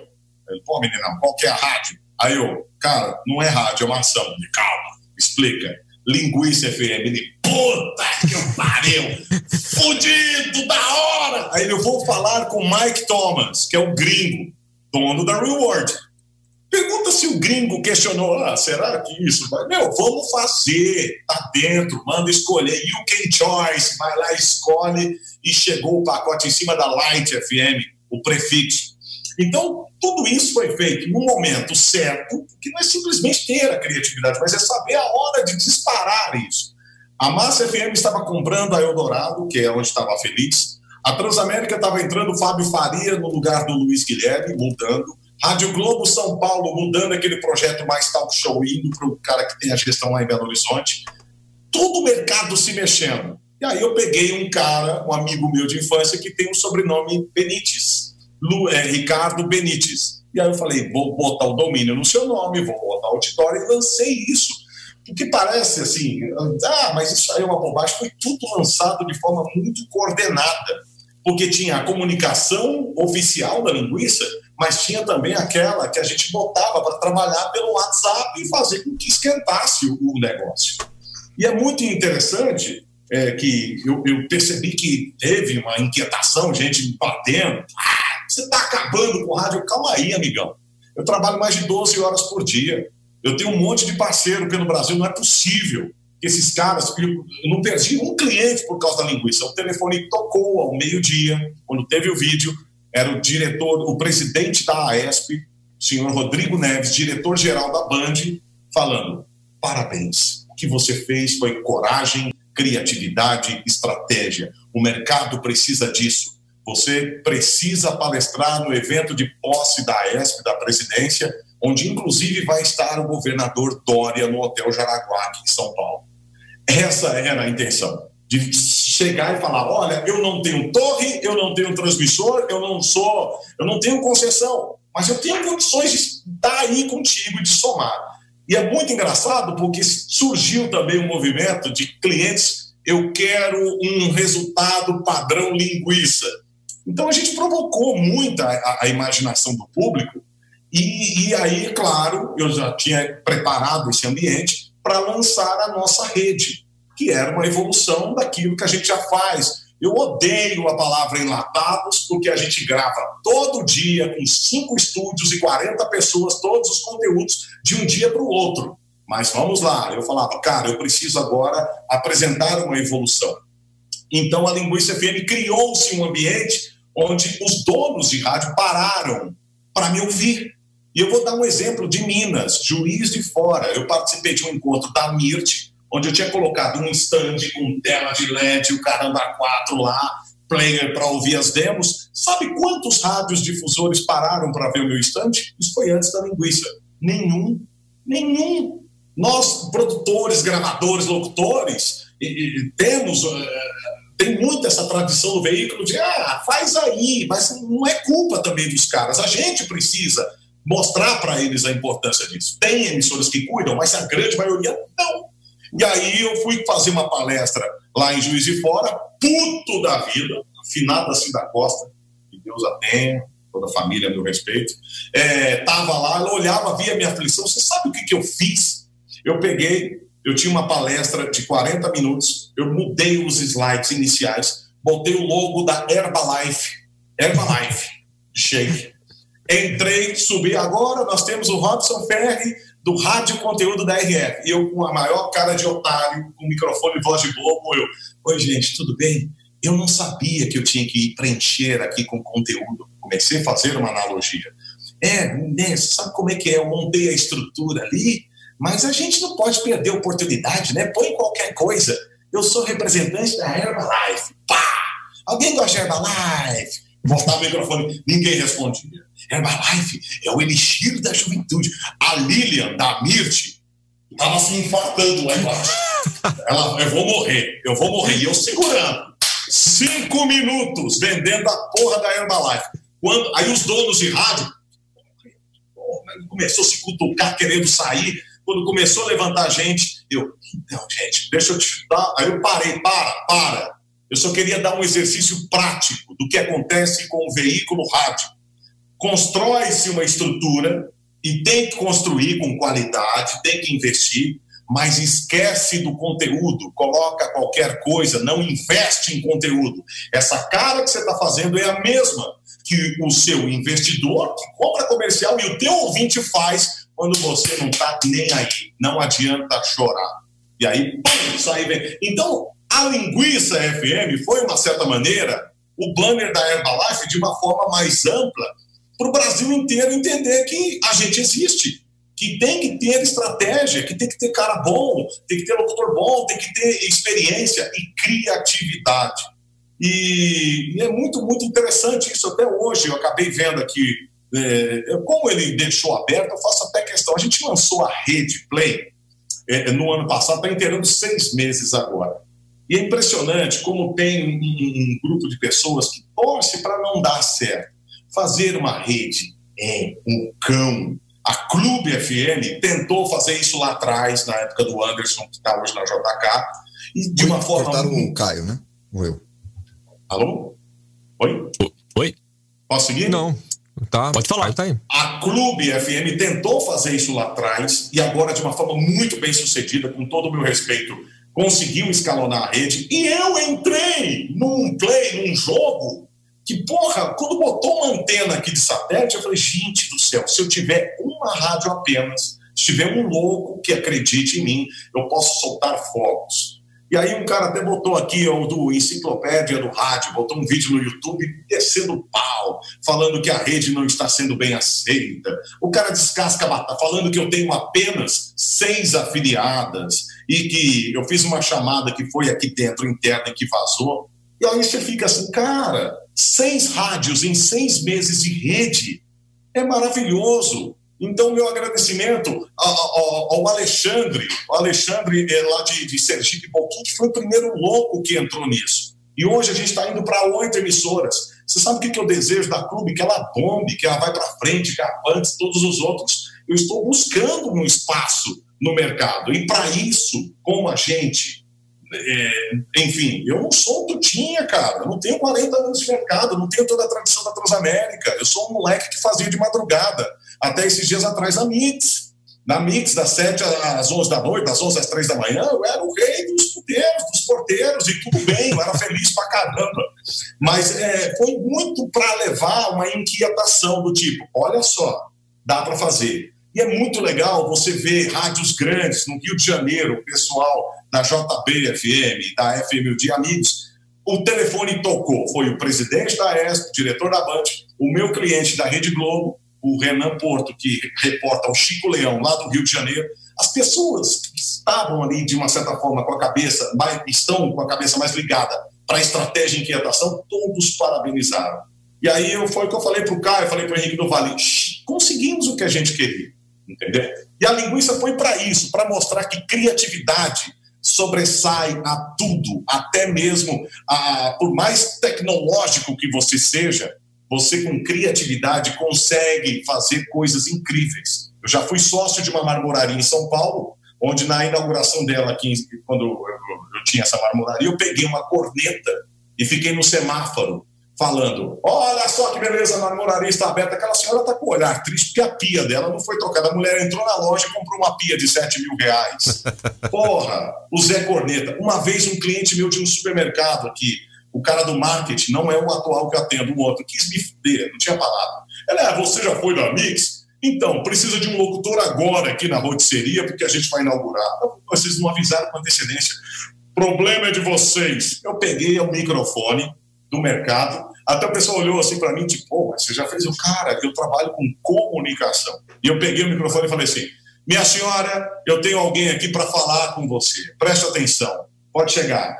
Ele, pô, meninão, qual que é a rádio? Aí eu, cara, não é rádio, é uma ação. Ele, calma, explica. Linguiça FM. Ele, puta que pariu! Fudido, da hora! Aí eu vou falar com Mike Thomas, que é o gringo, dono da Reward. Pergunta se o gringo questionou, ah, será que isso vai? Meu, vamos fazer, tá dentro, manda escolher, you can choice, vai lá, escolhe, e chegou o pacote em cima da Light FM, o prefixo. Então, tudo isso foi feito no momento certo, que não é simplesmente ter a criatividade, mas é saber a hora de disparar isso. A Massa FM estava comprando a Eldorado, que é onde estava a Feliz. A Transamérica estava entrando o Fábio Faria no lugar do Luiz Guilherme, mudando. Rádio Globo São Paulo mudando aquele projeto mais talk show, indo para o cara que tem a gestão lá em Belo Horizonte. Todo o mercado se mexendo. E aí eu peguei um cara, um amigo meu de infância, que tem o sobrenome Benítez, Lu, é, Ricardo Benítez. E aí eu falei, vou botar o domínio no seu nome, vou botar o auditório e lancei isso. Porque parece assim, ah, mas isso aí é uma bobagem. Foi tudo lançado de forma muito coordenada porque tinha a comunicação oficial da linguiça, mas tinha também aquela que a gente botava para trabalhar pelo WhatsApp e fazer com que esquentasse o negócio. E é muito interessante é, que eu, eu, percebi que teve uma inquietação, gente batendo. Ah, você está acabando com o rádio? Calma aí, amigão. Eu trabalho mais de 12 horas por dia. Eu tenho um monte de parceiro pelo Brasil, não é possível esses caras, eu não perdi um cliente por causa da linguiça. O telefone tocou ao meio-dia, quando teve o vídeo, era o diretor, o presidente da AESP, senhor Rodrigo Neves, diretor-geral da Band, falando: parabéns, o que você fez foi coragem, criatividade, estratégia. O mercado precisa disso. Você precisa palestrar no evento de posse da AESP, da presidência, onde inclusive vai estar o governador Dória no Hotel Jaraguá, aqui em São Paulo. Essa era a intenção. De chegar e falar: olha, eu não tenho torre, eu não tenho transmissor, eu não sou, eu não tenho concessão, mas eu tenho condições de estar aí contigo e de somar. E é muito engraçado porque surgiu também um movimento de clientes. Eu quero um resultado padrão linguiça. Então a gente provocou muito a, a imaginação do público, e, e aí, claro, eu já tinha preparado esse ambiente para lançar a nossa rede, que era uma evolução daquilo que a gente já faz. Eu odeio a palavra enlatados, porque a gente grava todo dia com cinco estúdios e 40 pessoas, todos os conteúdos, de um dia para o outro. Mas vamos lá, eu falava, cara, eu preciso agora apresentar uma evolução. Então a Linguiça FM criou-se um ambiente onde os donos de rádio pararam para me ouvir. E eu vou dar um exemplo de Minas, Juiz de Fora. Eu participei de um encontro da MIRT, onde eu tinha colocado um stand com tela de LED, o caramba 4 lá, player para ouvir as demos. Sabe quantos rádios difusores pararam para ver o meu stand? Isso foi antes da linguiça. Nenhum. Nenhum. Nós, produtores, gravadores, locutores, e, e, temos. Uh, tem muito essa tradição do veículo de ah, faz aí, mas não é culpa também dos caras. A gente precisa mostrar para eles a importância disso. Tem emissoras que cuidam, mas a grande maioria não. E aí eu fui fazer uma palestra lá em Juiz de Fora, puto da vida, afinada assim da Costa, que Deus a tenha, toda a família, meu respeito. É, tava lá, ela olhava, via minha aflição. Você sabe o que, que eu fiz? Eu peguei, eu tinha uma palestra de 40 minutos, eu mudei os slides iniciais, botei o logo da Herbalife, Herbalife, shake Entrei, subi. Agora nós temos o Robson Ferri do Rádio Conteúdo da RF. Eu com a maior cara de otário, com microfone e voz de bobo, eu. Oi, gente, tudo bem? Eu não sabia que eu tinha que preencher aqui com conteúdo. Comecei a fazer uma analogia. É, né, sabe como é que é? Eu montei a estrutura ali, mas a gente não pode perder a oportunidade, né? Põe qualquer coisa. Eu sou representante da Herbalife. Pá! Alguém gosta de Herbalife? Voltar o microfone. Ninguém respondia. Herbalife é o elixir da juventude. A Lilian, da Mirth, estava se infartando lá embaixo. Ela, eu vou morrer, eu vou morrer. E eu segurando. Cinco minutos vendendo a porra da Herbalife. Quando, aí os donos de rádio começou a se cutucar, querendo sair. Quando começou a levantar gente, eu, então, gente, deixa eu te dar. Aí eu parei, para, para. Eu só queria dar um exercício prático do que acontece com o veículo rádio constrói-se uma estrutura e tem que construir com qualidade, tem que investir, mas esquece do conteúdo, coloca qualquer coisa, não investe em conteúdo. Essa cara que você está fazendo é a mesma que o seu investidor que compra comercial e o teu ouvinte faz quando você não está nem aí. Não adianta chorar. E aí, pum, sai vem. Então, a linguiça FM foi, uma certa maneira, o banner da Herbalife de uma forma mais ampla, para o Brasil inteiro entender que a gente existe, que tem que ter estratégia, que tem que ter cara bom, tem que ter locutor bom, tem que ter experiência e criatividade. E, e, é muito, muito interessante isso até hoje. Eu acabei vendo aqui, é, como ele deixou aberto, eu faço até questão. A gente lançou a rede Play é, no ano passado, está inteirando seis meses agora. E é impressionante como tem um, um grupo de pessoas que torce para não dar certo. Fazer uma rede é um cão. A Clube FM tentou fazer isso lá atrás, na época do Anderson, que está hoje na JK, e de uma forma. Cortaram muito... o Caio, né? Ou eu. Alô? Oi? Oi? Posso seguir? Não. Tá, Pode falar. Tá aí. A Clube FM tentou fazer isso lá atrás e agora, de uma forma muito bem sucedida, com todo o meu respeito, conseguiu escalonar a rede. E eu entrei num play, num jogo, que, porra, quando botou uma antena aqui de satélite, eu falei, gente do céu, se eu tiver uma rádio apenas, se tiver um louco que acredite em mim, eu posso soltar fogos. E aí um cara até botou aqui, o do Enciclopédia do Rádio, botou um vídeo no YouTube descendo pau, falando que a rede não está sendo bem aceita. O cara descasca batata, falando que eu tenho apenas seis afiliadas e que eu fiz uma chamada que foi aqui dentro, interna, e que vazou. E aí você fica assim, cara, seis rádios em seis meses de rede é maravilhoso. Então, meu agradecimento ao, ao Alexandre, o Alexandre é lá de, de Sergipe Pouquinho, que foi o primeiro louco que entrou nisso. E hoje a gente está indo para oito emissoras. Você sabe o que, que eu desejo da clube? Que ela bombe, que ela vai para frente, que avance todos os outros. Eu estou buscando um espaço no mercado. E para isso, como a gente, é, enfim, eu não sou tutinha, cara. Eu não tenho 40 anos de mercado, não tenho toda a tradição da Transamérica. Eu sou um moleque que fazia de madrugada até esses dias atrás na Mix. Na Mix, das 7 às 11 da noite, das 11 às 3 da manhã, eu era o rei dos puteiros, dos porteiros, e tudo bem, eu era feliz pra caramba. Mas é, foi muito para levar uma inquietação do tipo: olha só, dá para fazer. E é muito legal você ver rádios grandes no Rio de Janeiro, o pessoal da JB FM, da FM de Amigos. O telefone tocou, foi o presidente da ESP, o diretor da Band, o meu cliente da Rede Globo, o Renan Porto, que reporta o Chico Leão, lá do Rio de Janeiro, as pessoas que estavam ali, de uma certa forma, com a cabeça, mais, estão com a cabeça mais ligada para a estratégia e inquietação, todos parabenizaram. E aí eu, foi o que eu falei para o Caio, falei para o Henrique do Vale, conseguimos o que a gente queria, entendeu? E a linguiça foi para isso, para mostrar que criatividade sobressai a tudo, até mesmo a, por mais tecnológico que você seja, você com criatividade consegue fazer coisas incríveis. Eu já fui sócio de uma marmoraria em São Paulo, onde na inauguração dela, aqui, quando eu, eu, eu tinha essa marmoraria, eu peguei uma corneta e fiquei no semáforo falando: Olha só que beleza, a marmoraria está aberta. Aquela senhora está com o olhar triste porque a pia dela não foi trocada. A mulher entrou na loja e comprou uma pia de 7 mil reais. Porra, o Zé Corneta. Uma vez um cliente meu de um supermercado aqui o cara do marketing não é o atual que atendo, o outro quis me fuder, não tinha palavra. Ela, ah, você já foi da Mix? Então, precisa de um locutor agora aqui na rotisseria, porque a gente vai inaugurar. Vocês não avisaram com antecedência. Problema é de vocês. Eu peguei o microfone do mercado, até o pessoal olhou assim para mim, tipo, pô, você já fez o cara, eu trabalho com comunicação. E eu peguei o microfone e falei assim: minha senhora, eu tenho alguém aqui para falar com você. Preste atenção. Pode chegar.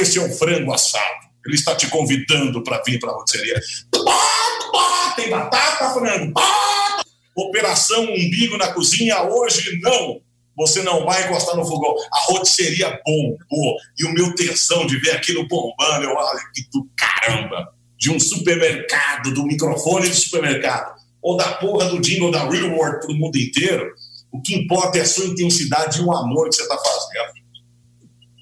Esse é um frango assado. Ele está te convidando para vir para a rotisseria. Tem batata, frango. Operação umbigo na cozinha hoje, não. Você não vai encostar no fogão. A rotisseria bombou. E o meu tensão de ver aquilo bombando, eu olho que do caramba. De um supermercado, do microfone do supermercado, ou da porra do jingle da Real World para o mundo inteiro, o que importa é a sua intensidade e o amor que você está fazendo.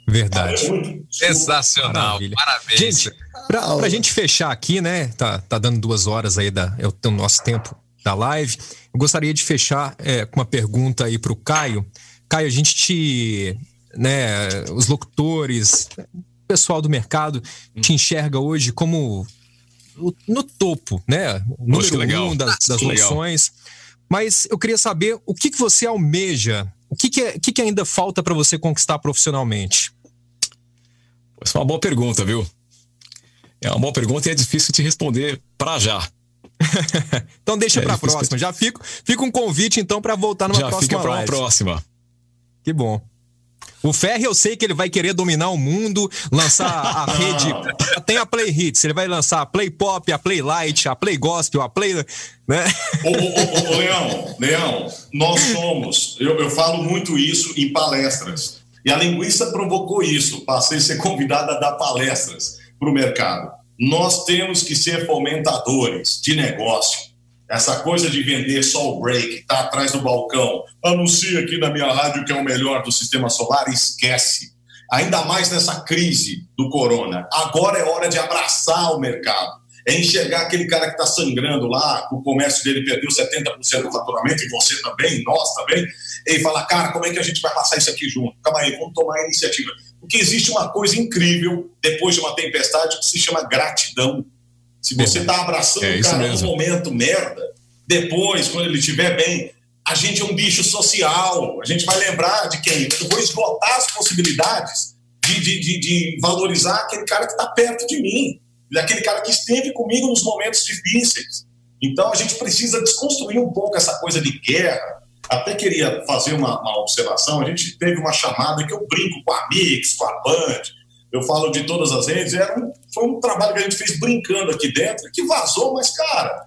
Verdade. Sensacional. Maravilha. Parabéns. Gente, pra, pra gente fechar aqui, né? Tá, tá dando duas horas aí da, é o nosso tempo da live. Eu gostaria de fechar é, com uma pergunta aí pro Caio. Caio, a gente te. Né, os locutores, o pessoal do mercado te enxerga hoje como no topo, né? Número legal. um das, das noções. Mas eu queria saber o que, que você almeja, o que, que, é, o que, que ainda falta para você conquistar profissionalmente? Essa é uma boa pergunta, viu? É uma boa pergunta e é difícil te responder para já. então deixa é para próxima. Já fica, fica um convite então para voltar numa já próxima fica uma próxima. Que bom. O Ferri, eu sei que ele vai querer dominar o mundo, lançar a rede. Tem a Play Hits, ele vai lançar a Play Pop, a Play Light, a Play Gospel, a Play. Né? Ô, ô, ô, ô, Leão, Leão, nós somos. Eu, eu falo muito isso em palestras. E a linguiça provocou isso. Passei a ser convidado a dar palestras para o mercado. Nós temos que ser fomentadores de negócio essa coisa de vender só o break, tá atrás do balcão, anuncia aqui na minha rádio que é o melhor do sistema solar, esquece. Ainda mais nessa crise do corona. Agora é hora de abraçar o mercado. É enxergar aquele cara que está sangrando lá, o comércio dele perdeu 70% do faturamento, e você também, nós também, e falar, cara, como é que a gente vai passar isso aqui junto? Calma aí, vamos tomar a iniciativa. Porque existe uma coisa incrível depois de uma tempestade que se chama gratidão. Se você está abraçando é o cara num momento merda, depois, quando ele estiver bem, a gente é um bicho social. A gente vai lembrar de quem? Eu vou esgotar as possibilidades de, de, de, de valorizar aquele cara que está perto de mim, daquele cara que esteve comigo nos momentos difíceis. Então a gente precisa desconstruir um pouco essa coisa de guerra. Até queria fazer uma, uma observação. A gente teve uma chamada que eu brinco com a Mix, com a Band, eu falo de todas as redes, era um, foi um trabalho que a gente fez brincando aqui dentro, que vazou, mas, cara,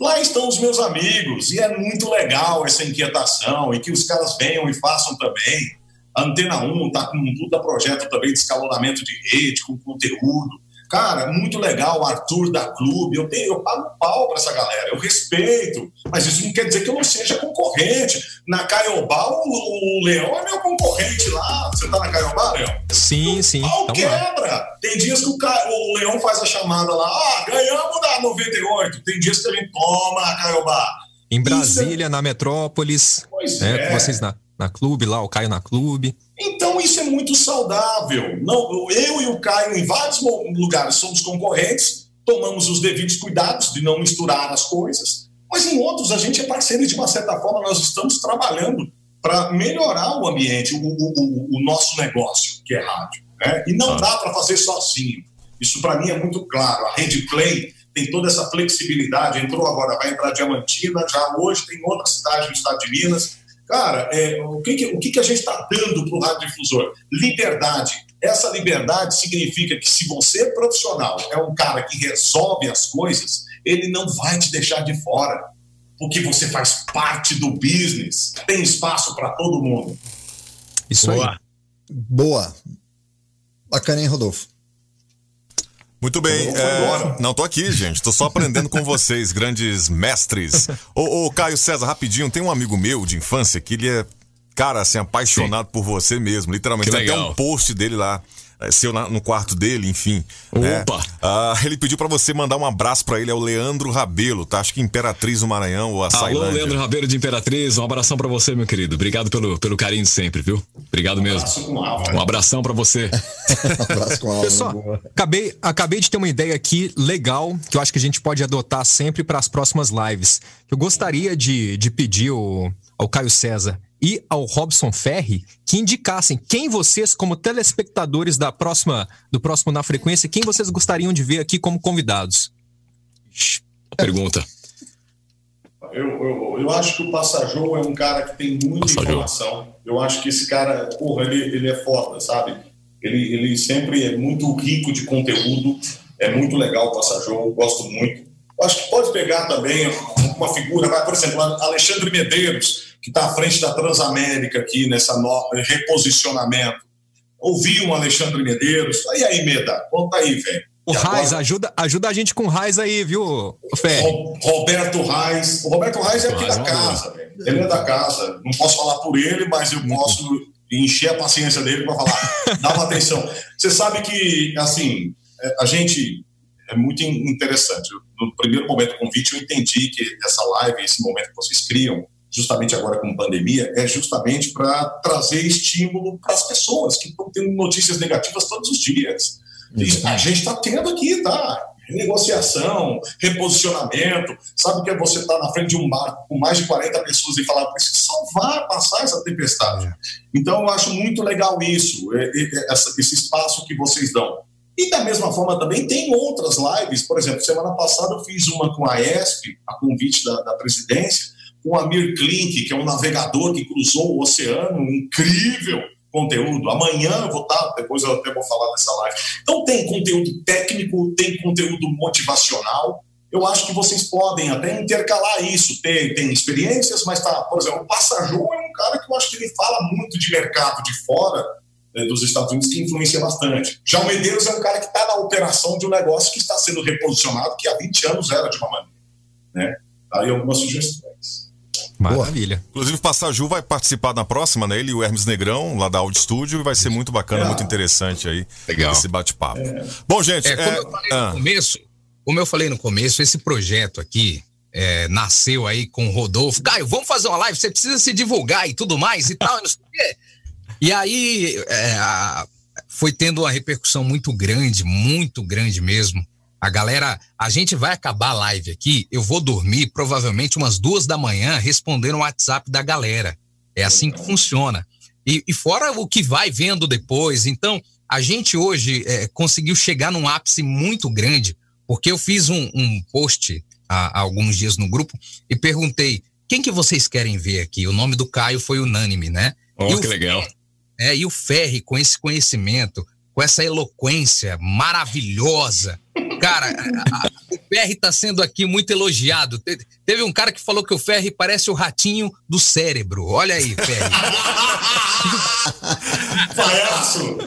lá estão os meus amigos, e é muito legal essa inquietação, e que os caras venham e façam também. A Antena 1 está com um puta projeto também de escalonamento de rede, com conteúdo. Cara, muito legal, o Arthur da Clube. Eu, tenho, eu pago pau para essa galera, eu respeito. Mas isso não quer dizer que eu não seja concorrente. Na Caiobá, o, o Leão é meu concorrente lá. Você tá na Caiobá, Leão? Sim, sim. Pau quebra. Lá. Tem dias que o, o, Leão faz a chamada lá. Ah, ganhamos da 98. Tem dias que gente toma a Caiobá. Em Brasília, é... na Metrópolis. Pois é. é. Vocês na, na clube lá, o Caio na clube. Então isso é muito saudável. Não, eu e o Caio, em vários lugares, somos concorrentes, tomamos os devidos cuidados de não misturar as coisas, mas em outros a gente é parceiro e, de uma certa forma, nós estamos trabalhando para melhorar o ambiente, o, o, o, nosso negócio, que é rádio. Né? E não dá para fazer sozinho. Isso para mim é muito claro. A Rede Play tem toda essa flexibilidade. Entrou agora, vai entrar Diamantina, já hoje tem outra cidade no estado de Minas Cara, é, o, que, que, o que, que a gente está dando para o radiodifusor? Liberdade. Essa liberdade significa que se você é profissional, é um cara que resolve as coisas, ele não vai te deixar de fora, porque você faz parte do business, tem espaço para todo mundo. Isso Boa. aí. Boa. Bacana, hein, Rodolfo? Muito bem. É... Não, tô aqui, gente. Tô só aprendendo com vocês, grandes mestres. Ô, ô, Caio César, rapidinho, tem um amigo meu de infância que ele é, cara, assim, apaixonado Sim. por você mesmo. Literalmente, tem até um post dele lá. É, seu na, no quarto dele, enfim. Né? Opa! Né? Ah, ele pediu para você mandar um abraço para ele, é o Leandro Rabelo, tá? Acho que Imperatriz do Maranhão ou a Alô, Leandro Rabelo de Imperatriz, um abração para você, meu querido. Obrigado pelo, pelo carinho de sempre, viu? Obrigado mesmo. Um, um abração para você. um abraço com alma. Pessoal, acabei, acabei de ter uma ideia aqui legal que eu acho que a gente pode adotar sempre para as próximas lives. Eu gostaria de, de pedir ao, ao Caio César e ao Robson Ferri que indicassem quem vocês, como telespectadores da próxima, do próximo Na Frequência, quem vocês gostariam de ver aqui como convidados. Pergunta. Eu, eu, eu acho que o Passajou é um cara que tem muita Passajou. informação. Eu acho que esse cara, porra, ele, ele é foda, sabe? Ele, ele sempre é muito rico de conteúdo. É muito legal o Passajou, gosto muito. Eu acho que pode pegar também uma figura, por exemplo, Alexandre Medeiros que está à frente da Transamérica aqui nessa no... reposicionamento. Ouvi um Alexandre Medeiros. E aí, Meda, conta aí, velho. O Raiz, ajuda, ajuda a gente com o Raiz aí, viu, Fé? Roberto Raiz. O Roberto Raiz é aqui da casa, velho. Ele é da casa. Não posso falar por ele, mas eu posso encher a paciência dele para falar. Dá uma atenção. Você sabe que, assim, é, a gente é muito interessante. No primeiro momento do convite, eu entendi que essa live, esse momento que vocês criam, justamente agora com pandemia, é justamente para trazer estímulo para as pessoas que estão tendo notícias negativas todos os dias. E a gente está tendo aqui, tá? Negociação, reposicionamento. Sabe que é você estar tá na frente de um barco com mais de 40 pessoas e falar, preciso salvar, passar essa tempestade. Então, eu acho muito legal isso, esse espaço que vocês dão. E da mesma forma também tem outras lives, por exemplo, semana passada eu fiz uma com a ESP, a convite da, da presidência, com Amir Klink, que é um navegador que cruzou o oceano, incrível, conteúdo. Amanhã eu vou estar, depois eu até vou falar dessa live. Então tem conteúdo técnico, tem conteúdo motivacional. Eu acho que vocês podem até intercalar isso. Tem, tem experiências, mas tá, por exemplo, o Passajou é um cara que eu acho que ele fala muito de mercado de fora né, dos Estados Unidos que influencia bastante. Já o Medeiros é um cara que está na operação de um negócio que está sendo reposicionado, que há 20 anos era de uma maneira. Né? Aí algumas sugestões. Maravilha. Inclusive, o Passaju vai participar na próxima, né? Ele e o Hermes Negrão, lá da Audio Studio, e vai ser muito bacana, é. muito interessante aí. Legal. Esse bate-papo. É. Bom, gente. É, como, eu falei ah. no começo, como eu falei no começo, esse projeto aqui é, nasceu aí com o Rodolfo. Caio, vamos fazer uma live, você precisa se divulgar e tudo mais e tal, não sei o quê. E aí é, a, foi tendo uma repercussão muito grande, muito grande mesmo. A galera, a gente vai acabar a live aqui. Eu vou dormir provavelmente umas duas da manhã respondendo o WhatsApp da galera. É assim que funciona. E, e fora o que vai vendo depois. Então, a gente hoje é, conseguiu chegar num ápice muito grande, porque eu fiz um, um post há, há, alguns dias no grupo e perguntei: quem que vocês querem ver aqui? O nome do Caio foi unânime, né? Oh, que legal. É, e o Ferri, com esse conhecimento, com essa eloquência maravilhosa. Cara, a, a, o Ferri está sendo aqui muito elogiado. Te, teve um cara que falou que o Ferri parece o ratinho do cérebro. Olha aí, Ferri. Palhaço!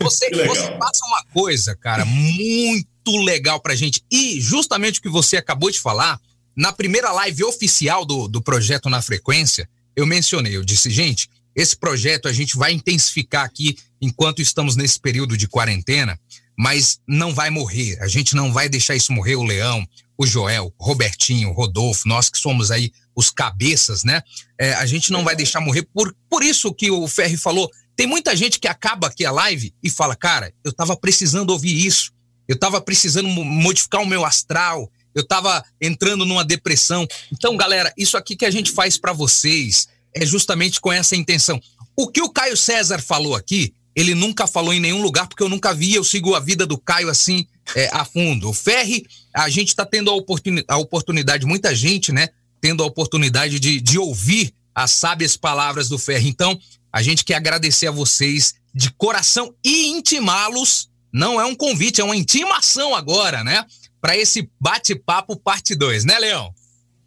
Você, você passa uma coisa, cara, muito legal pra gente. E justamente o que você acabou de falar, na primeira live oficial do, do projeto Na Frequência, eu mencionei, eu disse, gente, esse projeto a gente vai intensificar aqui enquanto estamos nesse período de quarentena, mas não vai morrer. A gente não vai deixar isso morrer. O Leão, o Joel, Robertinho, Rodolfo, nós que somos aí os cabeças, né? É, a gente não vai deixar morrer. Por, por isso que o Ferri falou. Tem muita gente que acaba aqui a live e fala, cara, eu tava precisando ouvir isso. Eu tava precisando modificar o meu astral. Eu tava entrando numa depressão. Então, galera, isso aqui que a gente faz para vocês é justamente com essa intenção. O que o Caio César falou aqui ele nunca falou em nenhum lugar, porque eu nunca vi, eu sigo a vida do Caio assim é, a fundo. O Ferri, a gente está tendo a, oportuni a oportunidade, muita gente, né? Tendo a oportunidade de, de ouvir as sábias palavras do Ferri. Então, a gente quer agradecer a vocês de coração e intimá-los. Não é um convite, é uma intimação agora, né? Para esse bate-papo parte 2, né, Leão?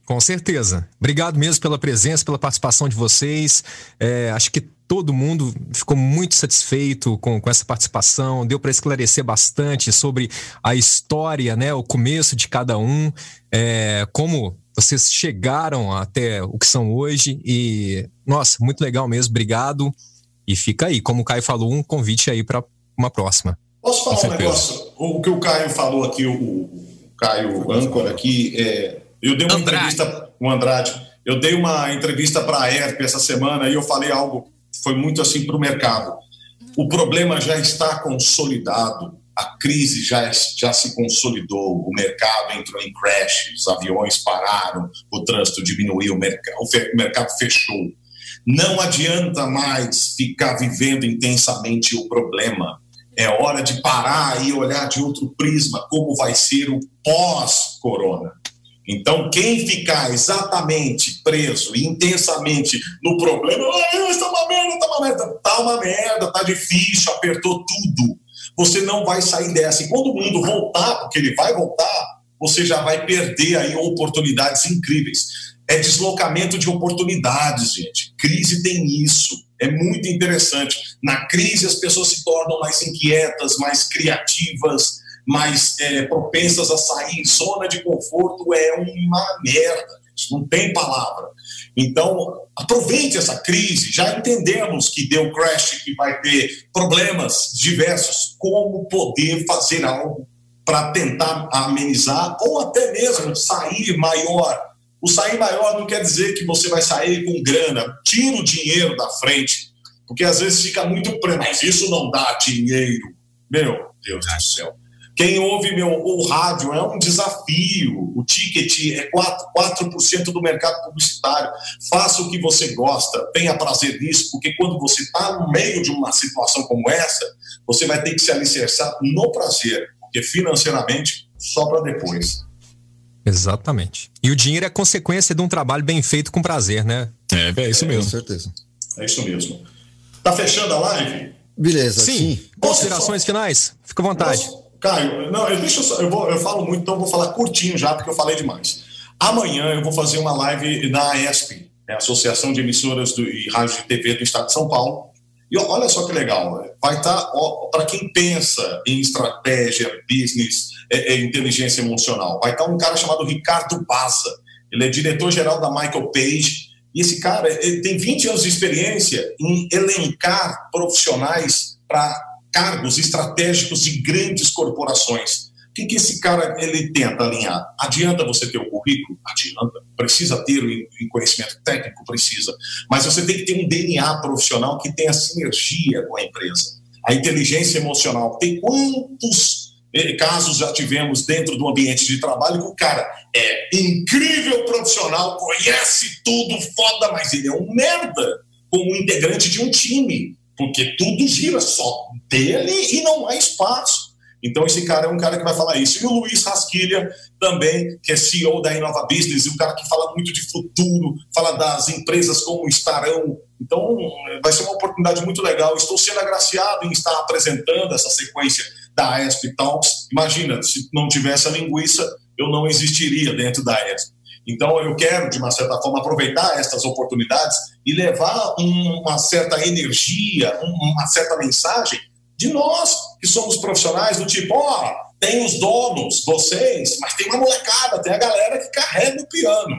Com certeza. Obrigado mesmo pela presença, pela participação de vocês. É, acho que todo mundo ficou muito satisfeito com, com essa participação, deu para esclarecer bastante sobre a história, né, o começo de cada um, é, como vocês chegaram até o que são hoje e, nossa, muito legal mesmo, obrigado. E fica aí, como o Caio falou, um convite aí para uma próxima. Posso falar um negócio? O que o Caio falou aqui, o, Caio âncora aqui, é, eu dei uma Andrade. entrevista, o Andrade, eu dei uma entrevista para a ERP essa semana e eu falei algo foi muito assim para o mercado. O problema já está consolidado, a crise já, já se consolidou, o mercado entrou em crash, os aviões pararam, o trânsito diminuiu, o, mercado, o mercado fechou. Não adianta mais ficar vivendo intensamente o problema. É hora de parar e olhar de outro prisma como vai ser o pós-corona. Então, quem ficar exatamente preso intensamente no problema, está uma merda, está uma merda, está uma merda, está difícil, apertou tudo. Você não vai sair dessa. E quando o mundo voltar, porque ele vai voltar, você já vai perder aí oportunidades incríveis. É deslocamento de oportunidades, gente. Crise tem isso. É muito interessante. Na crise, as pessoas se tornam mais inquietas, mais criativas, mais é, propensas a sair. Zona de conforto é uma merda, não tem palavra. Então, aproveite essa crise. Já entendemos que deu crash, que vai ter problemas diversos. Como poder fazer algo para tentar amenizar ou até mesmo sair maior. O sair maior não quer dizer que você vai sair com grana. Tira o dinheiro da frente, porque às vezes fica muito preso. Mas isso não dá dinheiro. Meu Deus do céu. Quem ouve meu, o rádio é um desafio. O ticket é 4%, 4 do mercado publicitário. Faça o que você gosta, tenha prazer nisso, porque quando você está no meio de uma situação como essa, você vai ter que se alicerçar no prazer, porque financeiramente só para depois. Exatamente. E o dinheiro é consequência de um trabalho bem feito com prazer, né? É, é isso mesmo. Com certeza. É isso mesmo. Tá fechando a live? Beleza, Sim. sim. Considerações finais? Fica à vontade. Posso- Caio, não, eu, deixa eu, só- eu, vou, eu falo muito, então vou falar curtinho já, porque eu falei demais. Amanhã eu vou fazer uma live na AESP, né, Associação de Emissoras do, e Rádio de TV do Estado de São Paulo. E olha só que legal, né? vai estar para quem pensa em estratégia, business, é, é, inteligência emocional. Vai estar um cara chamado Ricardo Baza. Ele é diretor-geral da Michael Page. E esse cara tem 20 anos de experiência em elencar profissionais para cargos estratégicos de grandes corporações. O que, que esse cara ele tenta alinhar? Adianta você ter o currículo? Adianta. Precisa ter o conhecimento técnico? Precisa. Mas você tem que ter um DNA profissional que tenha sinergia com a empresa. A inteligência emocional. Tem quantos eh, casos já tivemos dentro do ambiente de trabalho que o cara é incrível profissional, conhece tudo, foda, mas ele é um merda como integrante de um time, porque tudo gira só dele e não há espaço. Então, esse cara é um cara que vai falar isso. E o Luiz Rasquilha, também, que é CEO da Inova Business, um cara que fala muito de futuro, fala das empresas como estarão. Então, vai ser uma oportunidade muito legal. Estou sendo agraciado em estar apresentando essa sequência da AESP Talks. Imagina, se não tivesse a linguiça, eu não existiria dentro da AESP. Então, eu quero, de uma certa forma, aproveitar estas oportunidades e levar um- uma certa energia, um- uma certa mensagem de nós que somos profissionais do tipo, ó, tem os donos, vocês, mas tem uma molecada, tem a galera que carrega o piano.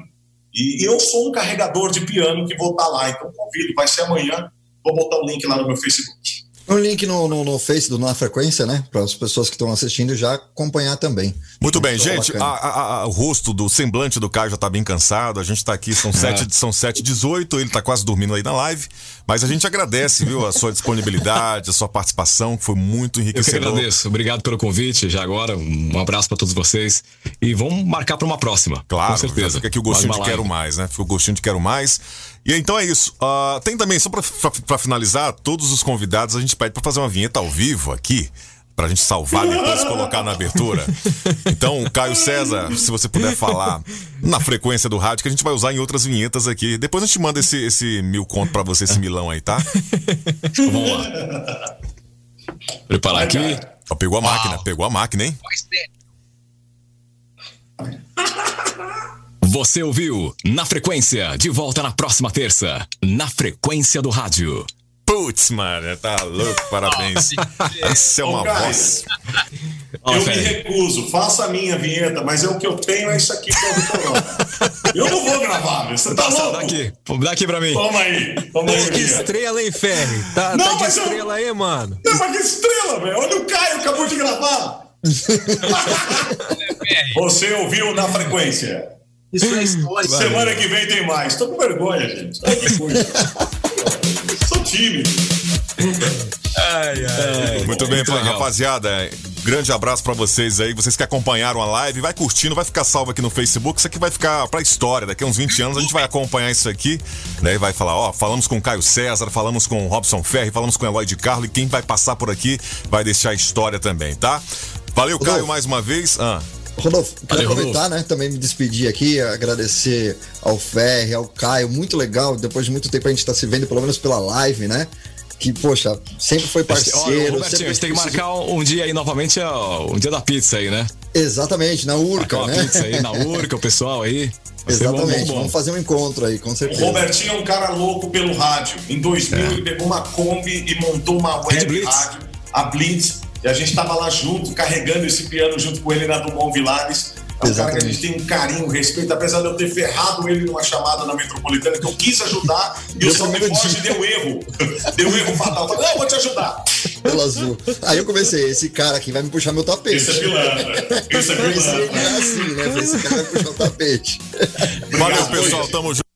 E eu sou um carregador de piano que vou estar lá, então convido, vai ser amanhã, vou botar o link lá no meu Facebook. Um link no, no, no Face do Na Frequência, né? Para as pessoas que estão assistindo já acompanhar também. Muito bem, Só gente. a- a- a- o rosto do semblante do Caio já tá bem cansado. A gente tá aqui, são 7 são sete e 18 ele tá quase dormindo aí na live. Mas a gente agradece, viu, a sua disponibilidade, a sua participação, que foi muito Eu que agradeço. Obrigado pelo convite. Já agora, um abraço para todos vocês. E vamos marcar para uma próxima. Claro, com certeza. fica aqui o gostinho Mais de uma quero live. mais, né? Fica o gostinho de quero mais. E então é isso. Ah, tem também, só pra finalizar, todos os convidados a gente pede pra fazer uma vinheta ao vivo aqui. Pra gente salvar e depois colocar na abertura. Então, Caio César, se você puder falar na frequência do rádio, que a gente vai usar em outras vinhetas aqui. Depois a gente manda esse, esse mil conto pra você, esse milão aí, tá? Vamos lá. Preparar aqui. Ó, pegou a máquina, pegou a máquina, hein? Você ouviu Na Frequência, de volta na próxima terça. Na Frequência do Rádio. Putz, mano, tá louco, parabéns. Isso é uma Ô, voz. Eu me recuso, faça a minha vinheta, mas é o que eu tenho, é isso aqui pra eu Eu não vou gravar, meu, você tá louco? Daqui, daqui pra mim. Toma aí, toma aí. Que estrela, hein, Ferri? Tá, Não, tá de mas eu- estrela aí, mano. Não, mas que estrela, velho. Olha o Caio, acabou de gravar. Você ouviu na frequência. Isso é história. Semana que vem tem mais. Tô com vergonha, gente. Olha que coisa. Sou tímido. Muito bem, Muito legal. rapaziada. Grande abraço pra vocês aí. Vocês que acompanharam a live, vai curtindo, vai ficar salvo aqui no Facebook. Isso aqui vai ficar pra história. Daqui a uns 20 anos a gente vai acompanhar isso aqui, né? E vai falar, ó, falamos com o Caio César, falamos com o Robson Ferri, falamos com o Eloy de Carlo e quem vai passar por aqui vai deixar a história também, tá? Valeu, Caio, mais uma vez. Ah, Rodolfo, quero Valeu, aproveitar, né? Também me despedir aqui, agradecer ao Ferri, ao Caio, muito legal. Depois de muito tempo a gente tá se vendo, pelo menos pela live, né? Que, poxa, sempre foi Olha, parceiro. Robertinho, sempre a gente tem que marcar um, um dia aí novamente, ó, um dia da pizza aí, né? Exatamente, na Urca, Marcar uma né? pizza aí na Urca, o pessoal aí. Bom, Exatamente, bom, bom. vamos fazer um encontro aí, com O certeza. Robertinho é um cara louco pelo rádio. Em 2000 É. ele pegou uma Kombi e montou uma web rádio, a Blitz, e a gente tava lá junto, carregando esse piano junto com ele na Dumont Vilares. É um cara que a gente tem um carinho, um respeito, apesar de eu ter ferrado ele numa chamada na metropolitana, que eu quis ajudar e o primeiro Jorge deu erro. deu erro fatal. Eu Falei, não, vou te ajudar. Pelo azul. Aí eu comecei, esse cara aqui vai me puxar meu tapete. Esse é pilantra. Esse é pilantra. que era assim, né? Esse cara vai puxar o tapete. valeu, pessoal. Tamo junto.